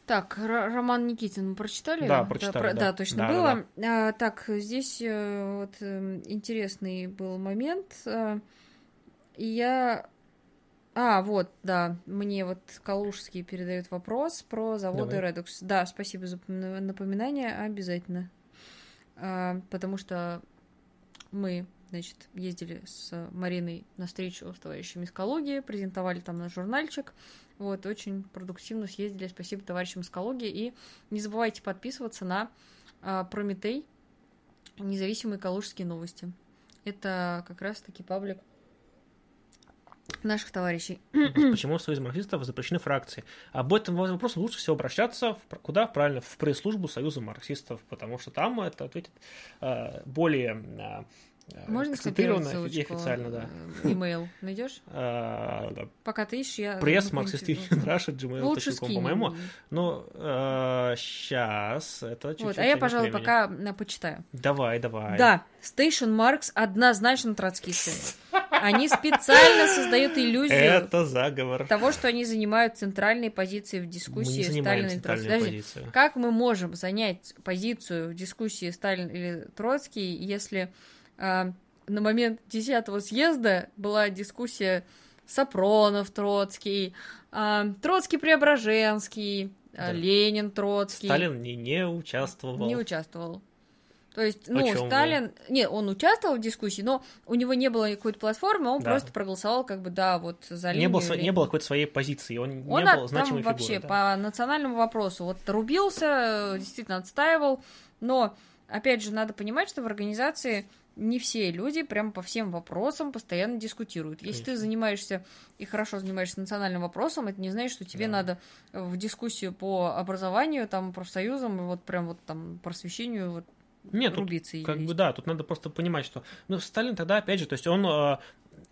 Так, Роман Никитин мы прочитали? Да, прочитали. Да, да. да точно да, было. Да, да. А, так, здесь э, вот э, интересный был момент. Э, я а, вот, да, мне вот Калужский передает вопрос про заводы Давай. Redux. Да, спасибо за напоминание, обязательно. А, потому что мы значит, ездили с Мариной на встречу с товарищами из презентовали там наш журнальчик. Вот, очень продуктивно съездили. Спасибо товарищам из. И не забывайте подписываться на а, Прометей, независимые калужские новости. Это как раз-таки паблик наших товарищей. Почему в Союзе марксистов запрещены фракции? Об этом вопросе лучше всего обращаться в, куда? Правильно, в пресс-службу Союза марксистов, потому что там это ответит э, более э, Э, Можно скопировать ссылочку? Официально, да. Имейл э, найдешь? А. Пока ты ищешь, я... Press, Russia, Gmail, Лучше по-моему. Ну, сейчас, э, это чуть-чуть а я, пожалуй, пока почитаю. Давай, давай. Да, Station Marx однозначно троцкисты. Они специально создают иллюзию это заговор. того, что они занимают центральные позиции в дискуссии Сталина и Троцкий. Как мы можем занять позицию в дискуссии Сталин или Троцкий, если на момент 10 съезда была дискуссия Сапронов, Троцкий, а, Троцкий Преображенский, а, да. Ленин Троцкий. Сталин не, не участвовал. Не участвовал. То есть, ну, Сталин... Вы? Не, он участвовал в дискуссии, но у него не было какой-то платформы, он да. просто проголосовал, как бы, да, вот за линию. Не было, не было какой-то своей позиции, он, он не был значимой там фигурой. вообще да. по национальному вопросу вот рубился, действительно отстаивал, но, опять же, надо понимать, что в организации не все люди прям по всем вопросам постоянно дискутируют. Если Конечно. ты занимаешься и хорошо занимаешься национальным вопросом, это не значит, что тебе да. надо в дискуссию по образованию, там, профсоюзам, вот прям вот там просвещению вот нет, рубиться тут, как бы да, тут надо просто понимать, что ну Сталин тогда опять же, то есть он э,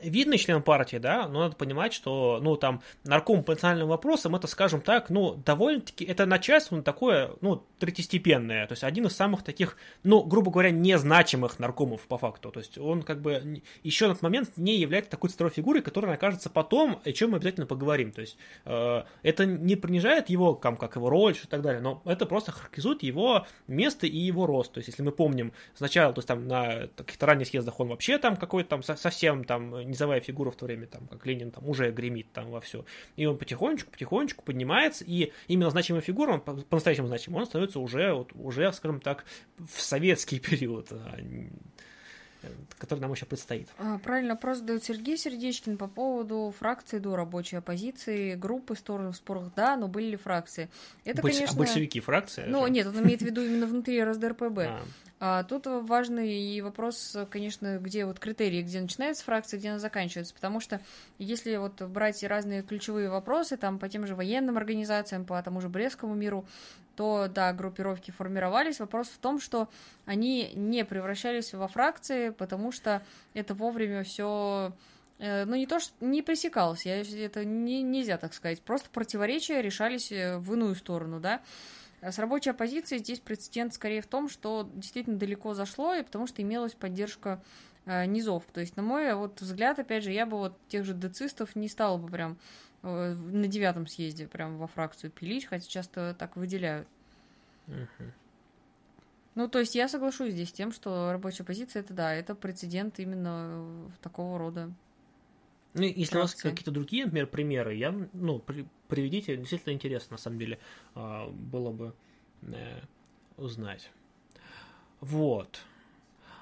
видный член партии, да, но надо понимать, что, ну, там, нарком по национальным вопросам, это, скажем так, ну, довольно-таки, это начальство, ну, такое, ну, третьестепенное, то есть один из самых таких, ну, грубо говоря, незначимых наркомов по факту, то есть он, как бы, еще на этот момент не является такой центровой фигурой, которая окажется потом, о чем мы обязательно поговорим, то есть э, это не принижает его, там, как его роль и так далее, но это просто характеризует его место и его рост, то есть если мы помним сначала, то есть там на каких-то ранних съездах он вообще там какой-то там совсем там низовая фигура в то время, там, как Ленин, там, уже гремит там во все. И он потихонечку, потихонечку поднимается, и именно значимая фигура, он по-настоящему значимый, он становится уже, вот, уже, скажем так, в советский период, а который нам еще предстоит. А, правильно, вопрос задает Сергей Сердечкин по поводу фракции до рабочей оппозиции, группы, стороны в спорах, да, но были ли фракции? Это, Больш... конечно... А большевики фракция? Ну, нет, он имеет в виду именно внутри РСДРПБ. А. А, тут важный вопрос, конечно, где вот критерии, где начинается фракция, где она заканчивается, потому что если вот брать разные ключевые вопросы, там по тем же военным организациям, по тому же Брестскому миру, то, да, группировки формировались. Вопрос в том, что они не превращались во фракции, потому что это вовремя все э, ну, не то, что не пресекалось, я, это не, нельзя так сказать, просто противоречия решались э, в иную сторону, да. С рабочей оппозицией здесь прецедент скорее в том, что действительно далеко зашло, и потому что имелась поддержка э, низов. То есть, на мой вот взгляд, опять же, я бы вот тех же децистов не стала бы прям э, на девятом съезде прям во фракцию пилить, хотя часто так выделяют. Ну, то есть я соглашусь здесь с тем, что рабочая позиция это да, это прецедент именно такого рода Ну, если у вас какие-то другие, например, примеры, я, ну, при, приведите, действительно интересно, на самом деле, а, было бы э, узнать. Вот.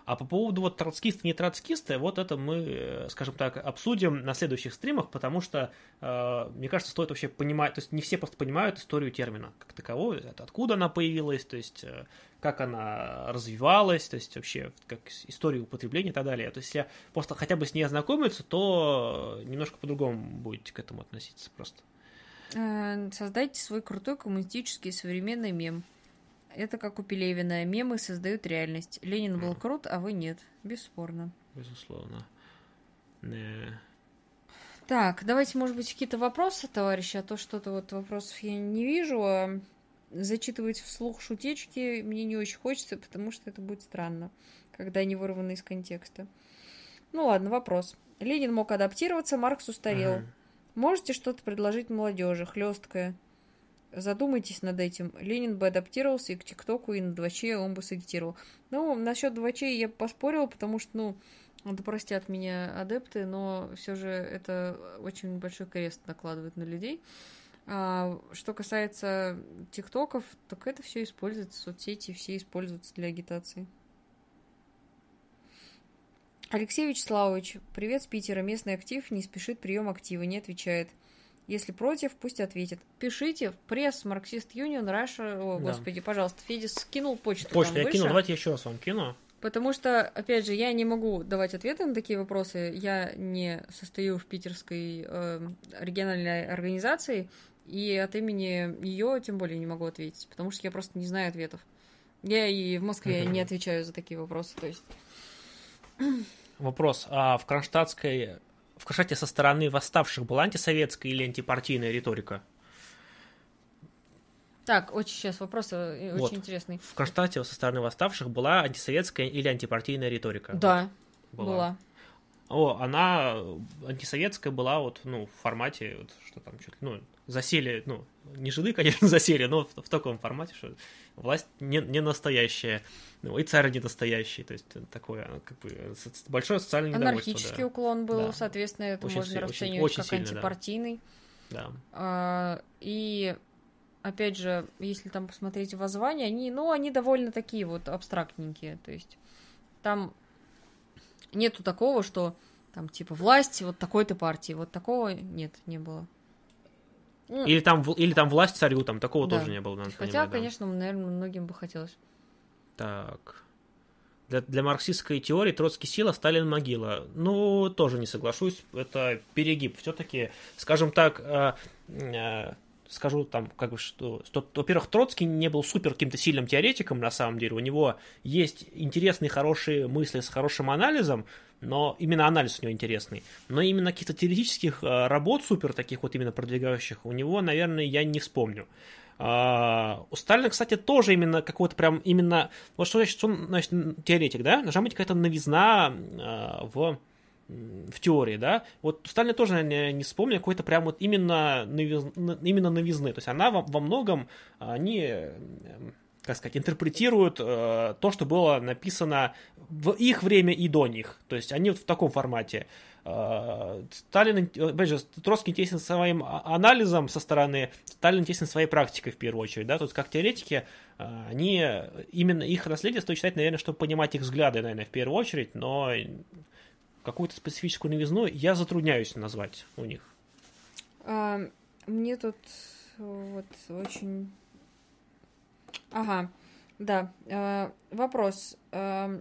А по поводу вот троцкиста, не троцкиста, вот это мы, э, скажем так, обсудим на следующих стримах, потому что, э, мне кажется, стоит вообще понимать, то есть не все просто понимают историю термина как такового, откуда она появилась, то есть э, как она развивалась, то есть вообще как историю употребления и так далее. То есть если просто хотя бы с ней ознакомиться, то немножко по-другому будете к этому относиться просто. Создайте свой крутой коммунистический современный мем. Это как у Пелевина. Мемы создают реальность. Ленин был крут, а вы нет. Бесспорно. Безусловно. Не. Так, давайте, может быть, какие-то вопросы, товарищи, а то что-то вот вопросов я не вижу, а зачитывать вслух шутечки мне не очень хочется, потому что это будет странно, когда они вырваны из контекста. Ну ладно, вопрос. Ленин мог адаптироваться, Маркс устарел. Ага. Можете что-то предложить молодежи, хлесткое? Задумайтесь над этим. Ленин бы адаптировался и к ТикТоку, и на 2Ч он бы сагитировал. Ну, насчет 2Ч я поспорила, потому что, ну, да простят меня адепты, но все же это очень большой крест накладывает на людей. А, что касается ТикТоков, так это все используется, соцсети все используются для агитации. Алексей Вячеславович, привет с Питера. Местный актив не спешит прием актива, не отвечает. Если против, пусть ответит. Пишите в пресс Марксист Юнион Раша. О, да. господи, пожалуйста, Федис скинул почту. Почту я выше. кину, давайте я еще раз вам кину. Потому что, опять же, я не могу давать ответы на такие вопросы. Я не состою в питерской э, региональной организации, и от имени ее тем более не могу ответить, потому что я просто не знаю ответов. Я и в Москве не отвечаю за такие вопросы, то есть. Вопрос. А в Кронштадтской в Кашате со стороны восставших была антисоветская или антипартийная риторика? Так, очень сейчас вопрос э, вот. очень интересный. В Кронштадте со стороны восставших была антисоветская или антипартийная риторика? Да, вот. была. была. О, она антисоветская была вот, ну, в формате, вот, что там, чуть, ну, засели, ну, не жиды, конечно, засели, но в, в таком формате, что власть не, не настоящая, ну, и царь не настоящий, то есть такое, как бы, большое социальное недовольство. Анархический да. уклон был, да. соответственно, это очень, можно расценивать очень, очень как сильно, антипартийный. Да. да. А, и опять же, если там посмотреть воззвания, они, ну, они довольно такие вот абстрактненькие, то есть там нету такого, что там типа власть вот такой-то партии, вот такого нет, не было. Ну, или там, или там власть царю, там такого да. тоже не было. Надо Хотя, понимать, конечно, да. наверное, многим бы хотелось. Так. Для, для марксистской теории Троцкий сила, Сталин могила. Ну, тоже не соглашусь. Это перегиб. Все-таки, скажем так, э, э, скажу там, как бы, что, что во-первых, Троцкий не был супер каким-то сильным теоретиком, на самом деле, у него есть интересные, хорошие мысли с хорошим анализом, но именно анализ у него интересный, но именно каких-то теоретических э, работ супер, таких вот именно продвигающих, у него, наверное, я не вспомню. Uh, у Сталина, кстати, тоже именно какой-то прям именно... Вот что значит, что значит теоретик, да? Должна быть какая-то новизна uh, в в теории, да, вот Сталин тоже, наверное, не вспомню какой-то прям вот именно, новиз, именно новизны, то есть она во, во многом, они, как сказать, интерпретируют э, то, что было написано в их время и до них, то есть они вот в таком формате. Э, Сталин, опять же, Троцкий интересен своим а, анализом со стороны, Сталин интересен своей практикой в первую очередь, да, то есть как теоретики, э, они, именно их наследие стоит читать, наверное, чтобы понимать их взгляды, наверное, в первую очередь, но какую-то специфическую новизну я затрудняюсь назвать у них. А, мне тут вот очень... Ага, да. А, вопрос. А,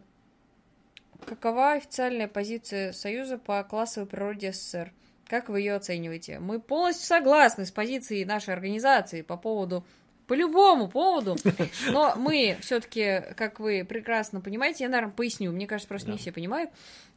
какова официальная позиция Союза по классовой природе СССР? Как вы ее оцениваете? Мы полностью согласны с позицией нашей организации по поводу по любому поводу, но мы все-таки, как вы прекрасно понимаете, я, наверное, поясню, мне кажется, просто да. не все понимают,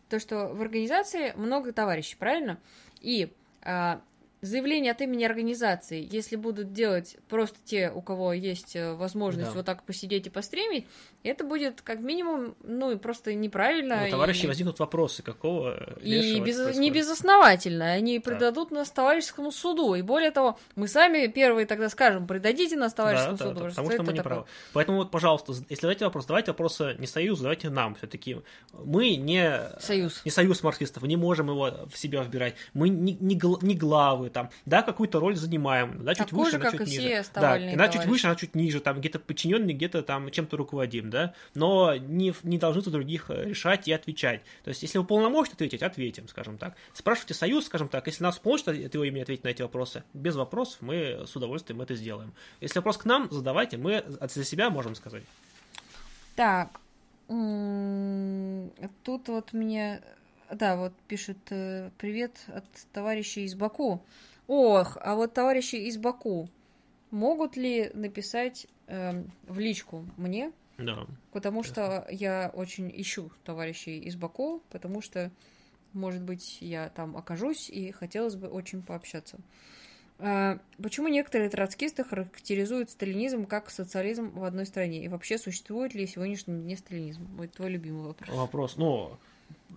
то, что в организации много товарищей, правильно? И а, заявление от имени организации, если будут делать просто те, у кого есть э, возможность Да. вот так посидеть и постримить, это будет как минимум, ну, и просто неправильно. У товарищей и... возникнут вопросы, какого И без- не безосновательно. Они предадут нас товарищескому суду. И более того, мы сами первые тогда скажем, предадите нас товарищескому Да, да, суду. да, Что потому что мы не такое? правы. Поэтому вот, пожалуйста, если задавайте вопрос, давайте вопросы не Союзу, давайте нам все-таки. Мы не Союз. не союз марксистов, не можем его в себя вбирать. Мы не, не, не главы, там, да, какую-то роль занимаем, да, чуть Такую выше, же, она как чуть и ниже. все да, она чуть выше, она чуть ниже, там, где-то подчиненный, где-то там чем-то руководим, да, но не, не должны за других э, решать и отвечать. То есть, если вы полномочны ответить, ответим, скажем так. Спрашивайте союз, скажем так, если нас получится от его имени ответить на эти вопросы, без вопросов мы с удовольствием это сделаем. Если вопрос к нам, задавайте, мы от себя можем сказать. Так. Тут вот мне... Да, вот пишет э, привет от товарищей из Баку. Ох, а вот товарищи из Баку могут ли написать эм, в личку мне? Да. Потому что я очень ищу товарищей из Баку, потому что, может быть, я там окажусь и хотелось бы очень пообщаться. А, Почему некоторые троцкисты характеризуют сталинизм как социализм в одной стране? И вообще, существует ли в сегодняшнем дне сталинизм? Вот твой любимый вопрос. Вопрос, ну,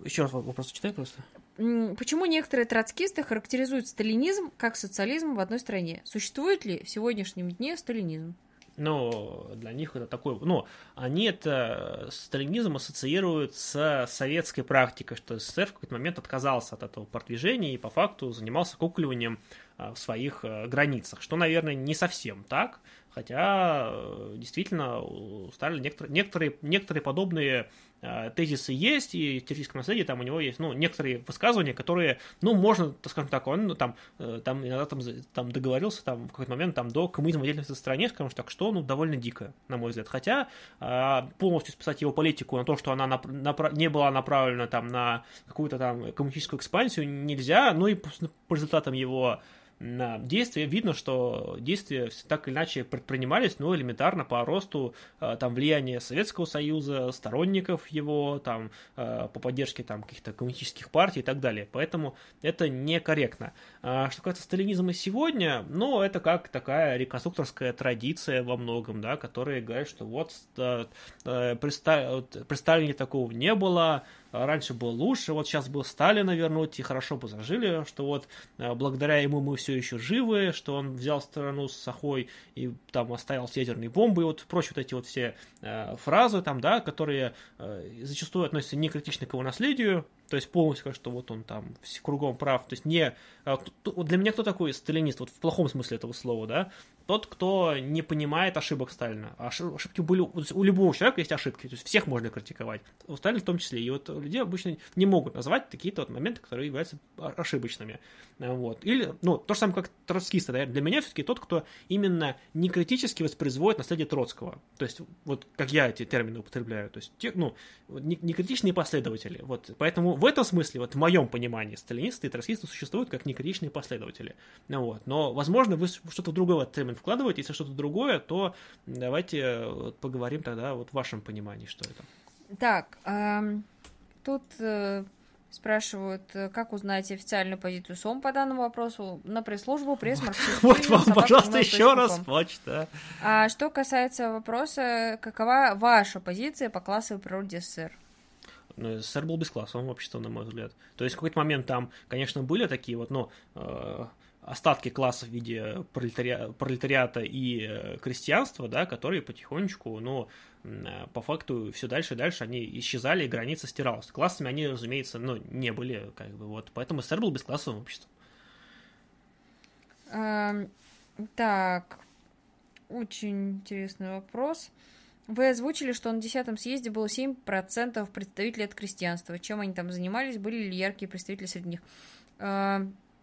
еще раз вопрос читай просто. Почему некоторые троцкисты характеризуют сталинизм как социализм в одной стране? Существует ли в сегодняшнем дне сталинизм? Ну, для них это такой... Ну, они это сталинизм ассоциируют с советской практикой, что СССР в какой-то момент отказался от этого продвижения и по факту занимался кукливанием а, в своих э, границах, что, наверное, не совсем так, хотя э, действительно у Сталина некоторые, некоторые, некоторые подобные э, тезисы есть, и в теоретическом наследии там у него есть, ну, некоторые высказывания, которые, ну, можно, так скажем так, он ну, там, э, там иногда там, там договорился там в какой-то момент там до коммунизма в стране, скажем так, что, ну, довольно дико, на мой взгляд. Хотя полностью списать его политику на то, что она нап- напра- не была направлена там на какую-то там коммунистическую экспансию, нельзя, ну и по, результатам его действия видно, что действия так или иначе предпринимались, ну, элементарно по росту э, там влияния Советского Союза, сторонников его, там, э, по поддержке там каких-то коммунистических партий и так далее. Поэтому это некорректно. А что касается сталинизма сегодня, ну, это как такая реконструкторская традиция во многом, да, которая говорит, что э, вот при Сталине такого не было, раньше было лучше, вот сейчас бы Сталина вернуть, и хорошо бы зажили, что вот э, благодаря ему мы все еще живы, что он взял страну с Сахой и там оставил с ядерной бомбой, и вот прочие вот эти вот все э, фразы там, да, которые э, зачастую относятся не критично к его наследию, то есть полностью как что вот он там кругом прав, то есть не... э, Для меня кто такой сталинист, вот в плохом смысле этого слова, да? Тот, кто не понимает ошибок Сталина. Ошиб- Ошибки были... у любого человека есть ошибки, то есть всех можно критиковать. У Сталина в том числе. И вот люди обычно не могут назвать какие-то вот моменты, которые являются ошибочными. Э, Вот. Или, ну, то же самое, как троцкисты. да, Для меня все-таки тот, кто именно не критически воспроизводит наследие Троцкого. То есть, вот как я эти термины употребляю. То есть, те, ну, не, не критичные последователи. Вот. Поэтому в этом смысле, вот в моем понимании, сталинисты и троцкисты существуют как некритичные последователи. Ну, вот. Но, возможно, вы что-то другое термин вкладываете. Если что-то другое, то давайте э, вот поговорим тогда вот в вашем понимании, что это. Так, тут э, спрашивают, э, как узнать официальную позицию СОМ по данному вопросу на пресс-службу пресс Вот вам, пожалуйста, еще раз почта. А что касается вопроса, какова ваша позиция по классовой природе СССР? Ну, СССР был бесклассовым обществом, на мой взгляд. То есть в какой-то момент там, конечно, были такие вот, ну, э, остатки классов в виде пролетари- пролетариата и э, крестьянства, да, которые потихонечку, ну, э, по факту все дальше и дальше они исчезали, и граница стиралась. Классами они, разумеется, ну, не были, как бы, вот. Поэтому СССР был бесклассовым обществом. Ам, Так, очень интересный вопрос. Вы озвучили, что на 10 съезде было 7% представителей от крестьянства. Чем они там занимались? Были ли яркие представители среди них?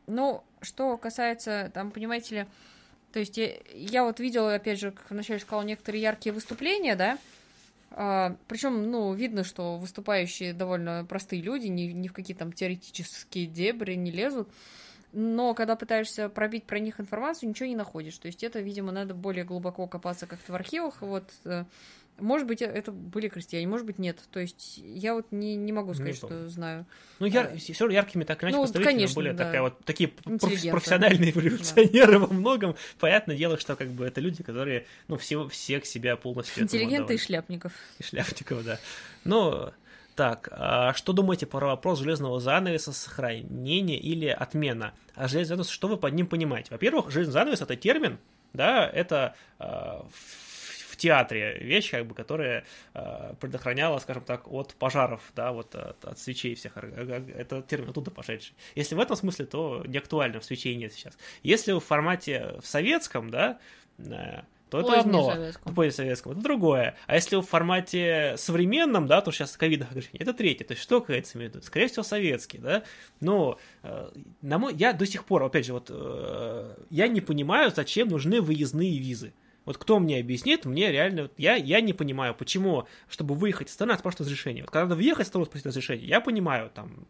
А, Ну, что касается, там, понимаете ли, то есть я, я вот видела, опять же, как вначале сказала, некоторые яркие выступления, да, причем, ну, видно, что выступающие довольно простые люди, ни, ни в какие там теоретические дебри не лезут. Но когда пытаешься пробить про них информацию, ничего не находишь. То есть это, видимо, надо более глубоко копаться как-то в архивах. Вот, э, Может быть, это были крестьяне, может быть, нет. То есть я вот не, не могу сказать, Не что знаю. Ну, яр... все равно яркими так или иначе Ну, конечно, были да. такая вот, такие проф- профессиональные революционеры во многом. Понятное дело, что как бы это люди, которые, ну, все, всех себя полностью... Интеллигенты и шляпников. И Шляпников, да. Ну, так, а что думаете про вопрос железного занавеса, сохранения или отмена? А железный занавес, что вы под ним понимаете? Во-первых, железный занавес это термин, да, это а, в театре вещь, как бы, которая а, предохраняла, скажем так, от пожаров, да, вот от, от свечей всех. Это термин оттуда пошедший. Если в этом смысле, то не актуально, в свечей нет сейчас. Если в формате в советском, да, э, то это одно. советском. Позднее советском, это другое. А если в формате современном, да, то сейчас ковидных ограничений, это третье. То есть что кается в виду? Скорее всего, советский, да. Но э, на мой, я до сих пор, опять же, вот э, я не понимаю, зачем нужны выездные визы. Вот кто мне объяснит, мне реально, вот я, я не понимаю, почему, чтобы выехать из страны, надо спрашивать разрешение. Вот когда надо въехать страну, спросить разрешение, я понимаю, там,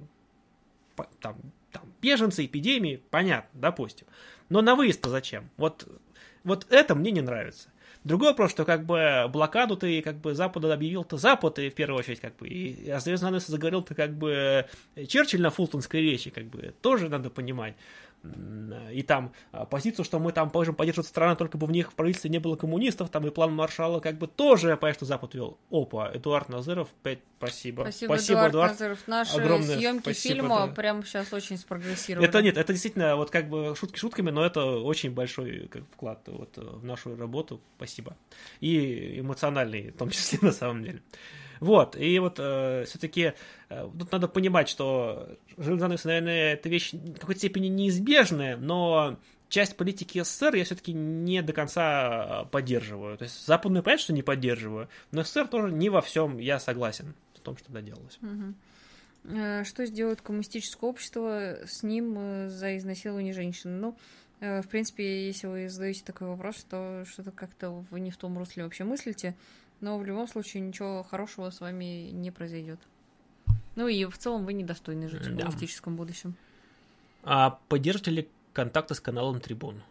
по- там, там, беженцы, эпидемии, понятно, допустим. Но на выезд-то зачем? Вот, вот это мне не нравится. Другой вопрос, что как бы блокаду ты как бы Запада объявил-то Запад, и в первую очередь как бы, и занавеса заговорил-то как бы Черчилль на фултонской речи, как бы, тоже надо понимать. М, И там а, позицию, что мы там можем поддерживать страны, только бы в них в правительстве не было коммунистов, там и план Маршала как бы тоже, понятно, что Запад вел. Опа, Эдуард Назыров, опять спасибо. Спасибо, Эдуард, Назаров. Наши Огромное съемки спасибо, фильма да. прямо сейчас очень спрогрессировали. Это нет, это действительно вот как бы шутки шутками, но это очень большой как, вклад вот, э, в нашу работу. Спасибо. И эмоциональный, в том числе, на самом деле. Вот, и вот все-таки тут надо понимать, что железный занавес, наверное, это вещь в какой-то степени неизбежная, но часть политики СССР я все-таки не до конца э, поддерживаю. То есть западную, понятно, что не поддерживаю, но СССР тоже не во всем я согласен в том, что тогда делалось. Мгм. Э, Что сделает коммунистическое общество с ним э, за изнасилование женщин? Ну, э, в принципе, если вы задаете такой вопрос, то что-то как-то вы не в том русле вообще мыслите, но в любом случае ничего хорошего с вами не произойдет. Ну и в целом вы недостойны жить в Да. коммунистическом будущем. А поддержите ли контакты с каналом Трибун?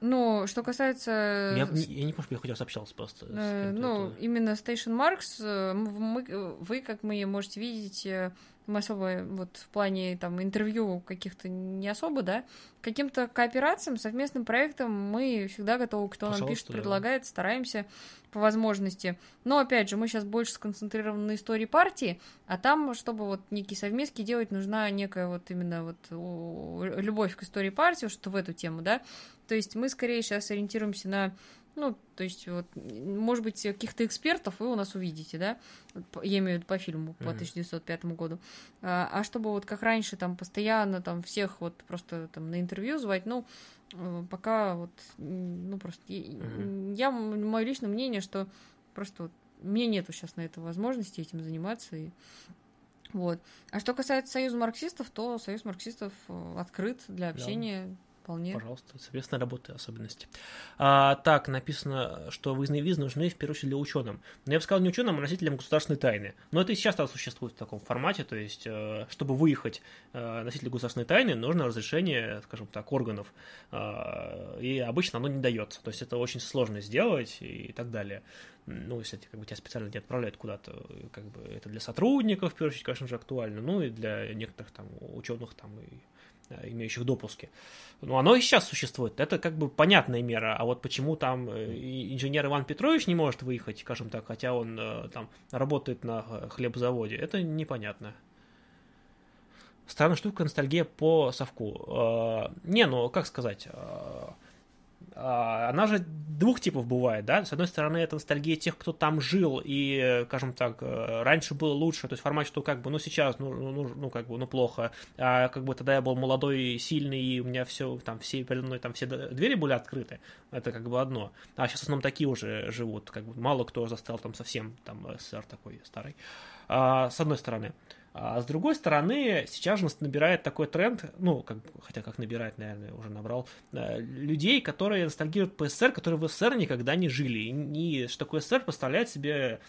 Ну, что касается... Я, не- я не помню, я хоть раз общался просто. Э, ну, это- именно Station Marks, э, мы, вы, как мы можете видеть, э, мы особо вот в плане там интервью каких-то не особо, да, каким-то кооперациям, совместным проектам мы всегда готовы, кто нам Пожалуйста, пишет, да. предлагает, стараемся по возможности. Но, опять же, мы сейчас больше сконцентрированы на истории партии, а там, чтобы вот некие совместки делать, нужна некая вот именно вот любовь к истории партии, что в эту тему, да. То есть мы скорее сейчас ориентируемся на ну, то есть, вот, может быть, каких-то экспертов вы у нас увидите, да? Я имею в виду по фильму по Мгм. 1905 году. А, а чтобы вот как раньше там постоянно там всех вот просто там на интервью звать, ну, э, пока вот, ну, просто... Мгм. Я, мое личное мнение, что просто вот мне нету сейчас на это возможности этим заниматься. И... Вот. А что касается Союза марксистов, то Союз марксистов э, открыт для общения вполне. Пожалуйста, совместная работа особенности. А, так, написано, что выездные визы нужны в первую очередь для ученым. Но я бы сказал не ученым, а носителям государственной тайны. Но это и сейчас существует в таком формате, то есть, э, чтобы выехать э, носителю государственной тайны, нужно разрешение, скажем так, органов. А, И обычно оно не дается. То есть это очень сложно сделать и так далее. Ну, если как бы, тебя специально не отправляют куда-то, как бы это для сотрудников, в первую очередь, конечно же, актуально, ну и для некоторых там ученых там и имеющих допуски. Ну, оно и сейчас существует. Это как бы понятная мера. А вот почему там э, инженер Иван Петрович не может выехать, скажем так, хотя он э, там работает на э, хлебозаводе, это непонятно. Странная штука, ностальгия по совку. Э, Не, ну, как сказать... э, а, Она же двух типов бывает, да? С одной стороны, это ностальгия тех, кто там жил, и, э, скажем так, э, раньше было лучше, то есть формат, что как бы, ну, сейчас, ну, ну, ну, как бы, ну, плохо, а как бы тогда я был молодой, сильный, и у меня все, там, все передо мной, там, все двери были открыты, это как бы одно. А сейчас в основном такие уже живут, как бы, мало кто застал там совсем, там, СССР такой старый. А, с одной стороны. А с другой стороны, сейчас же набирает такой тренд, ну, как, хотя как набирает, наверное, уже набрал, э, людей, которые ностальгируют по СССР, которые в СССР никогда не жили. И, и что такое СССР представляет себе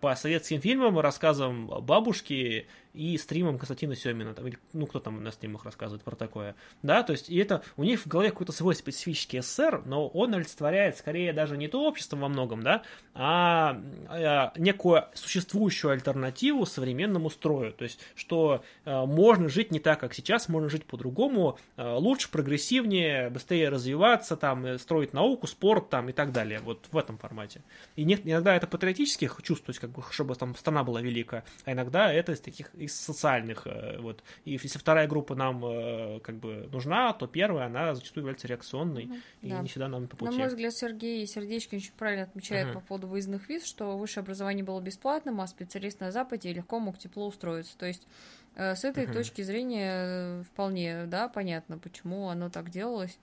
по советским фильмам, рассказам бабушки и стримам Константина Семина, там, или, ну, кто там на стримах рассказывает про такое, да, то есть, и это, у них в голове какой-то свой специфический СССР, но он олицетворяет скорее даже не то общество во многом, да, а, а некую существующую альтернативу современному строю, то есть, что а, можно жить не так, как сейчас, можно жить по-другому, а, лучше, прогрессивнее, быстрее развиваться, там, строить науку, спорт, там, и так далее, вот в этом формате. И нет, иногда это патриотических чувств, то есть, как бы, чтобы там страна была велика, а иногда это из таких из социальных. Э, вот. И если вторая группа нам э, как бы нужна, то первая, она зачастую является реакционной, mm и да. не всегда нам по пути. На мой взгляд, Сергей Сердечкин очень правильно отмечает uh по поводу выездных виз, что высшее образование было бесплатным, а специалист на Западе легко мог тепло устроиться. То есть э, с этой uh точки зрения вполне, да, понятно, почему оно так делалось.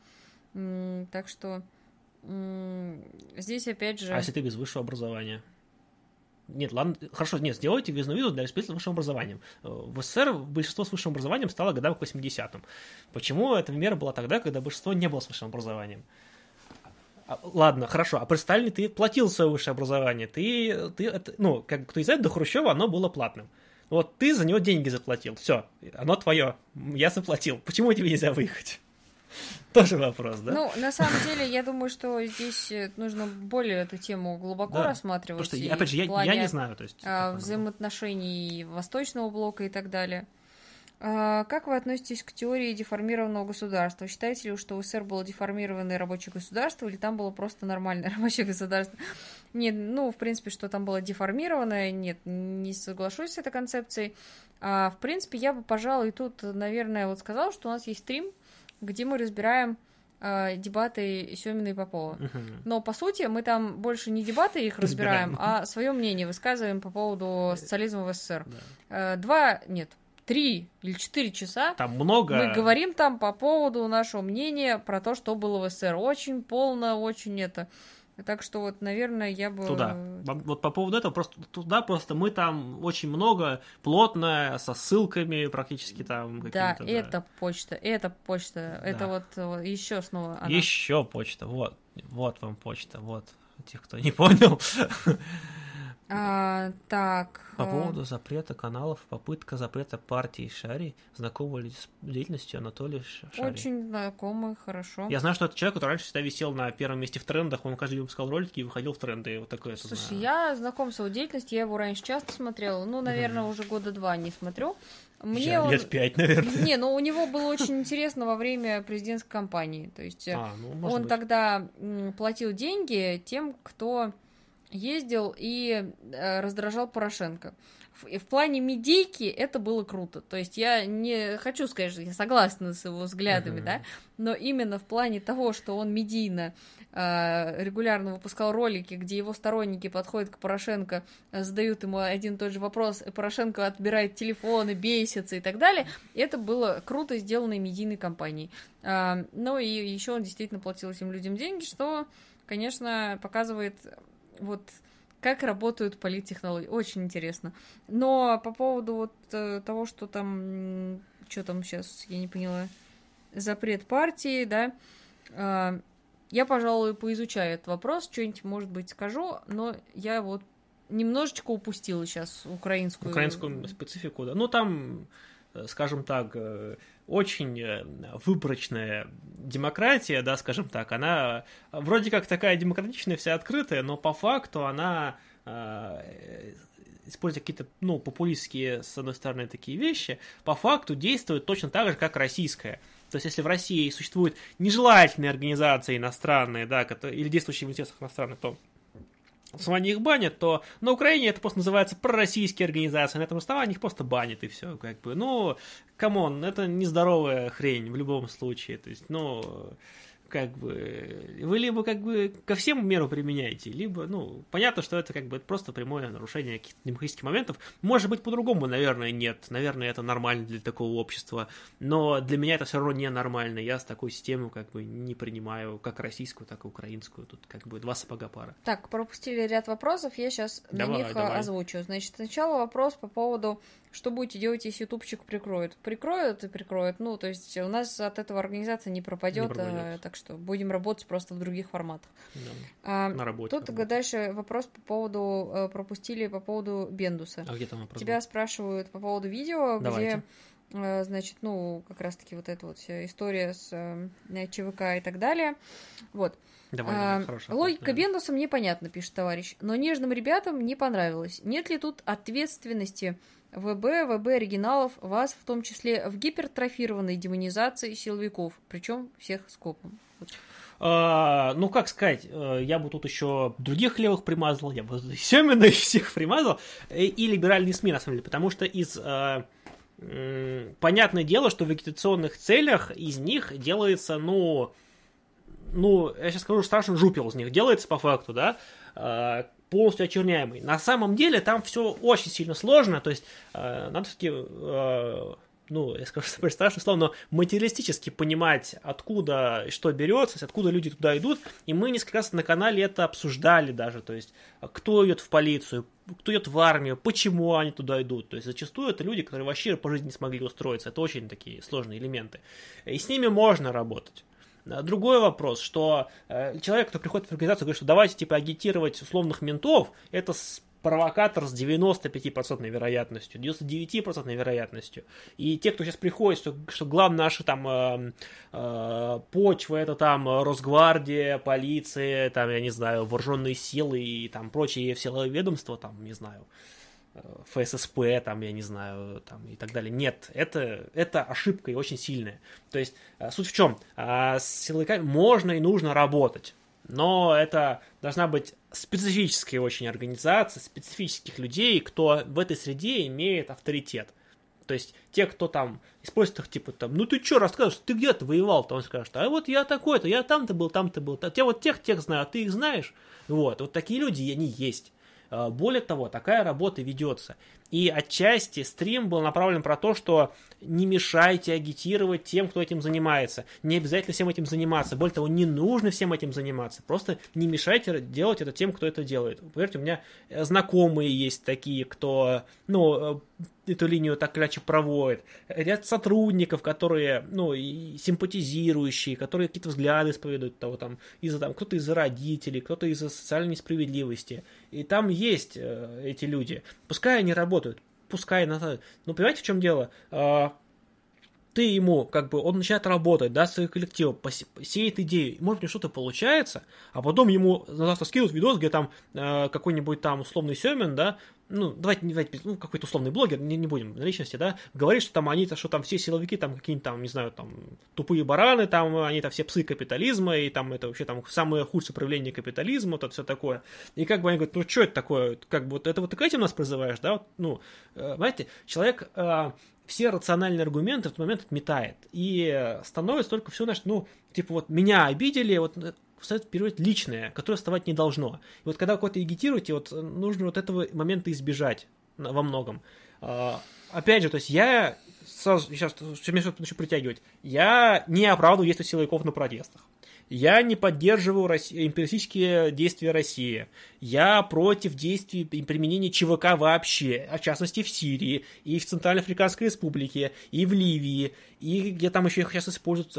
Так что здесь опять же... А если ты без высшего образования? Нет, ладно, хорошо, нет, сделайте визную визу для специалистов с высшим образованием. В СССР большинство с высшим образованием стало годам к 80-м. Почему эта мера была тогда, когда большинство не было с высшим образованием? А, ладно, хорошо, а при Сталине ты платил свое высшее образование, ты, ты ну, как кто знает, до Хрущева оно было платным. Вот ты за него деньги заплатил, все, оно твое, я заплатил. Почему тебе нельзя выехать? Тоже вопрос, да? Ну, на самом деле, я думаю, что здесь э, нужно более эту тему глубоко да. рассматривать. Потому что, опять же, я, я не знаю. То есть, а, взаимоотношений Восточного блока и так далее. А, как вы относитесь к теории деформированного государства? Считаете ли, что СССР было деформированное рабочее государство, или там было просто нормальное рабочее государство? Нет, ну, в принципе, что там было деформированное, нет, не соглашусь с этой концепцией. А, в принципе, я бы, пожалуй, тут, наверное, вот сказала, что у нас есть стрим, где мы разбираем э, дебаты Семина и Попова. Но по сути мы там больше не дебаты их разбираем, разбираем. а свое мнение высказываем по поводу социализма в СССР. Да. Э, два, нет, три или четыре часа. Там много. Мы говорим там по поводу нашего мнения про то, что было в СССР. Очень полно, очень это. Так что вот, наверное, я бы... Туда. Вот по поводу этого, просто туда просто мы там очень много, плотно, со ссылками практически там. Да, да, это почта, это почта, да. это вот еще снова она. Еще почта, вот, вот вам почта, вот, тех, кто не понял. А, так. По э, поводу запрета каналов, попытка запрета партии Шари, знакомы ли с деятельностью Анатолия Шари? Очень знакомый, хорошо. Я знаю, что это человек, который раньше всегда висел на первом месте в трендах, он каждый день выпускал ролики и выходил в тренды, вот такое Слушай, знаю. я знаком с его деятельностью, я его раньше часто смотрела, ну, наверное, mm уже года два не смотрю. Мне я, он... Лет пять, наверное. Не, ну у него было очень интересно во время президентской кампании. То есть а, ну, он быть. тогда платил деньги тем, кто ездил и э, раздражал Порошенко. В, в плане медийки это было круто. То есть я не хочу сказать, что я согласна с его взглядами, uh-huh. да, но именно в плане того, что он медийно э, регулярно выпускал ролики, где его сторонники подходят к Порошенко, задают ему один и тот же вопрос, и Порошенко отбирает телефоны, бесится и так далее. Это было круто сделанной медийной кампанией. Э, ну и еще он действительно платил этим людям деньги, что, конечно, показывает вот как работают политтехнологии. Очень интересно. Но по поводу вот э, того, что там, что там сейчас, я не поняла, запрет партии, да, э, я, пожалуй, поизучаю этот вопрос, что-нибудь, может быть, скажу, но я вот немножечко упустила сейчас украинскую... Украинскую специфику, да. Ну, там, скажем так, очень э, выборочная демократия, да, скажем так, она вроде как такая демократичная, вся открытая, но по факту она э, используя какие-то, ну, популистские, с одной стороны, такие вещи, по факту действует точно так же, как российская. То есть, если в России существуют нежелательные организации иностранные, да, или действующие в интересах иностранных, то основании их банят, то на Украине это просто называется пророссийские организации, на этом основании их просто банят и все, как бы, ну, come on, это нездоровая хрень в любом случае, то есть, ну, как бы, вы либо как бы ко всем меру применяете, либо, ну, понятно, что это как бы просто прямое нарушение каких-то демократических моментов. Может быть, по-другому, наверное, нет. Наверное, это нормально для такого общества. Но для меня это все равно не нормально. Я с такой системой как бы не принимаю как российскую, так и украинскую. Тут как бы два сапога пара. Так, пропустили ряд вопросов, я сейчас давай, на них давай. озвучу. Значит, сначала вопрос по поводу что будете делать, если ютубчик прикроют? Прикроют и прикроют. Ну, то есть у нас от этого организация не пропадет, не пропадет. так что будем работать просто в других форматах. Да, А, на работе. Тут работать. дальше вопрос по поводу, э, пропустили по поводу Бендуса. А где там вопрос? Тебя спрашивают по поводу видео, Давайте. где, э, значит, ну, как раз-таки вот эта вот вся история с э, ЧВК и так далее. Вот. Давай, А, давай, вопрос, Логика да. Бендуса мне понятна, пишет товарищ, но нежным ребятам не понравилось. Нет ли тут ответственности ВБ, ВБ оригиналов, вас в том числе в гипертрофированной демонизации силовиков, причем всех скопом? Вот. А, ну, как сказать, э, я бы тут еще других левых примазал, я бы Семена и всех примазал, и, и либеральные СМИ, на самом деле, потому что из... э, м, понятное дело, что в агитационных целях из них делается, ну, ну, я сейчас скажу, страшно жупел из них делается по факту, да, э, полностью очерняемый. На самом деле там все очень сильно сложно, то есть э, надо все-таки, э, ну, я скажу страшное слово, но материалистически понимать, откуда что берется, откуда люди туда идут, и мы несколько раз на канале это обсуждали даже, то есть кто идет в полицию, кто идет в армию, почему они туда идут. То есть зачастую это люди, которые вообще по жизни не смогли устроиться. Это очень такие сложные элементы. И с ними можно работать. А Другой вопрос, что э, человек, кто приходит в организацию, говорит, что давайте типа агитировать условных ментов, это провокатор с 95% вероятностью, 99% вероятностью. И те, кто сейчас приходит, что, что главная наша там э, э, почва, это там Росгвардия, полиция, там, я не знаю, вооруженные силы и там прочие силовые ведомства, там, не знаю, э, ФССП, там, я не знаю, там, и так далее. Нет, это, это ошибка и очень сильная. То есть, э, суть в чем? А, С силовиками можно и нужно работать, но это должна быть специфическая очень организация, специфических людей, кто в этой среде имеет авторитет. То есть те, кто там использует их, типа там, ну ты что рассказываешь, ты где-то воевал-то, он скажет, а вот я такой-то, я там-то был, там-то был, я вот тех, тех знаю, а ты их знаешь? Вот, вот такие люди, они есть. А, Более того, такая работа ведется. И отчасти стрим был направлен про то, что не мешайте агитировать тем, кто этим занимается. Не обязательно всем этим заниматься. Более того, не нужно всем этим заниматься. Просто не мешайте делать это тем, кто это делает. Поверьте, у меня э, знакомые есть такие, кто, ну, э, эту линию так или проводит. Ряд сотрудников, которые, ну, и симпатизирующие, которые какие-то взгляды исповедуют, того там, из-за там, кто-то из-за родителей, кто-то из-за социальной несправедливости. И там есть э, эти люди. Пускай они работают, пускай на... Ну, понимаете, в чем дело? А, ты ему, как бы, он начинает работать, да, с своим коллективом, сеет идею, может, у что-то получается, а потом ему завтра скидывают видос, где там э, какой-нибудь там условный Семен, да, ну, давайте, давайте, ну, какой-то условный блогер, не, не будем на личности, да, говорит, что там они, что там все силовики, там, какие-нибудь там, не знаю, там, тупые бараны, там, они там все псы капитализма, и там это вообще там самое худшее проявление капитализма, вот это все такое. И как бы они говорят, ну, что это такое, как бы, вот это вот ты к этим нас призываешь, да, вот, ну, э, знаете, человек э, все рациональные аргументы в этот момент отметает. И э, становится только все, значит, ну, типа вот меня обидели, вот э, встает вперед личное, которое вставать не должно. И вот когда какой-то агитируете, вот э, нужно вот этого момента избежать во многом. А, Опять же, то есть я сразу, сейчас, меня что-то начну притягивать, я не оправдываю действия силовиков на протестах. Я не поддерживаю Росси- империалистические действия России. Я против действий и применения ЧВК вообще, а в частности в Сирии, и в Центральноафриканской Республике, и в Ливии, и где там еще их сейчас используют.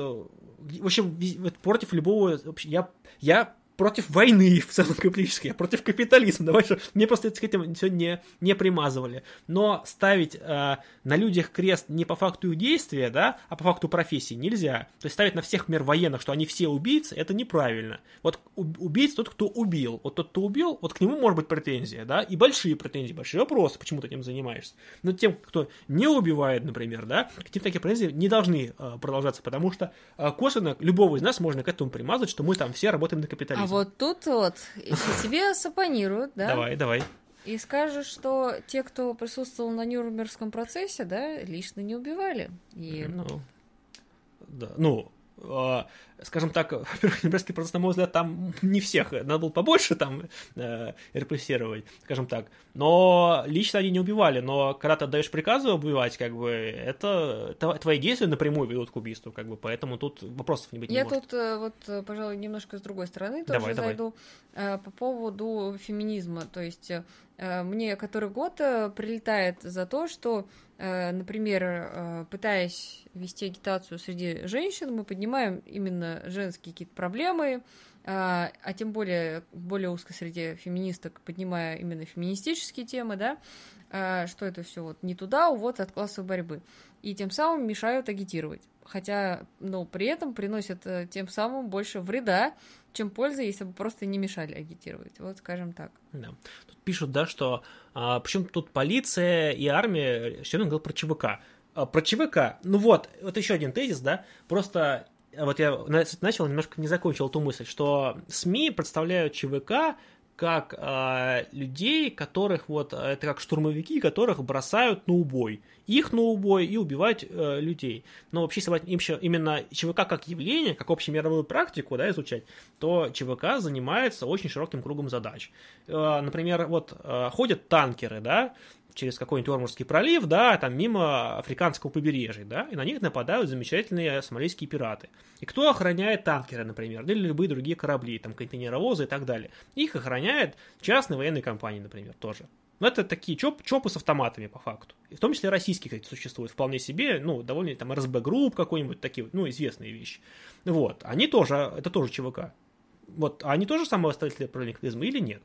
В общем, против любого... Я, я против войны в целом капиталистической, я против капитализма. Давай что мне просто с этим все не, не примазывали. Но ставить э, на людях крест не по факту их действия, да, а по факту профессии нельзя. То есть ставить на всех мер военных, что они все убийцы, это неправильно. Вот убийца тот, кто убил. Вот тот, кто убил, вот к нему может быть претензия, да, и большие претензии, большие вопросы, почему ты этим занимаешься. Но тем, кто не убивает, например, да, к ним такие претензии не должны э, продолжаться, потому что э, косвенно любого из нас можно к этому примазать, что мы там все работаем на капитализм. А вот тут вот, тебе сапонируют, да, Давай, давай. и скажешь, что те, кто присутствовал на Нюрнбергском процессе, да, лично не убивали. И Ну, да, ну, скажем так, во-первых, Нюрнбергский процесс, на мой взгляд, там не всех, надо было побольше там э, репрессировать, скажем так. Но лично они не убивали, но когда ты отдаешь приказы убивать, как бы, это тв- твои действия напрямую ведут к убийству, как бы, поэтому тут вопросов не быть не Я может. тут э, вот, э, пожалуй, немножко с другой стороны тоже Давай, давай. зайду э, по поводу феминизма. То есть э, мне который год э, прилетает за то, что э, например, э, пытаясь вести агитацию среди женщин, мы поднимаем именно женские какие-то проблемы, а, а тем более более узкой среде феминисток, поднимая именно феминистические темы, да, а, что это все вот не туда, увод от классовой борьбы. И тем самым мешают агитировать. Хотя, ну, при этом приносят э, тем самым больше вреда, чем пользы, если бы просто не мешали агитировать. Вот скажем так. Да. Тут пишут, да, что а, причем тут полиция и армия, все говорил про ЧВК. А, про ЧВК, ну вот, вот еще один тезис, да, просто вот я начал, немножко не закончил эту мысль, что СМИ представляют ЧВК как э, людей, которых вот это как штурмовики, которых бросают на убой, их на убой и убивать э, людей. Но вообще, если именно ЧВК как явление, как общемировую практику, да, изучать, то ЧВК занимается очень широким кругом задач. Э, например, вот э, ходят танкеры, да, через какой-нибудь Ормурский пролив, да, там мимо африканского побережья, да, и на них нападают замечательные сомалийские пираты. И кто охраняет танкеры, например, или любые другие корабли, там контейнеровозы и так далее? Их охраняет частные военные компании, например, тоже. Но это такие чоп, чопы с автоматами, по факту. И в том числе российские, кстати, существуют вполне себе, ну, довольно там РСБ групп какой-нибудь, такие, ну, известные вещи. Вот, они тоже, это тоже ЧВК. Вот, а они тоже самые оставители параллелизма или нет?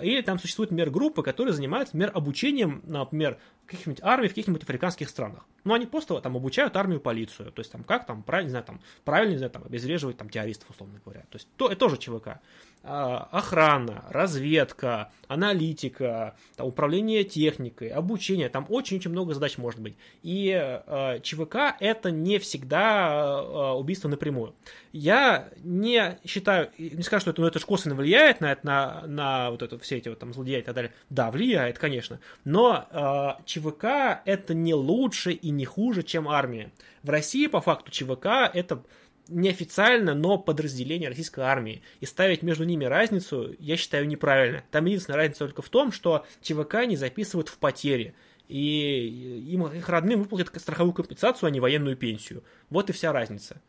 Или там существуют, например, группы, которые занимаются, например, обучением, например, каких-нибудь армий в каких-нибудь африканских странах. Ну, они просто там обучают армию, полицию. То есть, там, как там, правильно, не знаю, там, правильно, не знаю, там, обезвреживать там террористов, условно говоря. То есть, то, это тоже ЧВК. А, охрана, разведка, аналитика, там, управление техникой, обучение, там очень-очень много задач может быть. И э, ЧВК это не всегда э, убийство напрямую. Я не считаю, не скажу, что это, ну, это же косвенно влияет на, на, на вот это, все эти вот там злодеи и так далее. Да, влияет, конечно. Но э, ЧВК это не лучше и не хуже, чем армия. В России, по факту, ЧВК это неофициально, но подразделение российской армии. И ставить между ними разницу, я считаю, неправильно. Там единственная разница только в том, что ЧВК не записывают в потери. И им, их родным выплатят страховую компенсацию, а не военную пенсию. Вот и вся разница.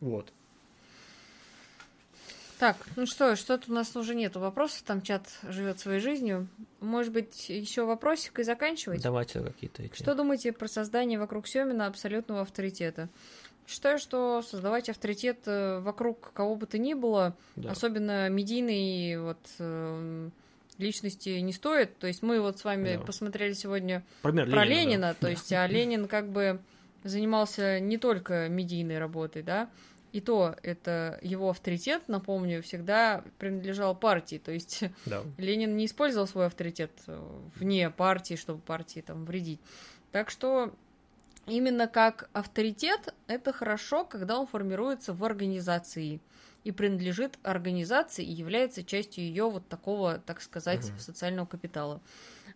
Вот. Так, ну что, что-то у нас уже нету вопросов, там чат живет своей жизнью. Может быть, еще вопросик и заканчивать? Давайте какие-то эти. Что думаете про создание вокруг Семина абсолютного авторитета? Считаю, что создавать авторитет э, вокруг кого бы то ни было, да. особенно медийной вот э, личности не стоит. То есть мы вот с вами да. посмотрели сегодня Пример про Ленина, Ленина да. то есть а Ленин как бы занимался не только медийной работой, да, и то это его авторитет, напомню, всегда принадлежал партии. То есть да. Ленин не использовал свой авторитет э, вне партии, чтобы партии там вредить. Так что именно как авторитет, это хорошо, когда он формируется в организации и принадлежит организации и является частью ее вот такого, так сказать, угу. социального капитала.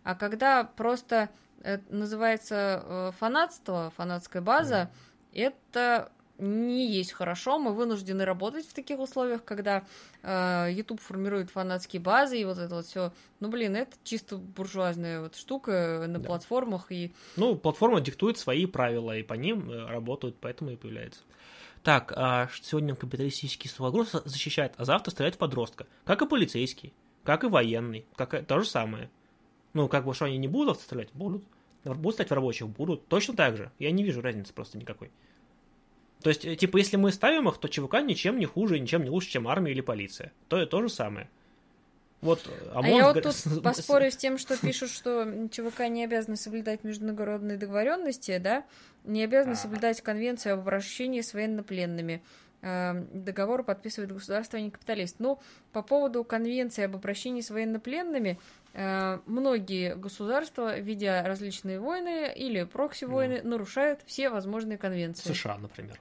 А когда просто это называется э, фанатство, фанатская база, угу. это не есть хорошо. Мы вынуждены работать в таких условиях, когда э, YouTube формирует фанатские базы и вот это вот все. Ну, блин, это чисто буржуазная вот штука на да. платформах и. Ну, платформа диктует свои правила и по ним э, работают, поэтому и появляется. Так, а сегодня капиталистический сугрос защищает, а завтра стреляет в подростка. Как и полицейский, как и военный, как и то же самое. Ну, как бы, что они не будут стрелять? Будут. Будут стать в рабочих? Будут. Точно так же. Я не вижу разницы просто никакой. То есть, э, типа, если мы ставим их, то ЧВК ничем не хуже, ничем не лучше, чем армия или полиция. То, то же самое. Вот, а, а я вот тут поспорю с тем, что пишут, что ЧВК не обязаны соблюдать международные договоренности, да, не обязаны а. соблюдать конвенцию об обращении с военнопленными. Эм, договор подписывает государство, а не капиталист. Но по поводу конвенции об обращении с военнопленными, э, многие государства, видя различные войны или прокси-войны, да. нарушают все возможные конвенции. США, например.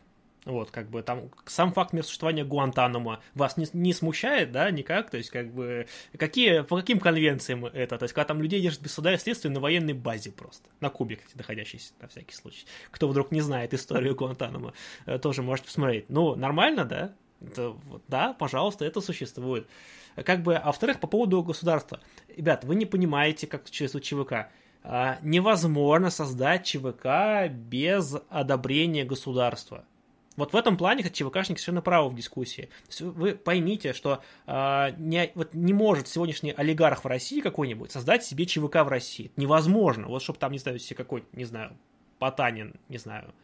Вот, как бы там сам факт существования Гуантанамо вас не, не смущает, да, никак? То есть, как бы, какие, по каким конвенциям это? То есть, когда там людей держат без суда и следствия на военной базе просто, на Кубе, кстати, находящейся, на всякий случай. Кто вдруг не знает историю Гуантанамо, э, тоже можете посмотреть. Ну, нормально, да? Это, да, пожалуйста, это существует. Как бы, а во-вторых, по поводу государства. Ребят, вы не понимаете, как через ЧВК. А, невозможно создать ЧВК без одобрения государства. Вот в этом плане ЧВКшник совершенно правы в дискуссии. Вы поймите, что э, не, вот не может сегодняшний олигарх в России какой-нибудь создать себе ЧВК в России. Это невозможно. Вот чтобы там, не знаю, себе какой-нибудь, не знаю, Потанин, не знаю,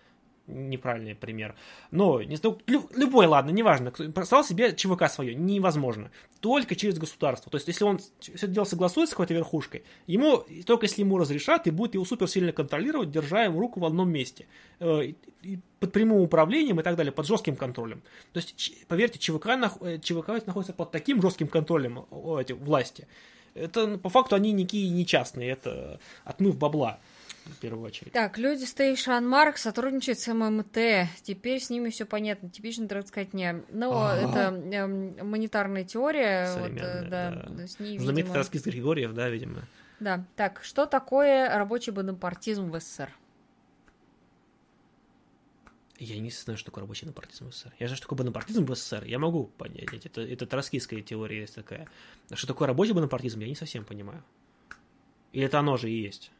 неправильный пример. Но, не знаю, любой, ладно, неважно, создал себе ЧВК свое, невозможно. Только через государство. То есть, если он все дело согласует с какой-то верхушкой, ему, только если ему разрешат, и будет его супер сильно контролировать, держа ему руку в одном месте. Э, под прямым управлением и так далее, под жестким контролем. То есть, поверьте, ЧВК, э, ЧВК находится под таким жестким контролем эти, власти. Это, по факту, они никакие не частные, это отмыв бабла в первую очередь. Так, люди Station Mark сотрудничают с ММТ. Теперь с ними все понятно. Сказать, не. Но ага. это э, монетарная теория. Вот, э, да, да. С ней, Знаменитый видимо... раскис Григорьев, да, видимо. Да. Так, что такое рабочий бонапартизм в СССР? Я не знаю, что такое рабочий бонапартизм в СССР. Я знаю, что такое бонапартизм в СССР. Я могу понять. Это, это троцкистская теория есть такая. А что такое рабочий бонапартизм, я не совсем понимаю. Или это оно же и есть?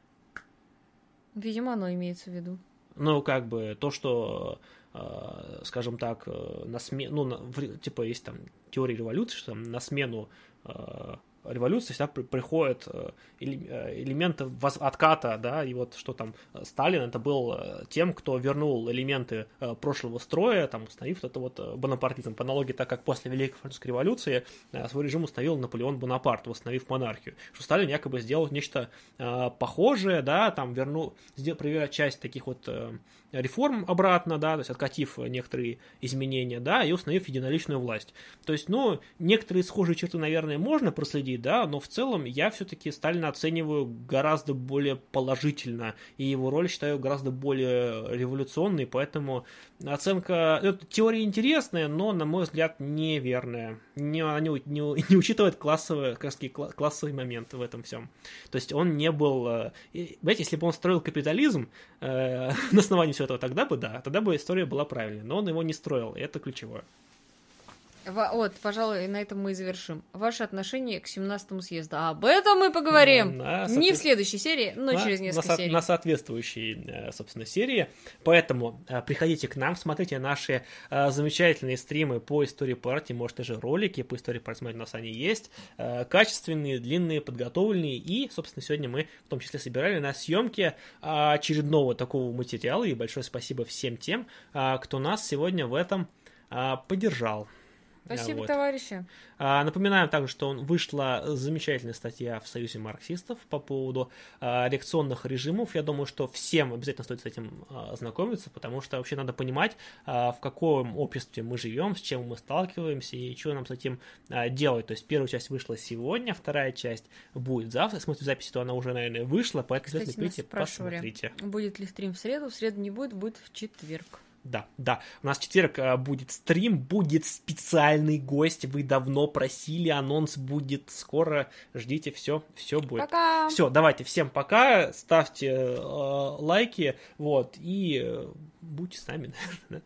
Видимо, оно имеется в виду. Ну, как бы то, что, э, скажем так, э, на смену, ну, на, типа есть там теория революции, что там на смену э, революции всегда приходят э, э, элементы отката, да, и вот что там э, Сталин это был тем, кто вернул элементы прошлого строя, там, установив это вот бонапартизм, по аналогии, так как после Великой Французской революции свой режим установил Наполеон Бонапарт, восстановив монархию, что Сталин якобы сделал нечто похожее, да, там вернул, провел часть таких вот реформ обратно, да, то есть откатив некоторые изменения, да, и установив единоличную власть. То есть, ну, некоторые схожие черты, наверное, можно проследить, да, но в целом я все-таки Сталина оцениваю гораздо более положительно, и его роль считаю гораздо более революционной, поэтому оценка, это теория интересная, но, на мой взгляд, неверная. Не, она не, не, не учитывает классовые, как сказать, классовые моменты в этом всем. То есть он не был... Э, знаете, если бы он строил капитализм э, на основании всего этого, тогда бы да, тогда бы история была правильной. Но он его не строил, и это ключевое. Вот, пожалуй, на этом мы и завершим. Ваше отношение к 17-му съезду. А об этом мы поговорим на, не в следующей серии, но на, через несколько на, серий. На соответствующей, э, собственно, серии. Поэтому э, приходите к нам, смотрите наши э, замечательные стримы по истории партии, может, даже ролики по истории партии, у нас они есть. Качественные, длинные, подготовленные. И, собственно, сегодня мы в том числе собирали на съемке очередного такого материала. И большое спасибо всем тем, кто нас сегодня в этом поддержал. Спасибо, вот. товарищи. А, напоминаем также, что вышла замечательная статья в Союзе марксистов по поводу а, реакционных режимов. Я думаю, что всем обязательно стоит с этим а, ознакомиться, потому что вообще надо понимать, в каком обществе мы живем, с чем мы сталкиваемся и что нам с этим делать. То есть первая часть вышла сегодня, вторая часть будет завтра. В смысле записи, то она уже, наверное, вышла, поэтому обязательно прийти, посмотрите. Будет ли стрим в среду? В среду не будет, будет в четверг. Да, да. У нас в четверг а, будет стрим, будет специальный гость. Вы давно просили, анонс будет скоро. Ждите, все, все будет. Пока. Все, давайте, всем пока. Ставьте э, лайки, вот, и э, будьте с нами.